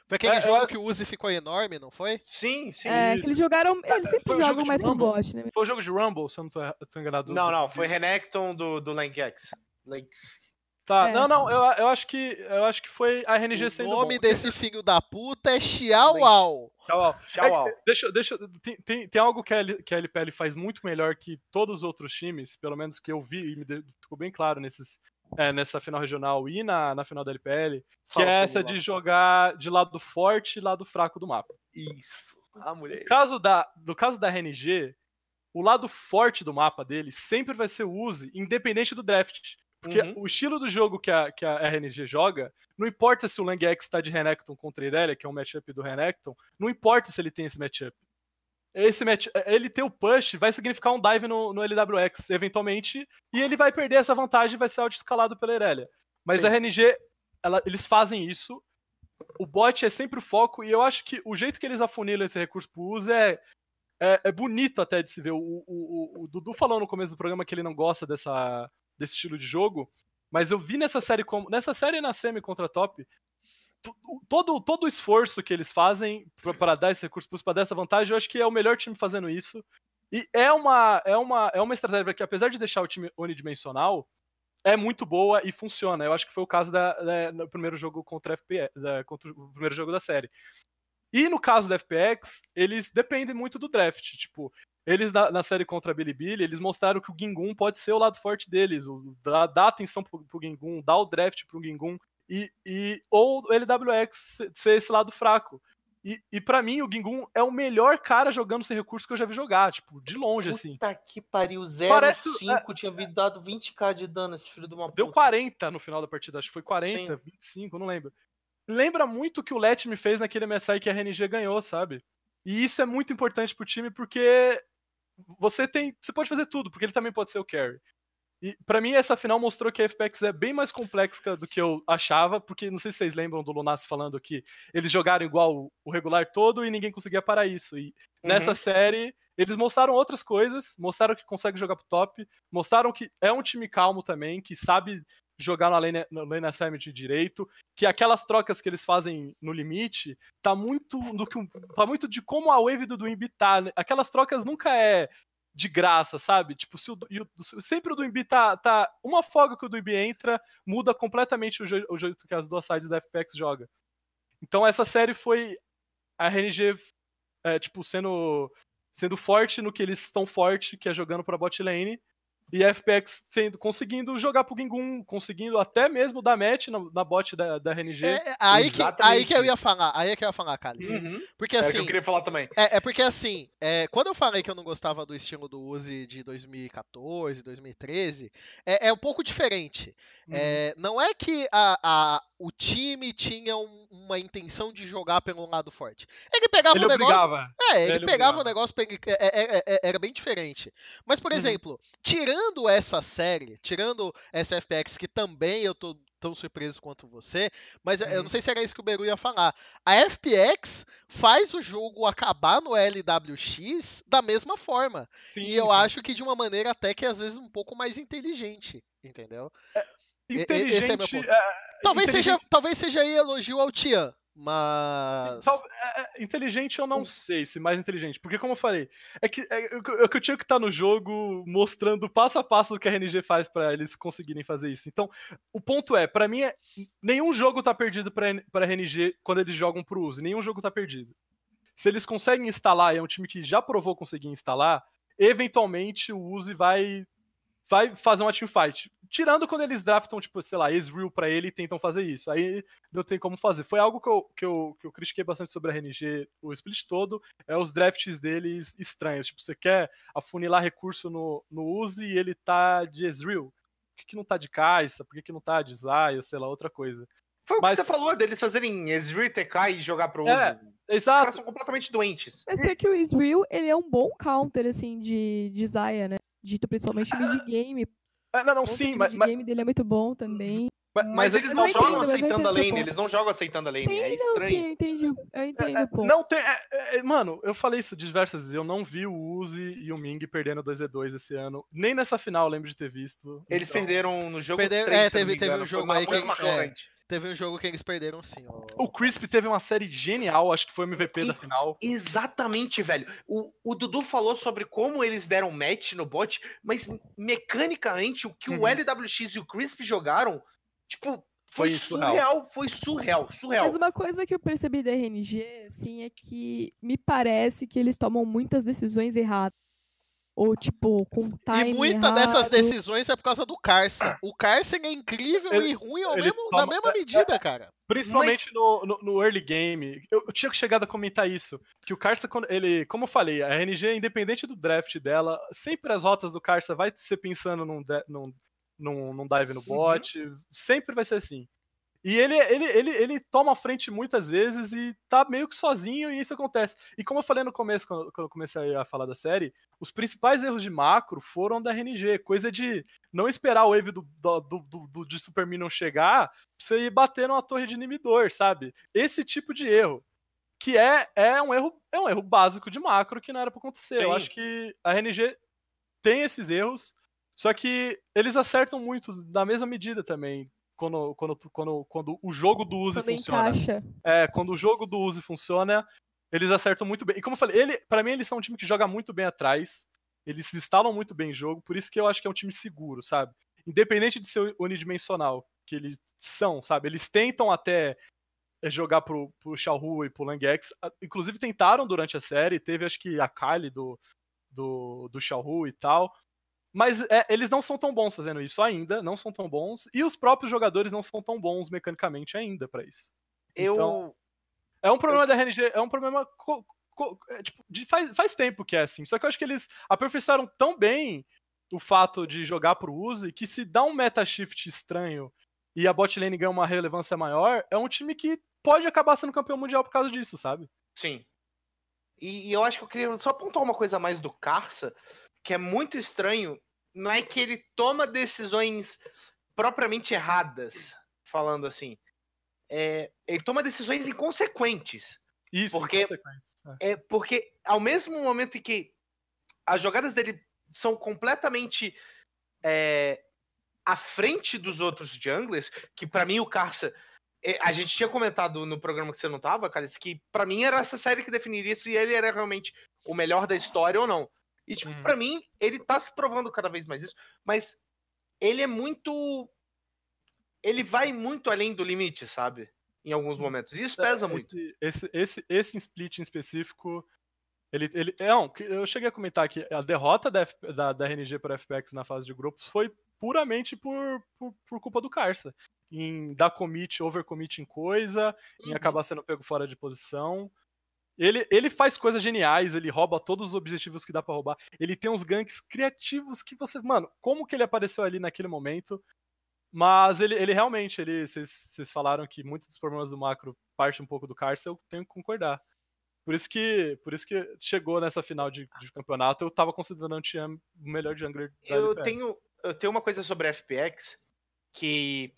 Foi aquele É, eu jogo acho- que o Uzi ficou enorme, não foi? Sim, sim. é, que eles jogaram. Eles sempre foi o jogam mais pro Rumble. bot, né? Foi o jogo de Rumble, se eu não tô, tô enganado. Não, não, foi Renekton do, do Langex. Langex. Tá, É. não, não, eu, eu acho que eu acho que foi a RNG O sendo nome bom. desse filho da puta é Xiaoao. Tchau, Tchau, É, deixa, deixa, tem, tem, tem algo que a, L- que a LPL faz muito melhor que todos os outros times, pelo menos que eu vi e me de- ficou bem claro nesses, é, nessa final regional e na, na final da LPL, que Fala, é essa de jogar de lado forte e lado fraco do mapa. Isso. Ah, mulher. No caso da, no caso da RNG, o lado forte do mapa dele sempre vai ser o Uzi, independente do draft. Porque Uhum. o estilo do jogo que a, que a RNG joga, não importa se o Lang X tá de Renekton contra Irelia, que é um matchup do Renekton, não importa se ele tem esse matchup. Esse match, ele ter o push vai significar um dive no, no LWX, eventualmente, e ele vai perder essa vantagem e vai ser auto-escalado pela Irelia. Mas Sim. a RNG, ela- eles fazem isso, o bot é sempre o foco, e eu acho que o jeito que eles afunilam esse recurso pro uso é, é, é bonito até de se ver. O, o, o- o Dudu falou no começo do programa que ele não gosta dessa, desse estilo de jogo, mas eu vi nessa série como. Nessa série na semi contra a top. To- Todo, todo o esforço que eles fazem para dar esse recurso para dar essa vantagem, eu acho que é o melhor time fazendo isso. E é uma, é uma, é uma estratégia que, apesar de deixar o time unidimensional, é muito boa e funciona. Eu acho que foi o caso da, da- no primeiro jogo contra, a FP, da- contra o primeiro jogo da série. E no caso da FPX, eles dependem muito do draft. Tipo, eles na, na série contra a Bilibili, eles mostraram que o Gingun pode ser o lado forte deles. O, dá, dá atenção pro, pro Gingun, dá o draft pro Gingun. E, e, ou o LWX ser- esse lado fraco. E, e para mim, o Gingun é o melhor cara jogando sem recurso que eu já vi jogar. Tipo, de longe, assim. Puta que pariu, 0,5 Parece- tinha vi- dado 20k de dano esse filho de uma Deu puta. 40 no final da partida, acho que foi 40, Sim. 25, não lembro. Lembra muito o que o Let me fez naquele MSI que a RNG ganhou, sabe? E isso é muito importante pro time porque você tem, você pode fazer tudo, porque ele também pode ser o carry. E pra mim essa final mostrou que a FPX é bem mais complexa do que eu achava, porque não sei se vocês lembram do Lunas falando que eles jogaram igual o- regular todo e ninguém conseguia parar isso. E nessa Uhum. série eles mostraram outras coisas, mostraram que consegue jogar pro top, mostraram que é um time calmo também, que sabe jogar na lane, na lane assignment direito, que aquelas trocas que eles fazem no limite tá muito do que tá muito de como a wave do Duimbi tá. né? Aquelas trocas nunca é de graça, sabe? Tipo, se o, sempre o Duimbi tá, tá uma folga que o Duimbi entra, muda completamente o, o jeito que as duas sides da FPX joga. Então essa série foi a RNG é, tipo sendo sendo forte no que eles estão forte, que é jogando pra bot lane. E a FPX sendo, conseguindo jogar pro Gingun, conseguindo até mesmo dar match na, na bot da, da RNG. É, é aí, que, aí que eu ia falar, aí é que eu ia falar, Cálice. Uhum. Porque Era assim, que eu queria falar também. É, é porque assim, é, quando eu falei que eu não gostava do estilo do Uzi de 2014, 2013, é, é um pouco diferente. Uhum. É, não é que a, a- o time tinha um- uma intenção de jogar pelo lado forte. Ele pegava Ele o negócio. obrigava. É, ele Ele pegava o negócio, é- é- é- é- era bem diferente. Mas, por Uhum. exemplo, tirando essa série, tirando essa FPX, que também eu tô tão surpreso quanto você, mas eu Uhum. não sei se era isso que o Beru ia falar. A FPX faz o jogo acabar no LWX da mesma forma. Sim, e eu sim. acho que de uma maneira até que às vezes um pouco mais inteligente, entendeu? e- inteligente. esse é meu ponto. é, Talvez seja, talvez seja aí elogio ao Tian, mas... tal- é, é, inteligente eu não sei se mais inteligente, porque como eu falei, é que, é, que- é que eu tinha que estar no jogo mostrando passo a passo o que a RNG faz pra eles conseguirem fazer isso. Então, o ponto é, pra mim, é, nenhum jogo tá perdido pra RNG quando eles jogam pro uso, nenhum jogo tá perdido. Se eles conseguem instalar, e é um time que já provou conseguir instalar, eventualmente o Uzi vai vai fazer uma teamfight. Tirando quando eles draftam, tipo, sei lá, Ezreal pra ele e tentam fazer isso. Aí não tem como fazer. Foi algo que eu, que eu, que eu critiquei bastante sobre a RNG, o split todo, é os drafts deles estranhos. Tipo, você quer afunilar recurso no, no Uzi e ele tá de Ezreal. Por que, que não tá de Kai'Sa? Por que, que não tá de Zay, ou sei lá, outra coisa? Foi o Mas- que você falou deles fazerem Ezreal TK e jogar pro Uzi. É, Os Exato. caras são completamente doentes. Mas é que o Israel, ele é um bom counter, assim, de, de Zaya, né? Dito principalmente mid-game. É, não, não, O sim, mas, mas, game dele é muito bom também. Mas, mas eles não entendo, jogam eu aceitando a entendo lane, ponto. eles não jogam aceitando a lane. sim, é não, estranho. sim, eu entendi. Eu entendo o ponto. Não tem. é, é, mano, eu falei isso diversas vezes. Eu não vi o Uzi e o Ming perdendo 2v2 esse ano. Nem nessa final eu lembro de ter visto. Eles Então, perderam no jogo Perderam- 3, é, não teve- teve um jogo aí que- coisa é. Teve um jogo que eles perderam sim. ó. O Crisp teve uma série genial, acho que foi o MVP da E- final. Exatamente, velho. O, o Dudu falou sobre como eles deram match no bot, mas mecanicamente o que o Uhum. LWX e o Crisp jogaram Tipo, Foi foi, surreal. surreal. Foi surreal, surreal. Mas uma coisa que eu percebi da RNG, assim, é que me parece que eles tomam muitas decisões erradas. Ou, tipo, com time E muitas dessas decisões é por causa do Carça. O Carça é incrível Ele- e ruim ao mesmo, na toma- mesma é- medida, cara. Principalmente no, no, no early game. Eu, eu tinha chegado a comentar isso. Que o quando ele. Como eu falei, a RNG, independente do draft dela, sempre as rotas do Karsa vai ser pensando num, num, num, num dive no bot. Sempre vai ser assim. E ele, ele, ele, ele toma a frente muitas vezes e tá meio que sozinho e isso acontece. E como eu falei no começo, quando, quando eu comecei a falar da série, os principais erros de macro foram da RNG. Coisa de não esperar o wave do, do, do, do- de Super Minion chegar pra você ir bater numa torre de inibidor, sabe? Esse tipo de erro. Que é, é, um, erro, é um erro básico de macro que não era pra acontecer. Eu Sim. acho que a RNG tem esses erros, só que eles acertam muito na mesma medida também. Quando, quando, quando, quando o jogo do Uzi Quando funciona. encaixa. É, quando o jogo do Uzi funciona, eles acertam muito bem. E como eu falei, ele, para mim eles são um time que joga muito bem atrás. Eles se instalam muito bem em jogo, por isso que eu acho que é um time seguro, sabe? Independente de ser unidimensional, que eles são, sabe? Eles tentam até é, jogar pro, pro Xiaohu e pro Langex. A- Inclusive tentaram durante a série, teve acho que a Kali do, do, do Xiaohu e tal. Mas é, eles não são tão bons fazendo isso ainda, não são tão bons. E os próprios jogadores não são tão bons mecanicamente ainda pra isso. Eu. Então, é um problema da RNG, é um problema. co- co- é, tipo, de faz, faz tempo que é assim. Só que eu acho que eles aperfeiçoaram tão bem o fato de jogar pro Uzi que se dá um meta shift estranho e a bot lane ganha uma relevância maior, é um time que pode acabar sendo campeão mundial por causa disso, sabe? Sim. E, e eu acho que eu queria só apontar uma coisa a mais do Carça, que é muito estranho. Não é que ele toma decisões propriamente erradas, falando assim. É, ele toma decisões inconsequentes. Isso, Porque- em consequência. É. É porque ao mesmo momento em que as jogadas dele são completamente é, à frente dos outros junglers, que pra mim o Carça. é, A gente tinha comentado no programa que você não tava, cara, que pra mim era essa série que definiria se ele era realmente o melhor da história ou não. E, tipo, Uhum. pra mim, ele tá se provando cada vez mais isso, mas ele é muito. Ele vai muito além do limite, sabe? Em alguns momentos. E isso pesa muito. Esse, esse, esse, split em específico, ele, ele é um, que eu cheguei a comentar que a derrota da, da, da RNG para FPX na fase de grupos foi puramente por, por, por culpa do Carça. Em dar commit, overcommit em coisa, em Uhum. acabar sendo pego fora de posição. Ele, ele faz coisas geniais, ele rouba todos os objetivos que dá pra roubar. Ele tem uns ganks criativos que você. Mano, como que ele apareceu ali naquele momento? Mas ele, ele realmente, ele, vocês, falaram que muitos dos problemas do macro parte um pouco do Carcer, eu tenho que concordar. Por isso que, por isso que chegou nessa final de, de campeonato, eu tava considerando o Tiam o melhor jungler da eu LPL. tenho, eu tenho uma coisa sobre a FPX que,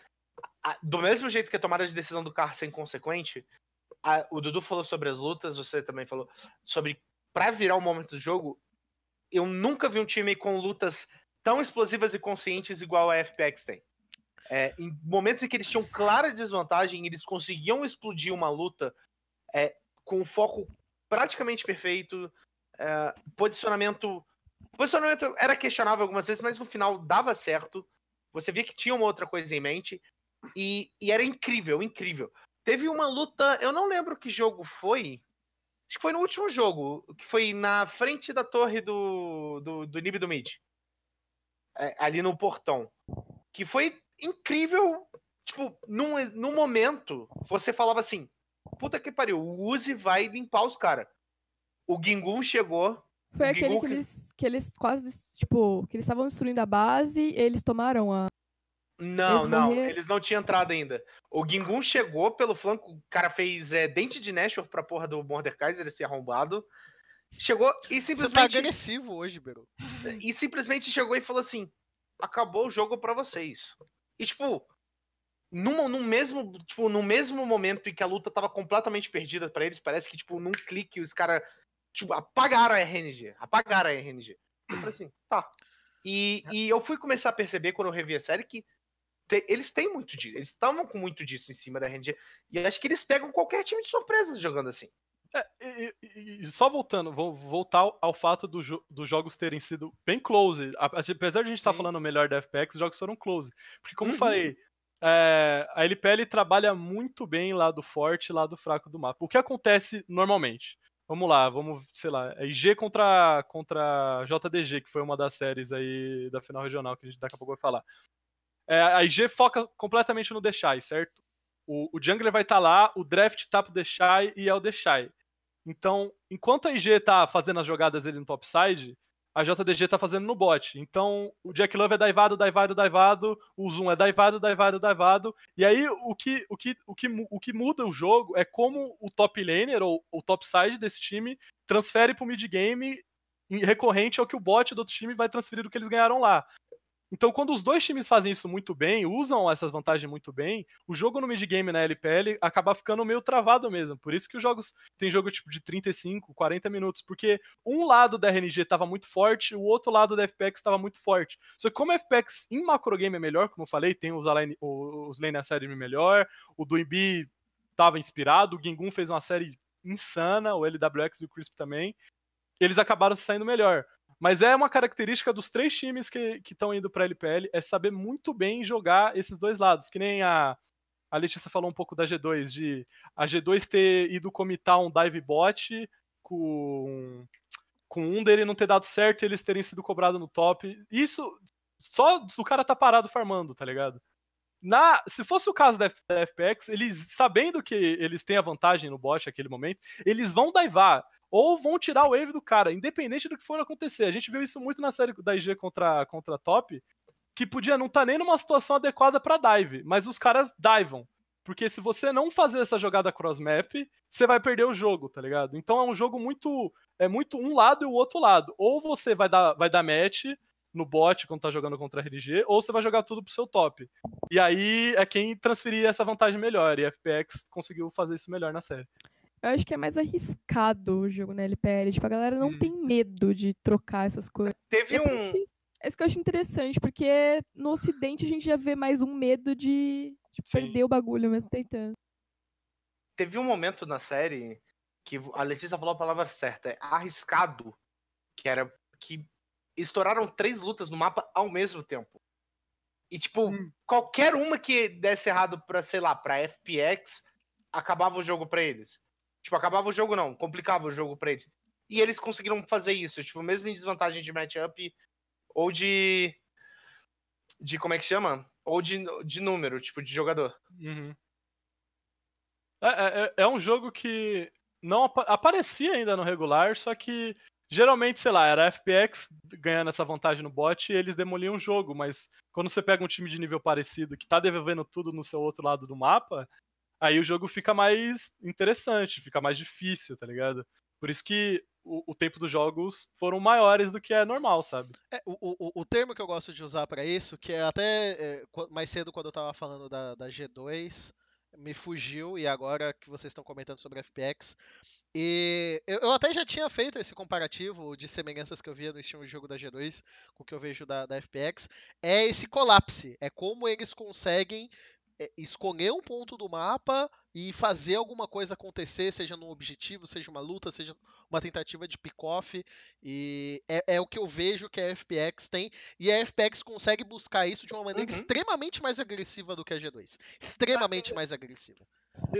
a- do mesmo jeito que a tomada de decisão do carro é inconsequente, a- o Dudu falou sobre as lutas, você também falou sobre pra virar o momento do jogo. Eu nunca vi um time com lutas tão explosivas e conscientes igual a FPX tem. É, em momentos em que eles tinham clara desvantagem, eles conseguiam explodir uma luta é, com um foco praticamente perfeito, é, posicionamento posicionamento era questionável algumas vezes, mas no final dava certo. Você via que tinha uma outra coisa em mente. E, e era incrível, incrível. Teve uma luta, eu não lembro que jogo foi. Acho que foi no último jogo, que foi na frente da torre do, do, do Nib do Mid. É, ali no portão. Que foi incrível. Tipo, num, num momento, você falava assim: puta que pariu, o Uzi vai limpar os caras. O Gingun chegou, Foi aquele que eles, que eles quase, tipo, que eles estavam destruindo a base e eles tomaram a. Não, Eles não, morreram. eles não tinham entrado ainda. O Gingun chegou pelo flanco, o cara fez é, dente de Nashor pra porra do Mordekaiser, esse arrombado. Chegou e Você tá simplesmente, agressivo hoje, Beru. e simplesmente chegou e falou assim: acabou o jogo pra vocês. E tipo, num, num mesmo, tipo, no mesmo momento em que a luta tava completamente perdida pra eles, parece que tipo num clique os caras tipo, apagaram a RNG, apagaram a RNG. Eu falei assim, tá. E, e eu fui começar a perceber quando eu revi a série que te- eles têm muito disso, eles estavam com muito disso em cima da RNG. E acho que eles pegam qualquer time de surpresa jogando assim. É, e, e- só voltando, vou voltar ao, fato do jo- dos jogos terem sido bem close. Apesar de a gente estar Sim. falando melhor da FPX, os jogos foram close. Porque, como eu Uhum. falei, é, a LPL trabalha muito bem lado forte e lado fraco do mapa. O que acontece normalmente? Vamos lá, vamos, sei lá, é IG contra, contra JDG, que foi uma das séries aí da final regional que a gente daqui a pouco vai falar. É, a IG foca completamente no Deshai, certo? O, o jungler vai estar tá lá, o draft tá pro Deshai e é o Deshai. Então, enquanto a IG tá fazendo as jogadas ali no topside, a JDG tá fazendo no bot. Então, o Jack Love é daivado, daivado, daivado, o Zoom é daivado, daivado, daivado. E aí, o que, o que, o que, o que muda o jogo é como o top laner, ou o topside desse time, transfere pro mid game recorrente ao que o bot do outro time vai transferir do que eles ganharam lá. Então, quando os dois times fazem isso muito bem, usam essas vantagens muito bem, o jogo no mid-game na LPL acaba ficando meio travado mesmo. Por isso que os jogos tem jogo tipo de 35, 40 minutos, porque um lado da RNG estava muito forte, o outro lado da FPX estava muito forte. Só que como a FPX em macro game é melhor, como eu falei, tem os, lane, os lane série melhor, o do Imbi estava inspirado, o Gingun fez uma série insana, o LWX e o Crisp também. Eles acabaram saindo melhor. Mas é uma característica dos três times que estão indo para a LPL, é saber muito bem jogar esses dois lados. Que nem a, a Letícia falou um pouco da G2, de a G2 ter ido comitar um dive bot com, com um dele não ter dado certo e eles terem sido cobrados no top. Isso só o cara tá parado farmando, tá ligado? Na, se fosse o caso da, da FPX, eles sabendo que eles têm a vantagem no bot naquele momento, eles vão divar ou vão tirar o wave do cara, independente do que for acontecer. A gente viu isso muito na série da IG contra, contra Top, que podia não estar tá nem numa situação adequada para dive, mas os caras divam. Porque se você não fazer essa jogada cross-map, você vai perder o jogo, tá ligado? Então é um jogo muito. É muito um lado e o outro lado. Ou você vai dar, vai dar match no bot quando tá jogando contra a RG, ou você vai jogar tudo pro seu top. E aí é quem transferir essa vantagem melhor. E a FPX conseguiu fazer isso melhor na série. Eu acho que é mais arriscado o jogo na LPL. Tipo, a galera não hum. tem medo de trocar essas coisas. Teve é um. Que, é isso que eu acho interessante, porque no Ocidente a gente já vê mais um medo de, de perder o bagulho mesmo tentando. Teve um momento na série que a Letícia falou a palavra certa, é arriscado, que era que estouraram três lutas no mapa ao mesmo tempo. E, tipo, hum. qualquer uma que desse errado pra, sei lá, pra FPX, acabava o jogo pra eles. Tipo, acabava o jogo não, complicava o jogo pra eles. E eles conseguiram fazer isso, tipo, mesmo em desvantagem de matchup ou de. De como é que chama? Ou de, de número, tipo, de jogador. Uhum. É, é, é, é um jogo que não ap aparecia ainda no regular, só que geralmente, sei lá, era a FPX ganhando essa vantagem no bot e eles demoliam o jogo, mas quando você pega um time de nível parecido que tá devolvendo tudo no seu outro lado do mapa, aí o jogo fica mais interessante, fica mais difícil, tá ligado? Por isso que o, o tempo dos jogos foram maiores do que é normal, sabe? É, o, o, o termo que eu gosto de usar para isso, que é até é, mais cedo quando eu tava falando da, da G2, me fugiu, e agora que vocês estão comentando sobre FPX, e eu, até já tinha feito esse comparativo de semelhanças que eu via no estilo de jogo da G2 com o que eu vejo da, da FPX. É esse colapse. É como eles conseguem escolher um ponto do mapa e fazer alguma coisa acontecer, seja num objetivo, seja uma luta, seja uma tentativa de pick-off. E é, é, o que eu vejo que a FPX tem. E a FPX consegue buscar isso de uma maneira uhum. extremamente mais agressiva do que a G2. Extremamente mais agressiva.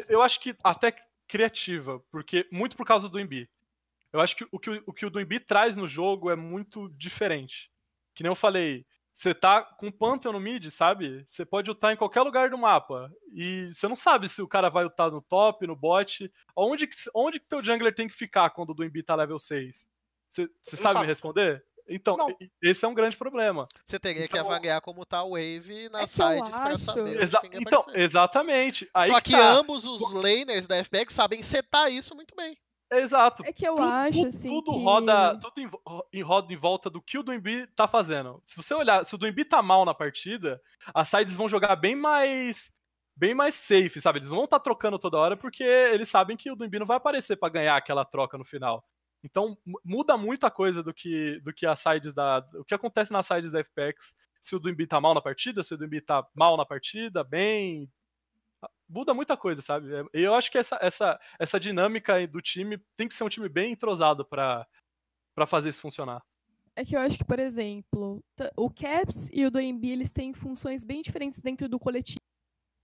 Eu acho que até criativa, porque muito por causa do Embi. Eu acho que o que o, que o do Embi traz no jogo é muito diferente. Que nem eu falei, você tá com Pantheon no mid, sabe? Você pode ultar em qualquer lugar do mapa. E você não sabe se o cara vai ultar no top, no bot. Onde que, onde que teu jungler tem que ficar quando o Doombi tá level 6? Você, sabe, sabe me responder? Então, não. esse é um grande problema. Você teria então, que avaliar como tá o wave nas é sides pra saber Exa Então, exatamente. Aí Só que, que tá. ambos os laners da FPX sabem setar isso muito bem. Exato. É que eu tudo, acho tudo, assim. Tudo que... roda, tudo em, em, roda em volta do que o Duimbi tá fazendo. Se você olhar, se o Duimbi tá mal na partida, as sides vão jogar bem mais. Bem mais safe, sabe? Eles vão estar tá trocando toda hora porque eles sabem que o Duimbi não vai aparecer para ganhar aquela troca no final. Então muda muita coisa do que do que as sides da. O que acontece nas sides da FPX. Se o Duimbi tá mal na partida, se o Duimbi tá mal na partida, bem, muda muita coisa, sabe? E eu acho que essa, essa, essa dinâmica do time tem que ser um time bem entrosado para fazer isso funcionar. É que eu acho que, por exemplo, o Caps e o do eles têm funções bem diferentes dentro do coletivo.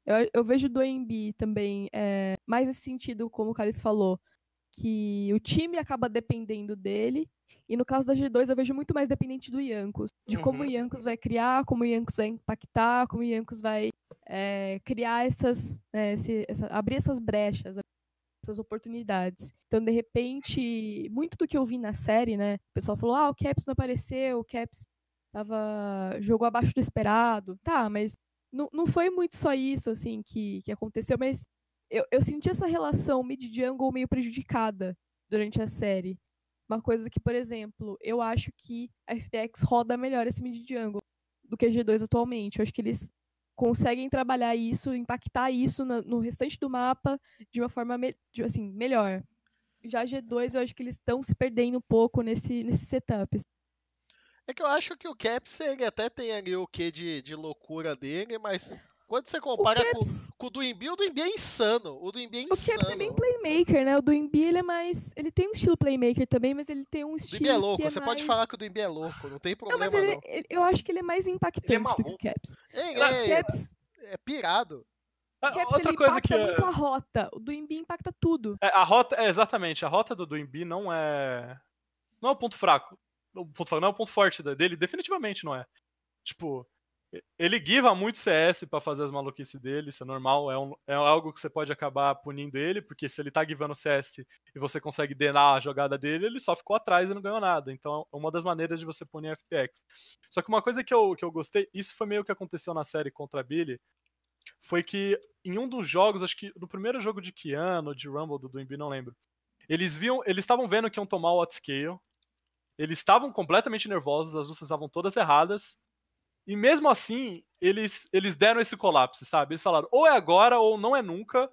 Eu, eu vejo do Embi também é, mais nesse sentido, como o Carlos falou, que o time acaba dependendo dele. E no caso da G2, eu vejo muito mais dependente do Yankos. De como Uhum. o Yankos vai criar, como o Yankos vai impactar, como o Yankos vai é, criar essas. é, esse- essa- abrir essas brechas, essas oportunidades. Então, de repente, muito do que eu vi na série, né? O pessoal falou: ah, o Caps não apareceu, o Caps tava, jogou abaixo do esperado. Tá, mas não, não foi muito só isso, assim, que, que aconteceu, mas eu, eu senti essa relação mid-jungle meio prejudicada durante a série. Uma coisa que, por exemplo, eu acho que a FPX roda melhor esse mid-jungle do que a G2 atualmente. Eu acho que eles conseguem trabalhar isso, impactar isso no restante do mapa de uma forma assim, melhor. Já a G2, eu acho que eles estão se perdendo um pouco nesse, nesse setup. É que eu acho que o Caps ele até tem ali o quê de, de loucura dele, mas quando você compara com, Caps- com o do Embi, o do Embi é insano. O do Embi é O Caps é bem insano. playmaker, né? O do Embi, ele é mais... Ele tem um estilo playmaker também, mas ele tem um O estilo do Embi é louco, que é você mais... pode falar que o do Embi é louco, não tem Não, problema mas não. ele, ele- eu acho que ele é mais impactante do que o maluco. Caps. O é, Caps, é pirado. Ah, o Caps Outra ele coisa impacta que. é- muito a rota. O do Embi impacta tudo. É, a rota, é, exatamente, a rota do, do Embi não é. Não é o ponto fraco. O ponto fraco não é o ponto forte dele, definitivamente não é. Tipo, ele giva muito CS pra fazer as maluquices dele, isso é normal, é, um- é algo que você pode acabar punindo ele, porque se ele tá givando CS e você consegue denar a jogada dele, ele só ficou atrás e não ganhou nada. Então é uma das maneiras de você punir FPX. Só que uma coisa que eu, que eu gostei, isso foi meio que aconteceu na série contra a Billy, foi que em um dos jogos, acho que no primeiro jogo de Kiano, de Rumble, do Doombi, não lembro. Eles viam, eles estavam vendo que iam tomar o outscale. Eles estavam completamente nervosos, as lutas estavam todas erradas. E mesmo assim, eles, eles deram esse colapso, sabe? Eles falaram, ou é agora ou não é nunca.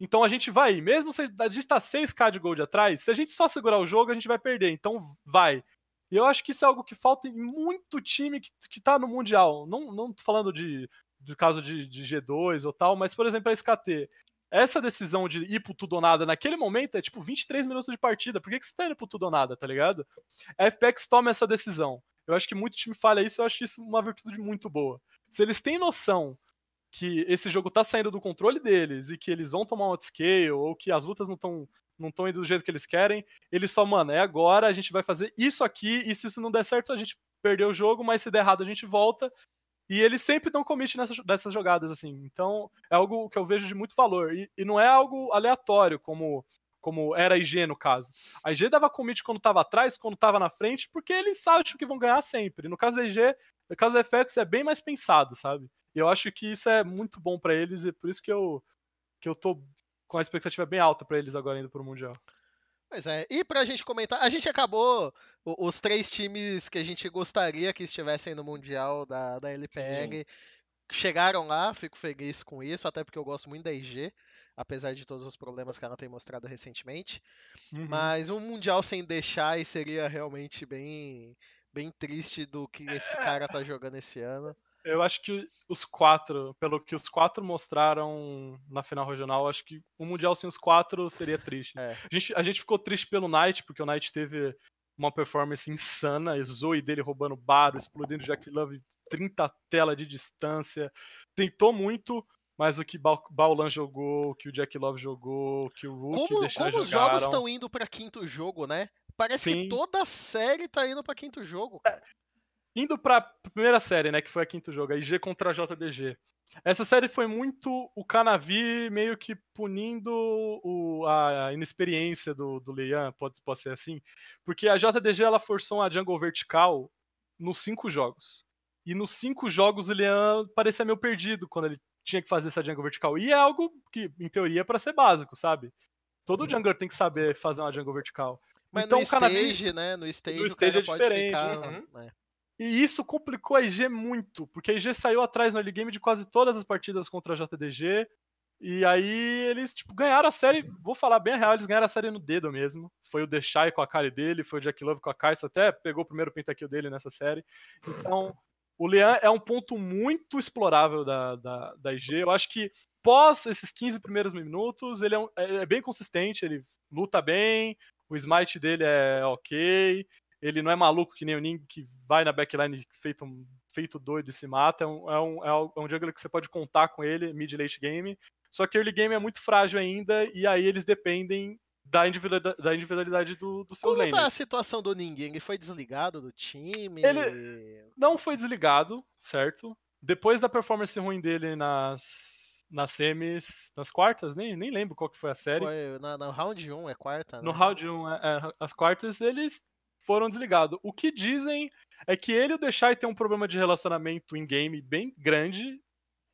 Então a gente vai. Mesmo se a gente tá 6k de gold atrás, se a gente só segurar o jogo, a gente vai perder. Então vai. E eu acho que isso é algo que falta em muito time que, que tá no Mundial. Não, não tô falando de, de caso de, de G2 ou tal, mas, por exemplo, a SKT. Essa decisão de ir pro tudo ou nada naquele momento é tipo 23 minutos de partida. Por que, que você tá indo pro tudo ou nada, tá ligado? A FPX toma essa decisão. Eu acho que muito time falha isso, eu acho isso uma virtude muito boa. Se eles têm noção que esse jogo tá saindo do controle deles e que eles vão tomar um outscale ou que as lutas não estão não estão indo do jeito que eles querem, eles só, mano, é agora, a gente vai fazer isso aqui e se isso não der certo, a gente perdeu o jogo, mas se der errado, a gente volta. E eles sempre dão commit nessas, nessas jogadas, assim. Então, é algo que eu vejo de muito valor. E, e não é algo aleatório, como, como era a IG no caso. A IG dava commit quando tava atrás, quando tava na frente, porque eles acham que vão ganhar sempre. No caso da IG, no caso da FX, é bem mais pensado, sabe? E eu acho que isso é muito bom pra eles e por isso que eu, que eu tô com a expectativa bem alta pra eles agora indo pro Mundial. Pois é, e pra gente comentar, a gente acabou os três times que a gente gostaria que estivessem no Mundial da, da LPL. Chegaram lá, fico feliz com isso, até porque eu gosto muito da IG, apesar de todos os problemas que ela tem mostrado recentemente. Uhum. Mas um Mundial sem deixar seria realmente bem, bem triste do que esse cara tá jogando esse ano. Eu acho que os quatro, pelo que os quatro mostraram na final regional, acho que o Mundial sem os quatro seria triste. É. A, gente, a gente ficou triste pelo Knight, porque o Knight teve uma performance insana, a Zoe dele roubando baro, explodindo Jack Love 30 tela de distância. Tentou muito, mas o que Ba- Baulan jogou, o que o Jack Love jogou, o que o Rookie Como, como os jogos estão indo pra quinto jogo, né? Parece que Sim. toda a série tá indo pra quinto jogo. cara. Indo pra primeira série, né, que foi a quinto jogo, a IG contra a JDG. Essa série foi muito o Canavi meio que punindo o- a inexperiência do, do Leian, pode, pode ser assim, porque a JDG ela forçou uma jungle vertical nos cinco jogos. E nos cinco jogos o Leian parecia meio perdido quando ele tinha que fazer essa jungle vertical. E é algo que, em teoria, é pra ser básico, sabe? Todo jungler tem que saber fazer uma jungle vertical. Mas então, no stage, né? No stage, no o stage cara é pode diferente, ficar. uhum. né? E isso complicou a IG muito, porque a IG saiu atrás no early game de quase todas as partidas contra a JDG. E aí eles, tipo, ganharam a série, vou falar bem a real, eles ganharam a série no dedo mesmo. Foi o Deshai com a Kali dele, foi o Jack Love com a Kai'Sa, até pegou o primeiro pentakill dele nessa série. Então, o Lean é um ponto muito explorável da, da, da IG. Eu acho que pós esses 15 primeiros minutos, ele é, um- é- é bem consistente, ele luta bem, o smite dele é ok, ele não é maluco que nem o Ning que vai na backline feito feito doido e se mata. É um, é um, é um jungler que você pode contar com ele, mid late game. Só que early game é muito frágil ainda, e aí eles dependem da individualidade, da individualidade do, do seus Como laners. tá a situação do Ning? Ele foi desligado do time? Ele- Não foi desligado, certo? Depois da performance ruim dele nas, nas semis, nas quartas, nem, nem lembro qual que foi a série. Foi na, na round 1, é quarta, né? No round 1, é, é, as quartas, eles foram desligados. O que dizem é que ele e o Deixai tem um problema de relacionamento em game bem grande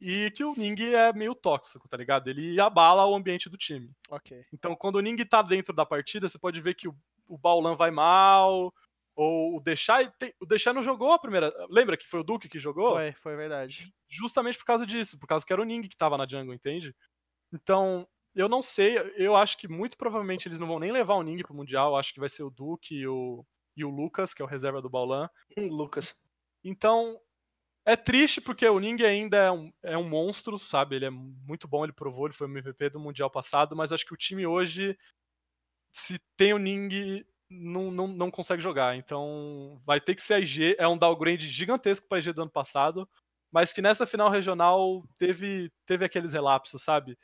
e que o Ning é meio tóxico, tá ligado? Ele abala o ambiente do time. Ok. Então, quando o Ning tá dentro da partida, você pode ver que o, o Baulan vai mal, ou o Deixai. tem- O Deixai não jogou a primeira. Lembra que foi o Duke que jogou? Foi, foi verdade. justamente por causa disso, por causa que era o Ning que tava na jungle, entende? Então, eu não sei, eu acho que muito provavelmente eles não vão nem levar o Ning pro Mundial, eu acho que vai ser o Duke e o, e o Lucas, que é o reserva do Baulan. Lucas. Então, é triste porque o Ning ainda é um, é um monstro, sabe? Ele é muito bom, ele provou, ele foi MVP do Mundial passado, mas acho que o time hoje, se tem o Ning, não, não, não consegue jogar. Então, vai ter que ser a IG, é um downgrade gigantesco pra IG do ano passado, mas que nessa final regional teve, teve aqueles relapsos, sabe?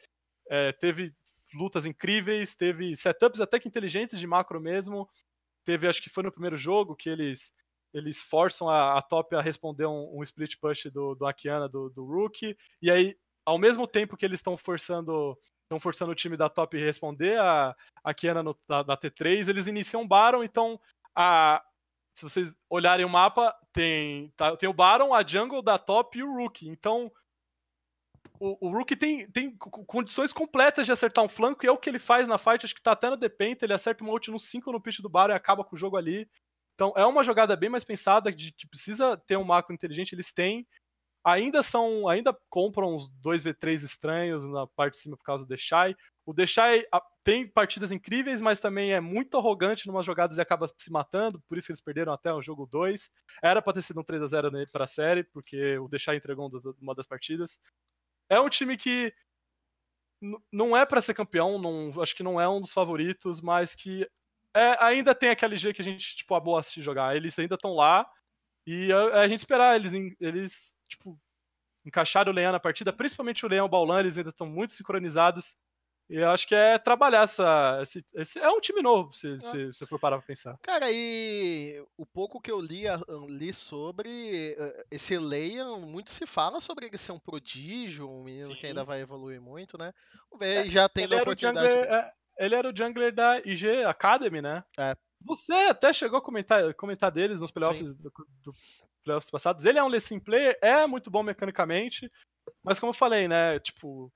É, teve lutas incríveis, teve setups até que inteligentes de macro mesmo. Teve, acho que foi no primeiro jogo que eles eles forçam a, a top a responder um, um split push do, do Akiana, do, do Rook, e aí, ao mesmo tempo que eles estão forçando estão forçando o time da top a responder a, a Kiana no, da, da T3, eles iniciam um Baron, então a, se vocês olharem o mapa, tem, tá- tem o Baron, a jungle da top e o Rook. Então, o, o Rook tem, tem co- co- condições completas de acertar um flanco, e é o que ele faz na fight, acho que tá até no Depenta, ele acerta uma ult no 5 no pitch do Baron e acaba com o jogo ali. Então, é uma jogada bem mais pensada, de que precisa ter um macro inteligente, eles têm. Ainda são, ainda compram uns 2v3 estranhos na parte de cima por causa do Deixai. O Deixai a- tem partidas incríveis, mas também é muito arrogante em umas jogadas e acaba se matando, por isso que eles perderam até o jogo 2. Era pra ter sido um 3x0 nele pra série, porque o Deixai entregou um uma das partidas. É um time que não é pra ser campeão, não, acho que não é um dos favoritos, mas que é, ainda tem aquele G que a gente, tipo, a boa assistir jogar. Eles ainda estão lá e a, a gente esperar eles, em- eles tipo, encaixarem o Leão na partida, principalmente o Leão e o Baulan, eles ainda estão muito sincronizados. E eu acho que é trabalhar essa. Esse, esse- é um time novo, se se você for parar pra pensar. Cara, e o pouco que eu li, li sobre eh, esse Leian, muito se fala sobre ele ser um prodígio, um menino que Sim. ainda vai evoluir muito, né? Vamos ver, já tendo a oportunidade. jungler, é, ele era o jungler da IG Academy, né? É. Você até chegou a comentar, comentar deles nos playoffs do, do playoffs passados. Ele é um Lessin player, é muito bom mecanicamente, mas como eu falei, né? Tipo,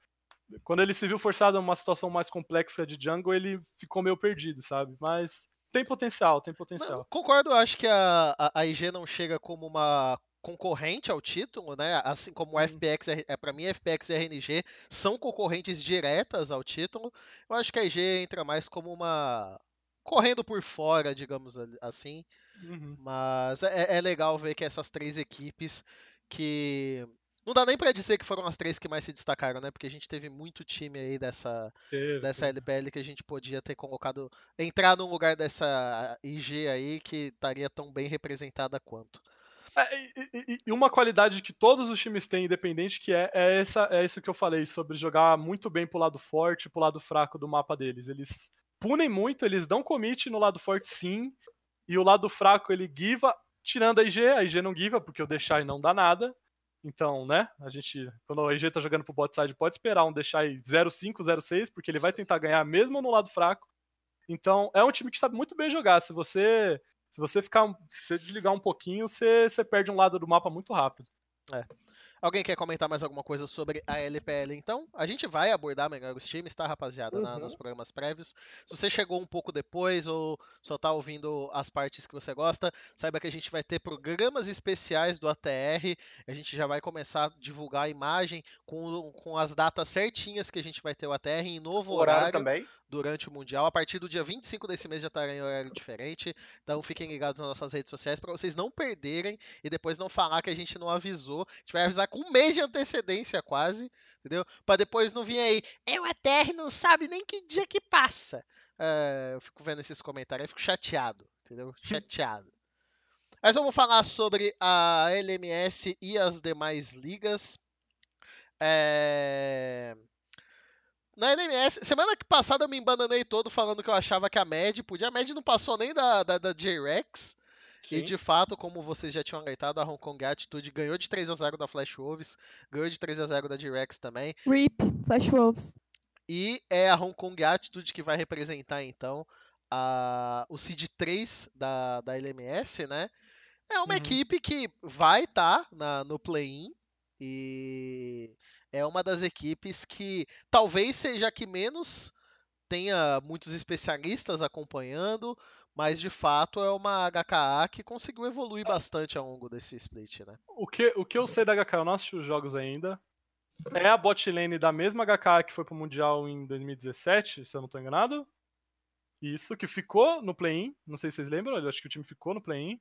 quando ele se viu forçado a uma situação mais complexa de jungle, ele ficou meio perdido, sabe? Mas tem potencial, tem Não, potencial. concordo, eu acho que a, a, a IG não chega como uma concorrente ao título, né? Assim como o. FPX, é, para mim, FPX e RNG são concorrentes diretas ao título. Eu acho que a IG entra mais como uma correndo por fora, digamos assim. Uhum. Mas é, é legal ver que essas três equipes que. Não dá nem pra dizer que foram as três que mais se destacaram, né? Porque a gente teve muito time aí dessa, Teve, dessa. LPL que a gente podia ter colocado. Entrar num lugar dessa IG aí que estaria tão bem representada quanto. É, e- uma qualidade que todos os times têm, independente, que é, é, essa, é isso que eu falei, sobre jogar muito bem pro lado forte pro lado fraco do mapa deles. Eles punem muito, eles dão commit no lado forte sim, e o lado fraco ele giva, tirando a IG, a IG não giva, porque o Deixai não dá nada. Então, né, a gente, quando a IG tá jogando pro bot side, pode esperar um Deixai 0-5, 0-6, porque ele vai tentar ganhar mesmo no lado fraco. Então, é um time que sabe muito bem jogar. Se você se você ficar, se você desligar um pouquinho, você, você perde um lado do mapa muito rápido. Alguém quer comentar mais alguma coisa sobre a LPL então? A gente vai abordar melhor os times, tá, rapaziada, na- Uhum. nos programas prévios. Se você chegou um pouco depois ou só tá ouvindo as partes que você gosta, saiba que a gente vai ter programas especiais do ATR. A gente já vai começar a divulgar a imagem com, com as datas certinhas que a gente vai ter o ATR em novo horário horário também. durante o Mundial. A partir do dia 25 desse mês já estará em horário diferente. Então fiquem ligados nas nossas redes sociais para vocês não perderem e depois não falar que a gente não avisou. A gente vai avisar com um mês de antecedência quase, entendeu? Para depois não vir aí, eu a TR não sabe nem que dia que passa. É, eu fico vendo esses comentários, eu fico chateado, entendeu? Chateado. Mas vamos falar sobre a LMS e as demais ligas. É... Na LMS, semana passada eu me embananei todo falando que eu achava que a MED podia. A MED não passou nem da, da, da J-Rex. E de fato, como vocês já tinham alertado, a Hong Kong Attitude ganhou de 3 a 0 da Flash Wolves, ganhou de 3 a 0 da J-Rex também. RIP, Flash Wolves. E é a Hong Kong Attitude que vai representar então a, o Seed 3 da, da LMS, né? É uma uhum. equipe que vai estar tá no play-in e é uma das equipes que talvez seja a que menos tenha muitos especialistas acompanhando, mas de fato é uma HKA que conseguiu evoluir bastante ao longo desse split, né? O que, o que eu sei da HKA, eu não assisti os jogos ainda, é a bot lane da mesma HKA que foi pro Mundial em 2017, se eu não tô enganado. Isso, que ficou no play-in, não sei se vocês lembram, eu acho que o time ficou no play-in.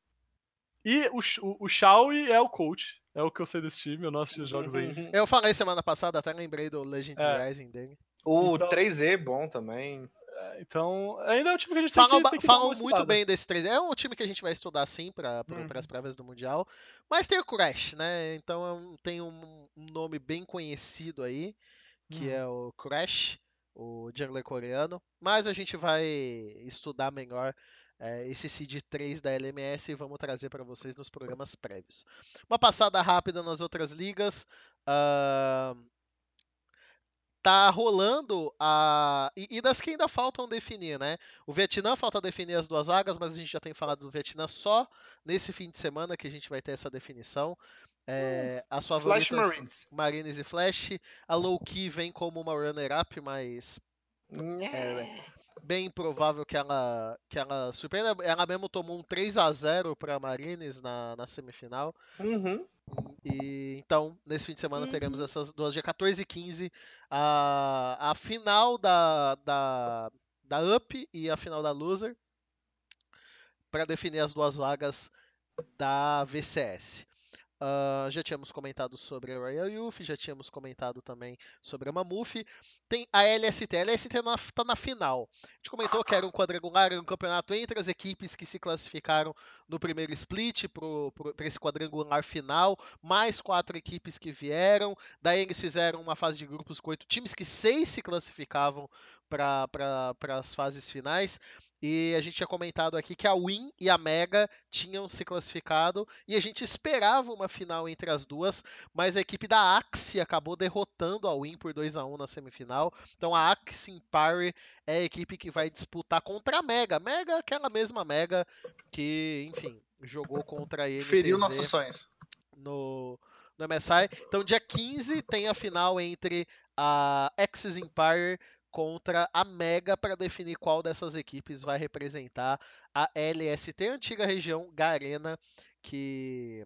E o, o, o é o coach. É o que eu sei desse time, eu não assisti os jogos aí. Uhum. Eu falei semana passada, até lembrei do Legends é. Rising dele. O então, 3E bom também. É, então, ainda é um time que a gente falam, tem que, tem que Falam muito bem desse 3 É um time que a gente vai estudar sim para uhum. as prévias do Mundial. Mas tem o Crash, né? Então é tem um, um nome bem conhecido aí, que uhum. é o Crash, o jungler coreano. Mas a gente vai estudar melhor é, esse seed 3 da LMS e vamos trazer para vocês nos programas prévios. Uma passada rápida nas outras ligas. Uh, tá rolando a. E, e, das que ainda faltam definir, né? O Vietnã falta definir as duas vagas, mas a gente já tem falado do Vietnã só nesse fim de semana que a gente vai ter essa definição. É, hum, as favoritas Marines. Marines e Flash. A Low Key vem como uma runner-up, mas. É, bem provável que ela, que ela surpreenda. Ela mesmo tomou um 3 a 0 para Marines na, na semifinal. Uhum. E então, nesse fim de semana, uhum. teremos essas duas, dia 14 e 15, a, a final da, da, da Up e a final da Loser, para definir as duas vagas da VCS. Uh, já tínhamos comentado sobre a Royal Youth, já tínhamos comentado também sobre a Mamuf. Tem a LST. A LST está na, tá na, final. A gente comentou que era um quadrangular, era um campeonato entre as equipes que se classificaram no primeiro split para esse quadrangular final, mais quatro equipes que vieram. Daí eles fizeram uma fase de grupos com oito times, que seis se classificavam para as fases finais. E a gente tinha comentado aqui que a Win e a Mega tinham se classificado e a gente esperava uma final entre as duas, mas a equipe da Axie acabou derrotando a Win por 2 a 1 na semifinal. Então a Axie Empire é a equipe que vai disputar contra a Mega. Mega, aquela mesma Mega que, enfim, jogou contra ele. Feriu nossos sonhos. No, no MSI. Então, dia 15 tem a final entre a Axis Empire contra a Mega para definir qual dessas equipes vai representar a LST, antiga região Garena, que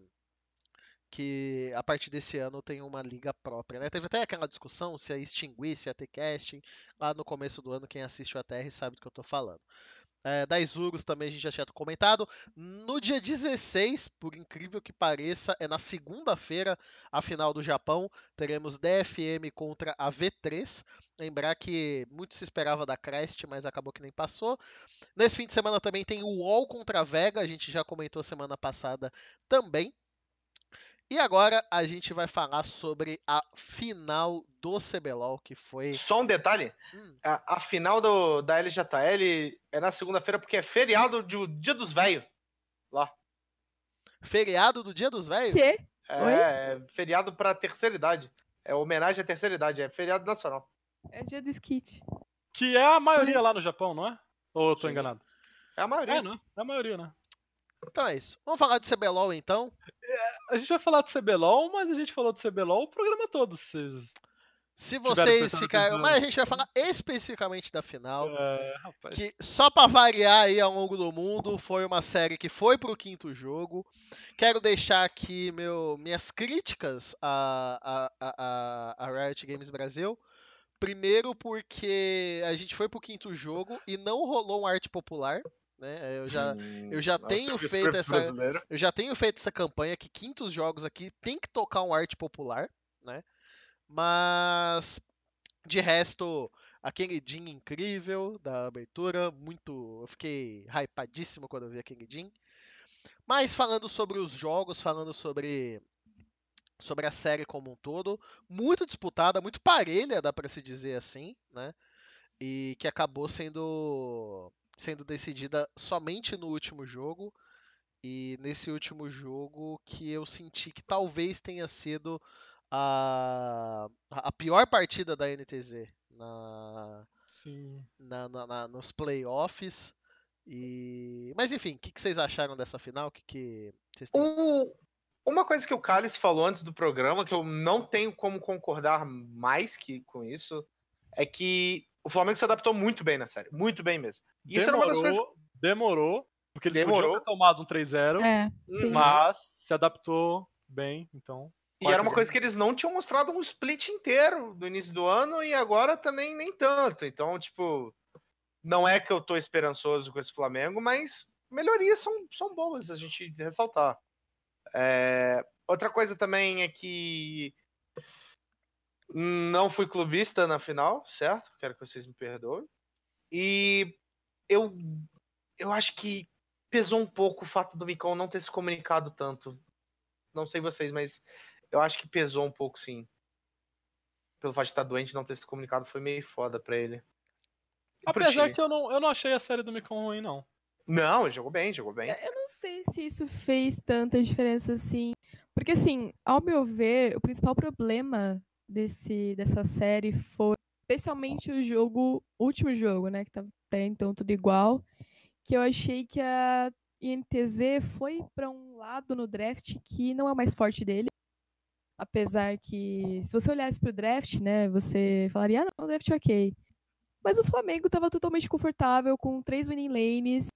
que a partir desse ano tem uma liga própria. Né? Teve até aquela discussão se ia extinguir, se ia ter casting. Lá no começo do ano, quem assiste o ATR sabe do que eu estou falando. É, da Isurus também a gente já tinha comentado. No dia 16, por incrível que pareça, é na segunda-feira, a final do Japão. Teremos DFM contra a V3. Lembrar que muito se esperava da Crest, mas acabou que nem passou. Nesse fim de semana também tem o UOL contra a Vega, a gente já comentou semana passada também. E agora a gente vai falar sobre a final do CBLOL, que foi. Só um detalhe: hum. a, a, final do, da LJL é na segunda-feira, porque é feriado do Dia dos Velhos. Lá. Feriado do Dia dos Velhos? Quê? É, é feriado pra terceira idade. É homenagem à terceira idade, é feriado nacional. É dia do skit. Que é a maioria lá no Japão, não é? Ou eu tô Sim. enganado? É a maioria. É, não? É a maioria, né? Então é isso. Vamos falar de CBLOL então. É, a gente vai falar de CBLOL, mas a gente falou de CBLOL o programa todo. Vocês se vocês ficarem. Mas a gente vai falar especificamente da final. É, que só para variar aí ao longo do mundo, foi uma série que foi pro quinto jogo. Quero deixar aqui meu, minhas críticas a, a, a, a Riot Games Brasil. Primeiro porque a gente foi pro quinto jogo e não rolou um arte popular. Né? Eu já, hum, eu já tenho feito essa, eu já tenho feito essa campanha que quintos jogos aqui tem que tocar um arte popular, né? Mas de resto, aquele Jin incrível da abertura, muito, eu fiquei hypadíssimo quando eu vi aquele Jin. Mas falando sobre os jogos, falando sobre sobre a série como um todo, muito disputada, muito parelha, dá para se dizer assim, né? E que acabou sendo sendo decidida somente no último jogo. E nesse último jogo que eu senti que talvez tenha sido a, a pior partida da NTZ na, na, na, na, nos playoffs. E... Mas enfim, o que, que, vocês acharam dessa final? Que, que vocês têm... um, uma coisa que o Cálice falou antes do programa, que eu não tenho como concordar mais que com isso, é que o Flamengo se adaptou muito bem na série. Muito bem mesmo. E demorou, isso era uma das coisas. Demorou, porque eles demorou. podiam ter tomado um 3-0, é, mas se adaptou bem, então. E era uma coisa que eles não tinham mostrado um split inteiro do início do ano e agora também nem tanto. Então, tipo, não é que eu tô esperançoso com esse Flamengo, mas melhorias são, são boas a gente ressaltar. É, outra coisa também é que não fui clubista na final, certo? Quero que vocês me perdoem. E eu, eu acho que pesou um pouco o fato do Micão não ter se comunicado tanto. Não sei vocês, mas eu acho que pesou um pouco, sim. Pelo fato de estar doente não ter se comunicado, foi meio foda pra ele. Apesar que eu não, eu não achei a série do Micão ruim, não. Não, jogou bem, jogou bem. Eu não sei se isso fez tanta diferença assim. Porque, assim, ao meu ver, o principal problema desse, dessa série foi especialmente o jogo, o último jogo, né? Que tava até então tudo igual. Que eu achei que a INTZ foi para um lado no draft que não é mais forte dele. Apesar que, se você olhasse pro draft, né, você falaria, ah, não, o draft é ok. Mas o Flamengo estava totalmente confortável com três winning lanes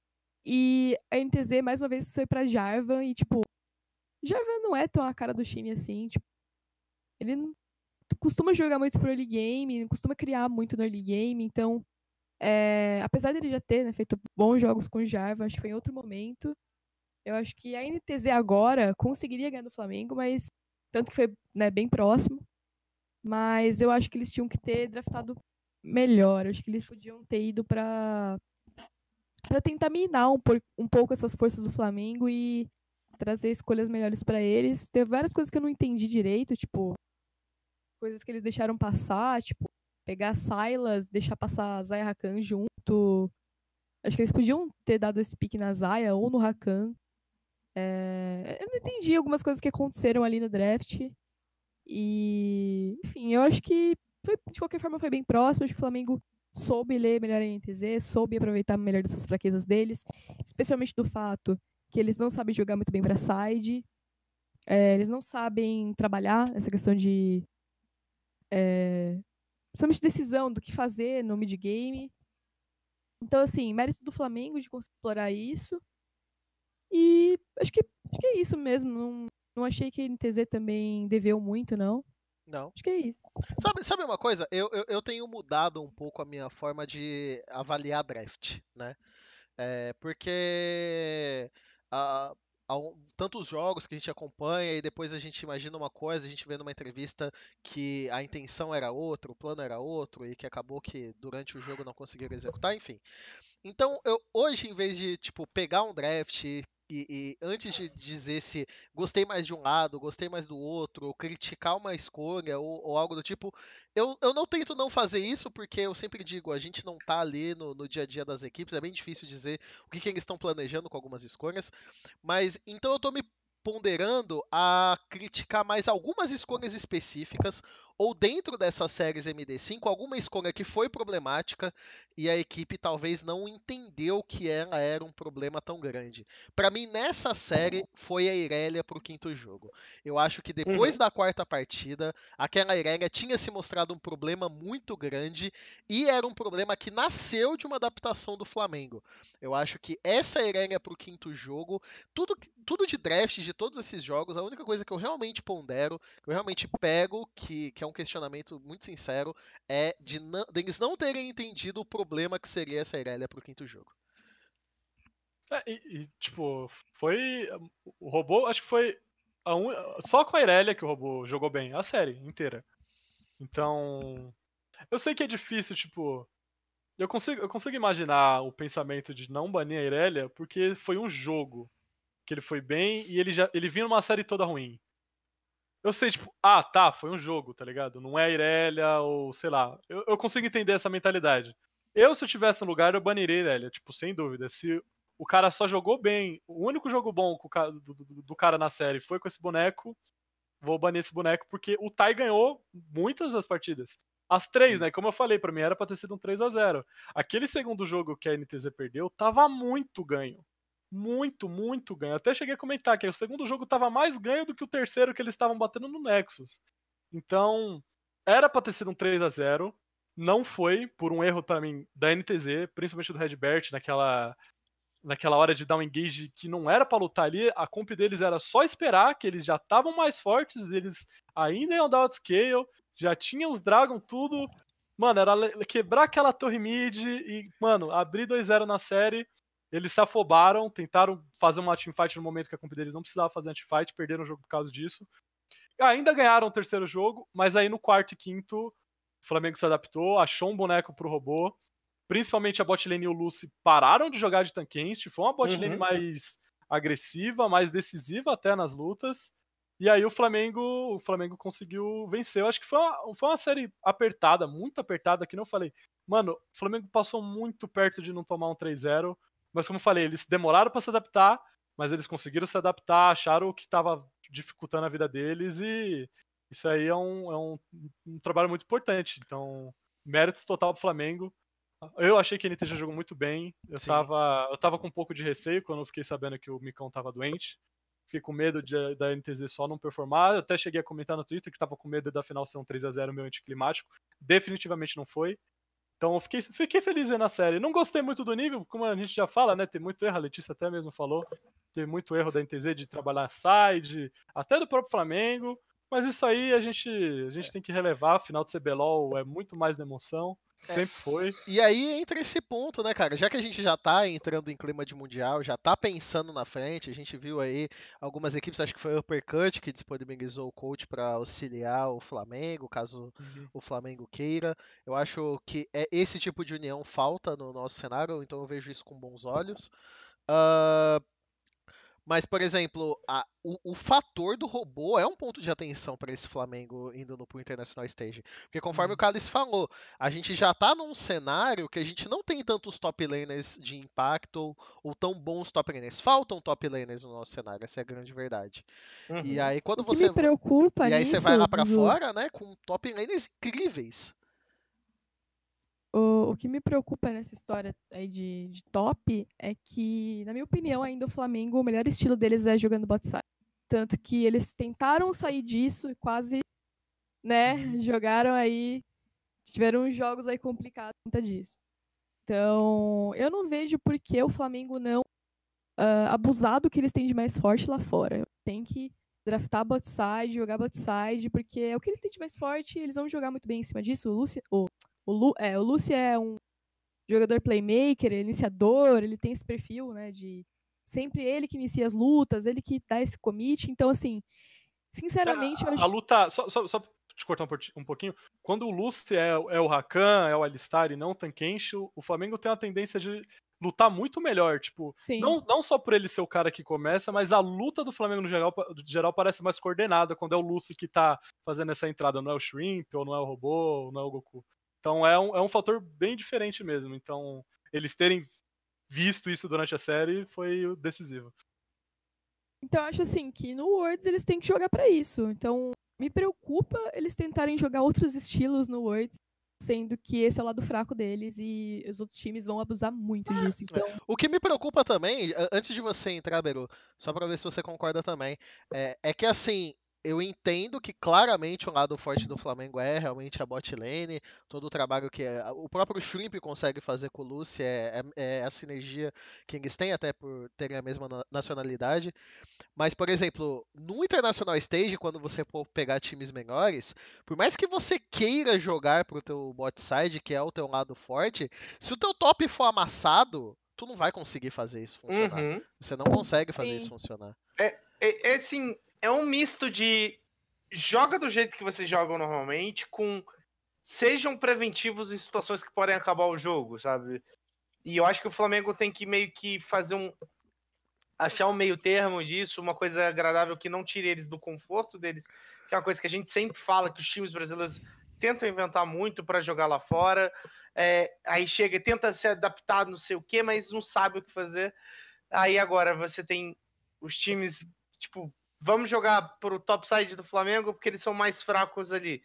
e a NTZ mais uma vez foi para Jarvan e tipo, Jarvan não é tão a cara do time assim, tipo, ele não costuma jogar muito pro early game, não costuma criar muito no early game, então é, apesar dele já ter né, feito bons jogos com o Jarvan, acho que foi em outro momento. Eu acho que a NTZ agora conseguiria ganhar do Flamengo, mas tanto que foi né, bem próximo. Mas eu acho que eles tinham que ter draftado melhor. Eu acho que eles podiam ter ido para para tentar minar um, um, pouco essas forças do Flamengo e trazer escolhas melhores para eles. Teve várias coisas que eu não entendi direito, tipo coisas que eles deixaram passar, tipo pegar Silas, deixar passar Zaya Rakan junto. Acho que eles podiam ter dado esse pique na Zaya ou no Rakan. É, eu não entendi algumas coisas que aconteceram ali no draft. E, enfim, eu acho que foi, de qualquer forma foi bem próximo. Acho que o Flamengo soube ler melhor a NTZ, soube aproveitar melhor dessas fraquezas deles, especialmente do fato que eles não sabem jogar muito bem para side. É, eles não sabem trabalhar essa questão de. É, principalmente decisão do que fazer no mid-game. Então, assim, mérito do Flamengo de conseguir explorar isso. E acho que, acho que é isso mesmo. Não, não achei que a NTZ também deveu muito, não. Não. Acho que é isso. Sabe, sabe uma coisa? Eu, eu, eu tenho mudado um pouco a minha forma de avaliar draft, né? É, porque a, tantos jogos que a gente acompanha e depois a gente imagina uma coisa, a gente vê numa entrevista que a intenção era outra, o plano era outro e que acabou que durante o jogo não conseguiram executar, enfim. Então, eu hoje em vez de tipo pegar um draft, e, e, antes de dizer se gostei mais de um lado, gostei mais do outro, ou criticar uma escolha ou, ou algo do tipo, eu, eu não tento não fazer isso porque eu sempre digo, a gente não tá ali no, no dia a dia das equipes, é bem difícil dizer o que, que eles estão planejando com algumas escolhas, mas então eu tô me ponderando a criticar mais algumas escolhas específicas, ou dentro dessas séries MD5, alguma escolha que foi problemática e a equipe talvez não entendeu que ela era um problema tão grande. Para mim, nessa série, foi a Irelia para o quinto jogo. Eu acho que depois uhum. da quarta partida, aquela Irelia tinha se mostrado um problema muito grande e era um problema que nasceu de uma adaptação do Flamengo. Eu acho que essa Irelia para o quinto jogo, tudo, tudo de draft, de todos esses jogos, a única coisa que eu realmente pondero, que eu realmente pego, que, que é um questionamento muito sincero, é de, não, de eles não terem entendido o problema que seria essa Irelia pro quinto jogo. É, e, e, tipo, foi. O robô, acho que foi. Un... Só com a Irelia que o robô jogou bem, a série inteira. Então. Eu sei que é difícil, tipo. Eu consigo, eu consigo imaginar o pensamento de não banir a Irelia porque foi um jogo que ele foi bem e ele já ele vinha numa série toda ruim. Eu sei, tipo, ah, tá, foi um jogo, tá ligado? Não é a Irelia ou sei lá. Eu, eu consigo entender essa mentalidade. Eu, se eu tivesse no lugar, eu baniria Irelia, tipo, sem dúvida. Se o cara só jogou bem, o único jogo bom do, do, do cara na série foi com esse boneco, vou banir esse boneco, porque o Tai ganhou muitas das partidas. As três, Sim. né? Como eu falei, para mim era pra ter sido um 3 a 0 Aquele segundo jogo que a NTZ perdeu tava muito ganho muito, muito ganho. Até cheguei a comentar que o segundo jogo estava mais ganho do que o terceiro que eles estavam batendo no Nexus. Então, era para ter sido um 3 a 0 não foi, por um erro para mim da NTZ, principalmente do Redbert, naquela naquela hora de dar um engage que não era para lutar ali, a comp deles era só esperar, que eles já estavam mais fortes, eles ainda iam dar outscale, já tinham os Dragon tudo. Mano, era quebrar aquela torre mid e, mano, abrir 2-0 na série eles se afobaram, tentaram fazer uma teamfight no momento que a comp deles não precisava fazer anti-fight, perderam o jogo por causa disso. Ainda ganharam o terceiro jogo, mas aí no quarto e quinto, o Flamengo se adaptou, achou um boneco pro robô. Principalmente a botlane e o Lucy pararam de jogar de tanquenste, foi uma botlane uhum. mais agressiva, mais decisiva até nas lutas. E aí o Flamengo, o Flamengo conseguiu vencer. Eu acho que foi uma, foi uma série apertada, muito apertada, que não falei. Mano, o Flamengo passou muito perto de não tomar um 3-0. Mas como eu falei, eles demoraram para se adaptar, mas eles conseguiram se adaptar, acharam o que estava dificultando a vida deles e isso aí é um, é um, um trabalho muito importante. Então, mérito total pro Flamengo. Eu achei que a NT já jogou muito bem. Eu estava eu tava com um pouco de receio quando eu fiquei sabendo que o Micão estava doente. Fiquei com medo de, da NTZ só não performar. Eu até cheguei a comentar no Twitter que estava com medo da final ser um 3 a 0 meu anticlimático. Definitivamente não foi. Então fiquei, fiquei feliz na série. Não gostei muito do nível, como a gente já fala, né? Tem muito erro, a Letícia até mesmo falou. Tem muito erro da NTZ de trabalhar side, até do próprio Flamengo. Mas isso aí a gente, a gente tem que relevar. Final de CBLOL é muito mais na emoção. É. Sempre foi. E aí entra esse ponto, né, cara? Já que a gente já tá entrando em clima de mundial, já tá pensando na frente, a gente viu aí algumas equipes, acho que foi o Uppercut que disponibilizou o coach para auxiliar o Flamengo, caso uhum. o Flamengo queira. Eu acho que é esse tipo de união falta no nosso cenário, então eu vejo isso com bons olhos. Uh, mas, por exemplo, a, o, o, fator do robô é um ponto de atenção para esse Flamengo indo no pro International Stage. Porque conforme uhum. o Carlos falou, a gente já está num cenário que a gente não tem tantos top laners de impacto ou, ou tão bons top laners. Faltam top laners no nosso cenário, essa é a grande verdade. Uhum. E aí quando você. Me preocupa e aí nisso, você vai lá para fora, né, com top laners incríveis. O, o que me preocupa nessa história aí de, de top é que, na minha opinião, ainda o Flamengo, o melhor estilo deles é jogando bot side. Tanto que eles tentaram sair disso e quase, né, uhum. jogaram aí, tiveram jogos aí complicados por conta disso. Então, eu não vejo por que o Flamengo não uh, abusar do que eles têm de mais forte lá fora. Tem que draftar bot side, jogar bot side, porque é o que eles têm de mais forte e eles vão jogar muito bem em cima disso. O, Luci, o o, Lu, é, o Lucy é um jogador playmaker, é iniciador, ele tem esse perfil, né, de sempre ele que inicia as lutas, ele que dá esse commit, então assim, sinceramente... É, a, acho... a, luta, só, só, só te cortar um, pouquinho, quando o Lucy é, é o Rakan, é o Alistar e não o Tankenshi, o Flamengo tem uma tendência de lutar muito melhor, tipo, não, não só por ele ser o cara que começa, mas a luta do Flamengo no geral, no geral parece mais coordenada quando é o Lucy que tá fazendo essa entrada, não é o Shrimp, ou não é o Robô, ou não é o Goku. Então é um, é um fator bem diferente mesmo. Então, eles terem visto isso durante a série foi decisivo. Então, eu acho assim que no Worlds eles têm que jogar para isso. Então, me preocupa eles tentarem jogar outros estilos no Worlds, sendo que esse é o lado fraco deles e os outros times vão abusar muito disso. Então... O que me preocupa também, antes de você entrar, Beru, só para ver se você concorda também, é, é que assim, eu entendo que claramente o lado forte do Flamengo é realmente a bot lane, todo o trabalho que é, o próprio Shrimp consegue fazer com o Lucy é, é, é, a sinergia que eles têm, até por terem a mesma nacionalidade. Mas, por exemplo, no International Stage, quando você for pegar times menores, por mais que você queira jogar pro teu bot side, que é o teu lado forte, se o teu top for amassado, tu não vai conseguir fazer isso funcionar. Uhum. Você não consegue fazer Sim. isso funcionar. É, é, é assim, é um misto de joga do jeito que vocês jogam normalmente, com sejam preventivos em situações que podem acabar o jogo, sabe? E eu acho que o Flamengo tem que meio que fazer um. achar um meio termo disso, uma coisa agradável que não tire eles do conforto deles, que é uma coisa que a gente sempre fala que os times brasileiros tentam inventar muito para jogar lá fora. É, aí chega, tenta se adaptar, não sei o que, mas não sabe o que fazer. Aí agora você tem os times, tipo, vamos jogar pro top side do Flamengo porque eles são mais fracos ali.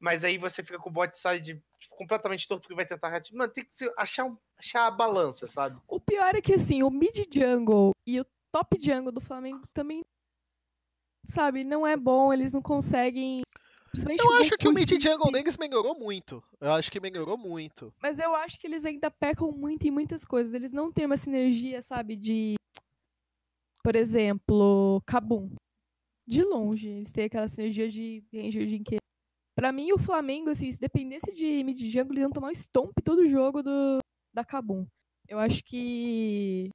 Mas aí você fica com o bot side completamente torto porque vai tentar reativar. Mano, tem que achar, achar a balança, sabe? O pior é que assim, o mid jungle e o top jungle do Flamengo também, sabe, não é bom, eles não conseguem eu acho que o mid jungle deles melhorou muito. Eu acho que melhorou muito. Mas eu acho que eles ainda pecam muito em muitas coisas. Eles não têm uma sinergia, sabe, de. Por exemplo, Kabum. De longe, eles têm aquela sinergia de Ranger de Inqueira. Pra mim, o Flamengo, assim, se dependesse de mid jungle, eles iam tomar um stomp todo jogo do, da Kabum. Eu acho que.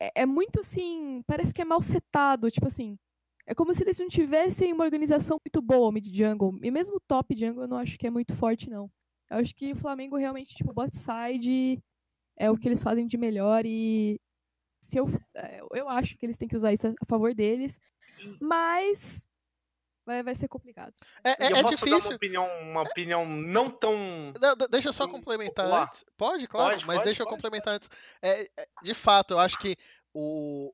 É, é muito assim. Parece que é mal setado. Tipo assim, é como se eles não tivessem uma organização muito boa, mid jungle. E mesmo o top jungle eu não acho que é muito forte, não. Eu acho que o Flamengo realmente, tipo, bot side é o que eles fazem de melhor e se eu, é, eu acho que eles têm que usar isso a favor deles, mas vai, vai ser complicado. É, é, é difícil. uma opinião, uma opinião não tão. Não, deixa eu só complementar antes. Pode, claro, pode, mas pode, deixa eu complementar antes. É, é, de fato, eu acho que o,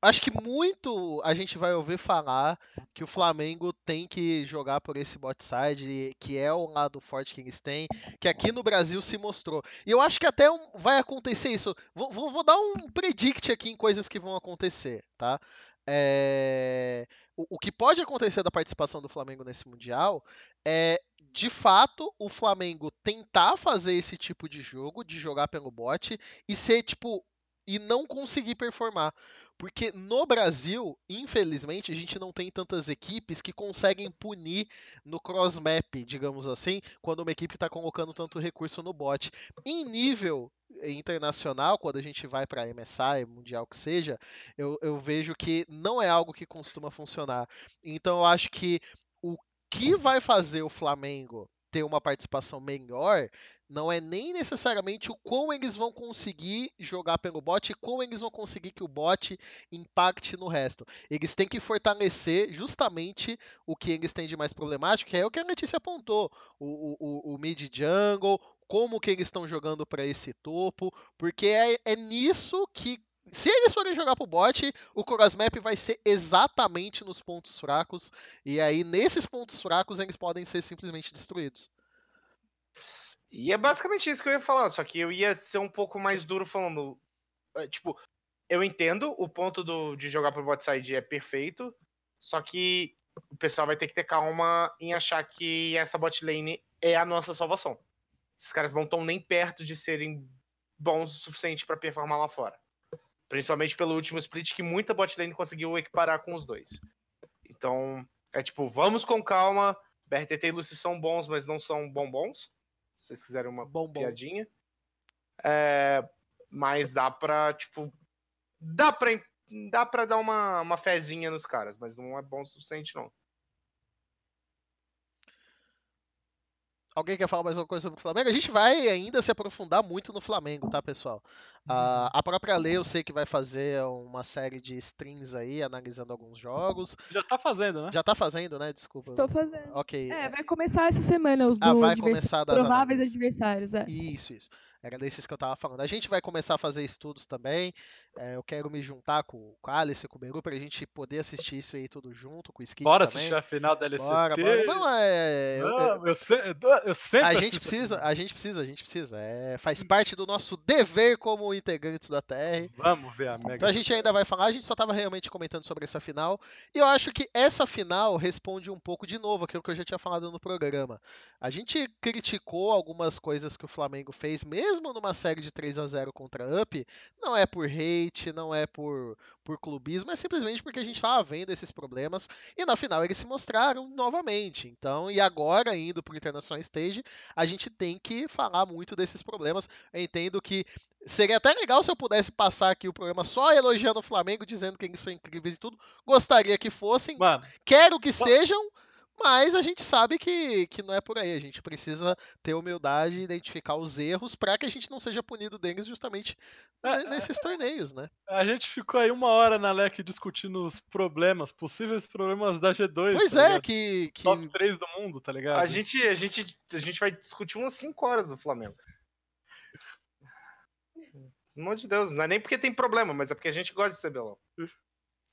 acho que muito a gente vai ouvir falar que o Flamengo tem que jogar por esse bot side, que é o lado forte que eles têm, que aqui no Brasil se mostrou. E eu acho que até vai acontecer isso. Vou, vou, vou dar um predict aqui em coisas que vão acontecer, tá? É... O, o que pode acontecer da participação do Flamengo nesse Mundial é, de fato, o Flamengo tentar fazer esse tipo de jogo, de jogar pelo bot, e ser, tipo, e não conseguir performar. Porque no Brasil, infelizmente, a gente não tem tantas equipes que conseguem punir no cross-map, digamos assim, quando uma equipe está colocando tanto recurso no bot. Em nível internacional, quando a gente vai para MSI, mundial que seja, eu, eu vejo que não é algo que costuma funcionar. Então eu acho que o que vai fazer o Flamengo ter uma participação melhor não é nem necessariamente o quão eles vão conseguir jogar pelo bot e como eles vão conseguir que o bot impacte no resto. Eles têm que fortalecer justamente o que eles têm de mais problemático, que é o que a Letícia apontou: o, o, o mid jungle, como que eles estão jogando para esse topo, porque é, é nisso que se eles forem jogar pro bot, o Crossmap vai ser exatamente nos pontos fracos. E aí, nesses pontos fracos, eles podem ser simplesmente destruídos. E é basicamente isso que eu ia falar, só que eu ia ser um pouco mais duro falando. É, tipo, eu entendo o ponto do, de jogar pro bot side é perfeito, só que o pessoal vai ter que ter calma em achar que essa bot lane é a nossa salvação. Esses caras não estão nem perto de serem bons o suficiente para performar lá fora. Principalmente pelo último split que muita bot lane conseguiu equiparar com os dois. Então, é tipo, vamos com calma. BRTT e Lucy são bons, mas não são bombons se vocês quiserem uma piadinha. É, mas dá pra, tipo. Dá pra, dá pra dar uma, uma fezinha nos caras, mas não é bom o suficiente, não. Alguém quer falar mais alguma coisa sobre o Flamengo? A gente vai ainda se aprofundar muito no Flamengo, tá, pessoal? Uh, a própria Lei eu sei que vai fazer uma série de streams aí, analisando alguns jogos. Já tá fazendo, né? Já tá fazendo, né? Desculpa. Estou fazendo. Ok. É, vai começar essa semana os ah, vai começar das prováveis análises. adversários. É. Isso, isso. Era desses que eu tava falando. A gente vai começar a fazer estudos também. É, eu quero me juntar com, com o Alice e com o Beru pra gente poder assistir isso aí tudo junto, com o Skit bora também. assistir a final da LCT. Bora, bora. Não, é... Não, eu, eu, eu, sempre a gente precisa, A gente precisa, a gente precisa. É, faz parte do nosso dever como integrantes da TR. Vamos ver a Mega. Então a gente ainda vai falar, a gente só tava realmente comentando sobre essa final. E eu acho que essa final responde um pouco de novo aquilo que eu já tinha falado no programa. A gente criticou algumas coisas que o Flamengo fez, mesmo numa série de de 3 a 0 contra a Up, não é por hate, não é por, por clubismo, é simplesmente porque a gente estava vendo esses problemas e na final eles se mostraram novamente. Então, e agora indo para o International Stage, a gente tem que falar muito desses problemas. Eu entendo que seria até legal se eu pudesse passar aqui o programa só elogiando o Flamengo, dizendo que eles são incríveis e tudo. Gostaria que fossem. Mano, Quero que sejam Mas a gente sabe que, que não é por aí. A gente precisa ter humildade e identificar os erros para que a gente não seja punido deles justamente É, ne- nesses torneios, né? A gente ficou aí uma hora na LEC discutindo os problemas, possíveis problemas da G2. Pois tá é, ligado? que, que Top 3 do mundo, tá ligado? A gente, a, gente, a gente vai discutir umas 5 horas do Flamengo. Pelo amor de Deus, não é nem porque tem problema, mas é porque a gente gosta de CBLOL.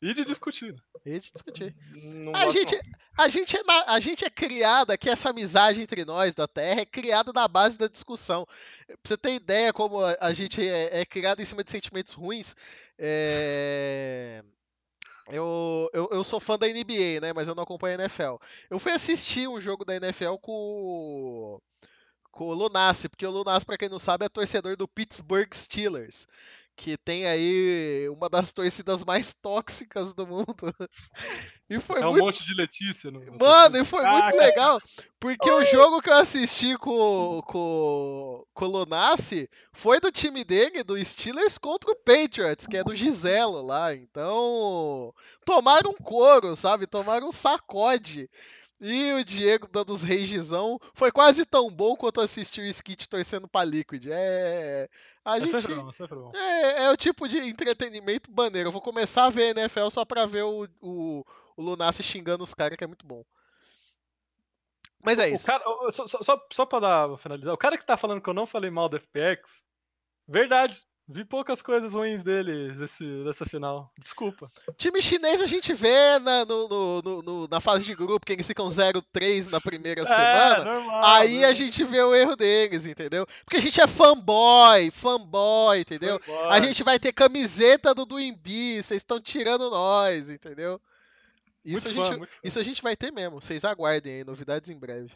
E de discutir. né? a gente discutir. Não A gente, a, gente é na- a gente é criada, que essa amizade entre nós da Terra é criada na base da discussão. Pra você ter ideia como a, a gente é, é criado em cima de sentimentos ruins, é, Eu, eu, eu sou fã da NBA, né? Mas eu não acompanho a NFL. Eu fui assistir um jogo da NFL com, com o Lunassi, porque o Lunassi, pra quem não sabe, é torcedor do Pittsburgh Steelers, que tem aí uma das torcidas mais tóxicas do mundo. [laughs] E foi É um muito monte de Letícia. No, no Mano, e foi muito Caraca. legal, porque o jogo que eu assisti com, com, com o Lunassi foi do time dele, do Steelers, contra o Patriots, que é do Giselo lá. Então, tomaram um couro, sabe? Tomaram um sacode. E o Diego dando os reisizão foi quase tão bom quanto assistir o Skit torcendo pra Liquid. É. A É gente. sempre bom, é sempre bom. É, é o tipo de entretenimento maneiro. Eu vou começar a ver NFL só pra ver o, o, o Lunassi xingando os caras, que é muito bom. Mas é isso. cara, só, só, só, pra dar, finalizar, o cara que tá falando que eu não falei mal do FPX, verdade. Vi poucas coisas ruins dele desse, dessa final. Desculpa. Time chinês a gente vê na, no- no- no- no- na fase de grupo, que eles ficam 0-3 na primeira É, semana. normal. Aí né? a gente vê o erro deles, entendeu? Porque a gente é fanboy, fanboy, entendeu? Foi A gente vai ter camiseta do Duimbi, vocês estão tirando nós, entendeu? Isso Muito a, fã, gente, muito fã. isso a gente vai ter mesmo. Vocês aguardem aí, novidades em breve.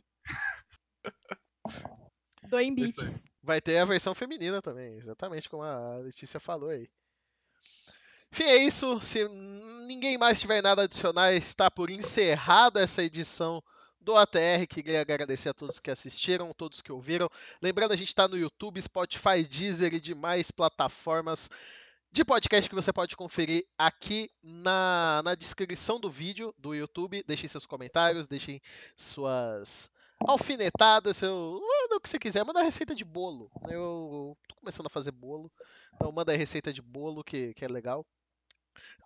Doem beats. Vai ter a versão feminina também, exatamente como a Letícia falou aí. Enfim, é isso. Se ninguém mais tiver nada a adicionar, está por encerrado essa edição do ATR. Queria agradecer a todos que assistiram, todos que ouviram. Lembrando, a gente está no YouTube, Spotify, Deezer e demais plataformas de podcast que você pode conferir aqui na, na descrição do vídeo do YouTube. Deixem seus comentários, deixem suas alfinetadas, seu. Manda o que você quiser, manda receita de bolo. Eu tô começando a fazer bolo, então manda receita de bolo que, que é legal.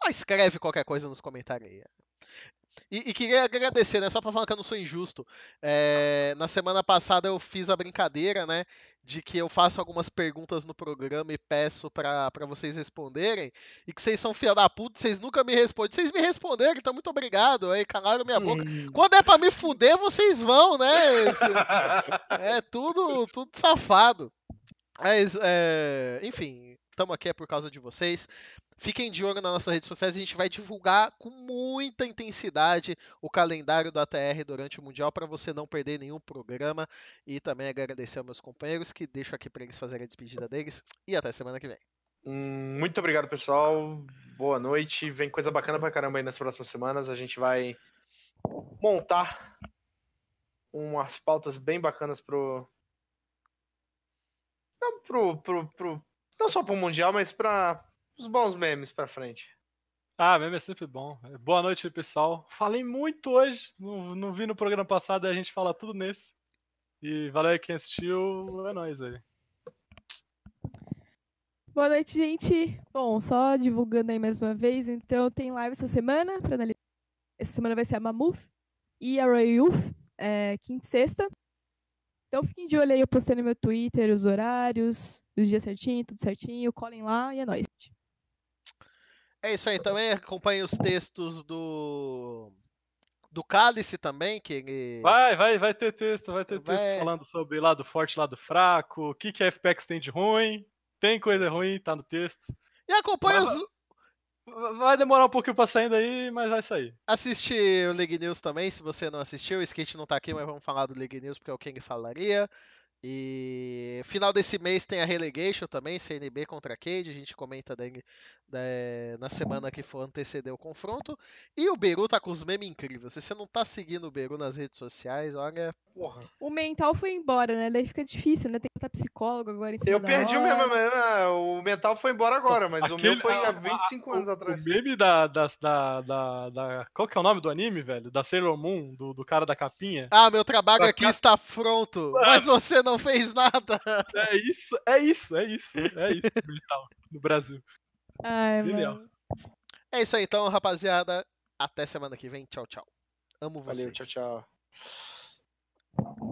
Ah, escreve qualquer coisa nos comentários aí. E, e queria agradecer, né? Só pra falar que eu não sou injusto. É, na semana passada eu fiz a brincadeira, né? De que eu faço algumas perguntas no programa e peço pra pra vocês responderem. E que vocês são filha da puta, vocês nunca me respondem. Vocês me responderam, então muito obrigado. Aí calaram minha boca. Hum. Quando é pra me fuder, vocês vão, né? Esse- [laughs] é tudo, tudo safado. Mas, é, enfim, estamos aqui é por causa de vocês. Fiquem de olho nas nossas redes sociais, a gente vai divulgar com muita intensidade o calendário do ATR durante o Mundial para você não perder nenhum programa. E também agradecer aos meus companheiros, que deixo aqui para eles fazerem a despedida deles. E até semana que vem. Hum, Muito obrigado, pessoal. Boa noite. Vem coisa bacana pra caramba aí nas próximas semanas. A gente vai montar umas pautas bem bacanas pro. Não, pro, pro, pro... não só pro Mundial, mas para os bons memes pra frente. Ah, meme é sempre bom. Boa noite, pessoal. Falei muito hoje. Não, não vi no programa passado, a gente fala tudo nesse. E valeu aí quem assistiu. É nóis aí. Boa noite, gente. Bom, só divulgando aí mais uma vez, então tem live essa semana para analisar. Essa semana vai ser a Mammoth e a Royal Youth, é, quinta e sexta. Então fiquem de olho aí, eu postei no meu Twitter os horários, os dias certinho, tudo certinho. Colhem lá e é nóis. gente. É isso aí, também acompanhe os textos do do Cálice também, que ele Vai, vai, vai ter texto, vai ter texto Vai. falando sobre lado forte, lado fraco, o que, que a FPX tem de ruim. Tem coisa ruim, tá no texto. E acompanhe Mas- os, Vai demorar um pouquinho pra sair daí, mas vai sair. Assiste o League News também, se você não assistiu. O Skate não tá aqui, mas vamos falar do League News porque é o King falaria. E final desse mês tem a Relegation também, CNB contra Cade, a gente comenta daí, da- na semana que for anteceder o confronto. E o Beru tá com os memes incríveis. Se você não tá seguindo o Beru nas redes sociais, olha. Porra. O mental foi embora, né? Daí fica difícil, né? Tem que estar psicólogo agora em cima Eu da perdi o hora. meu. ah, O mental foi embora agora, mas o Aquele- meu foi há a- 25 anos o, atrás. O meme da, da, da, da, da- Qual que é o nome do anime, velho? Da Sailor Moon, do, do cara da capinha. Ah, meu trabalho aqui está pronto, mas você não fez nada. É isso, é isso, é isso. É isso, no Brasil. Ai, Genial. mano. É isso aí então, rapaziada. Até semana que vem. Tchau, tchau. Amo vocês. Valeu, tchau, tchau.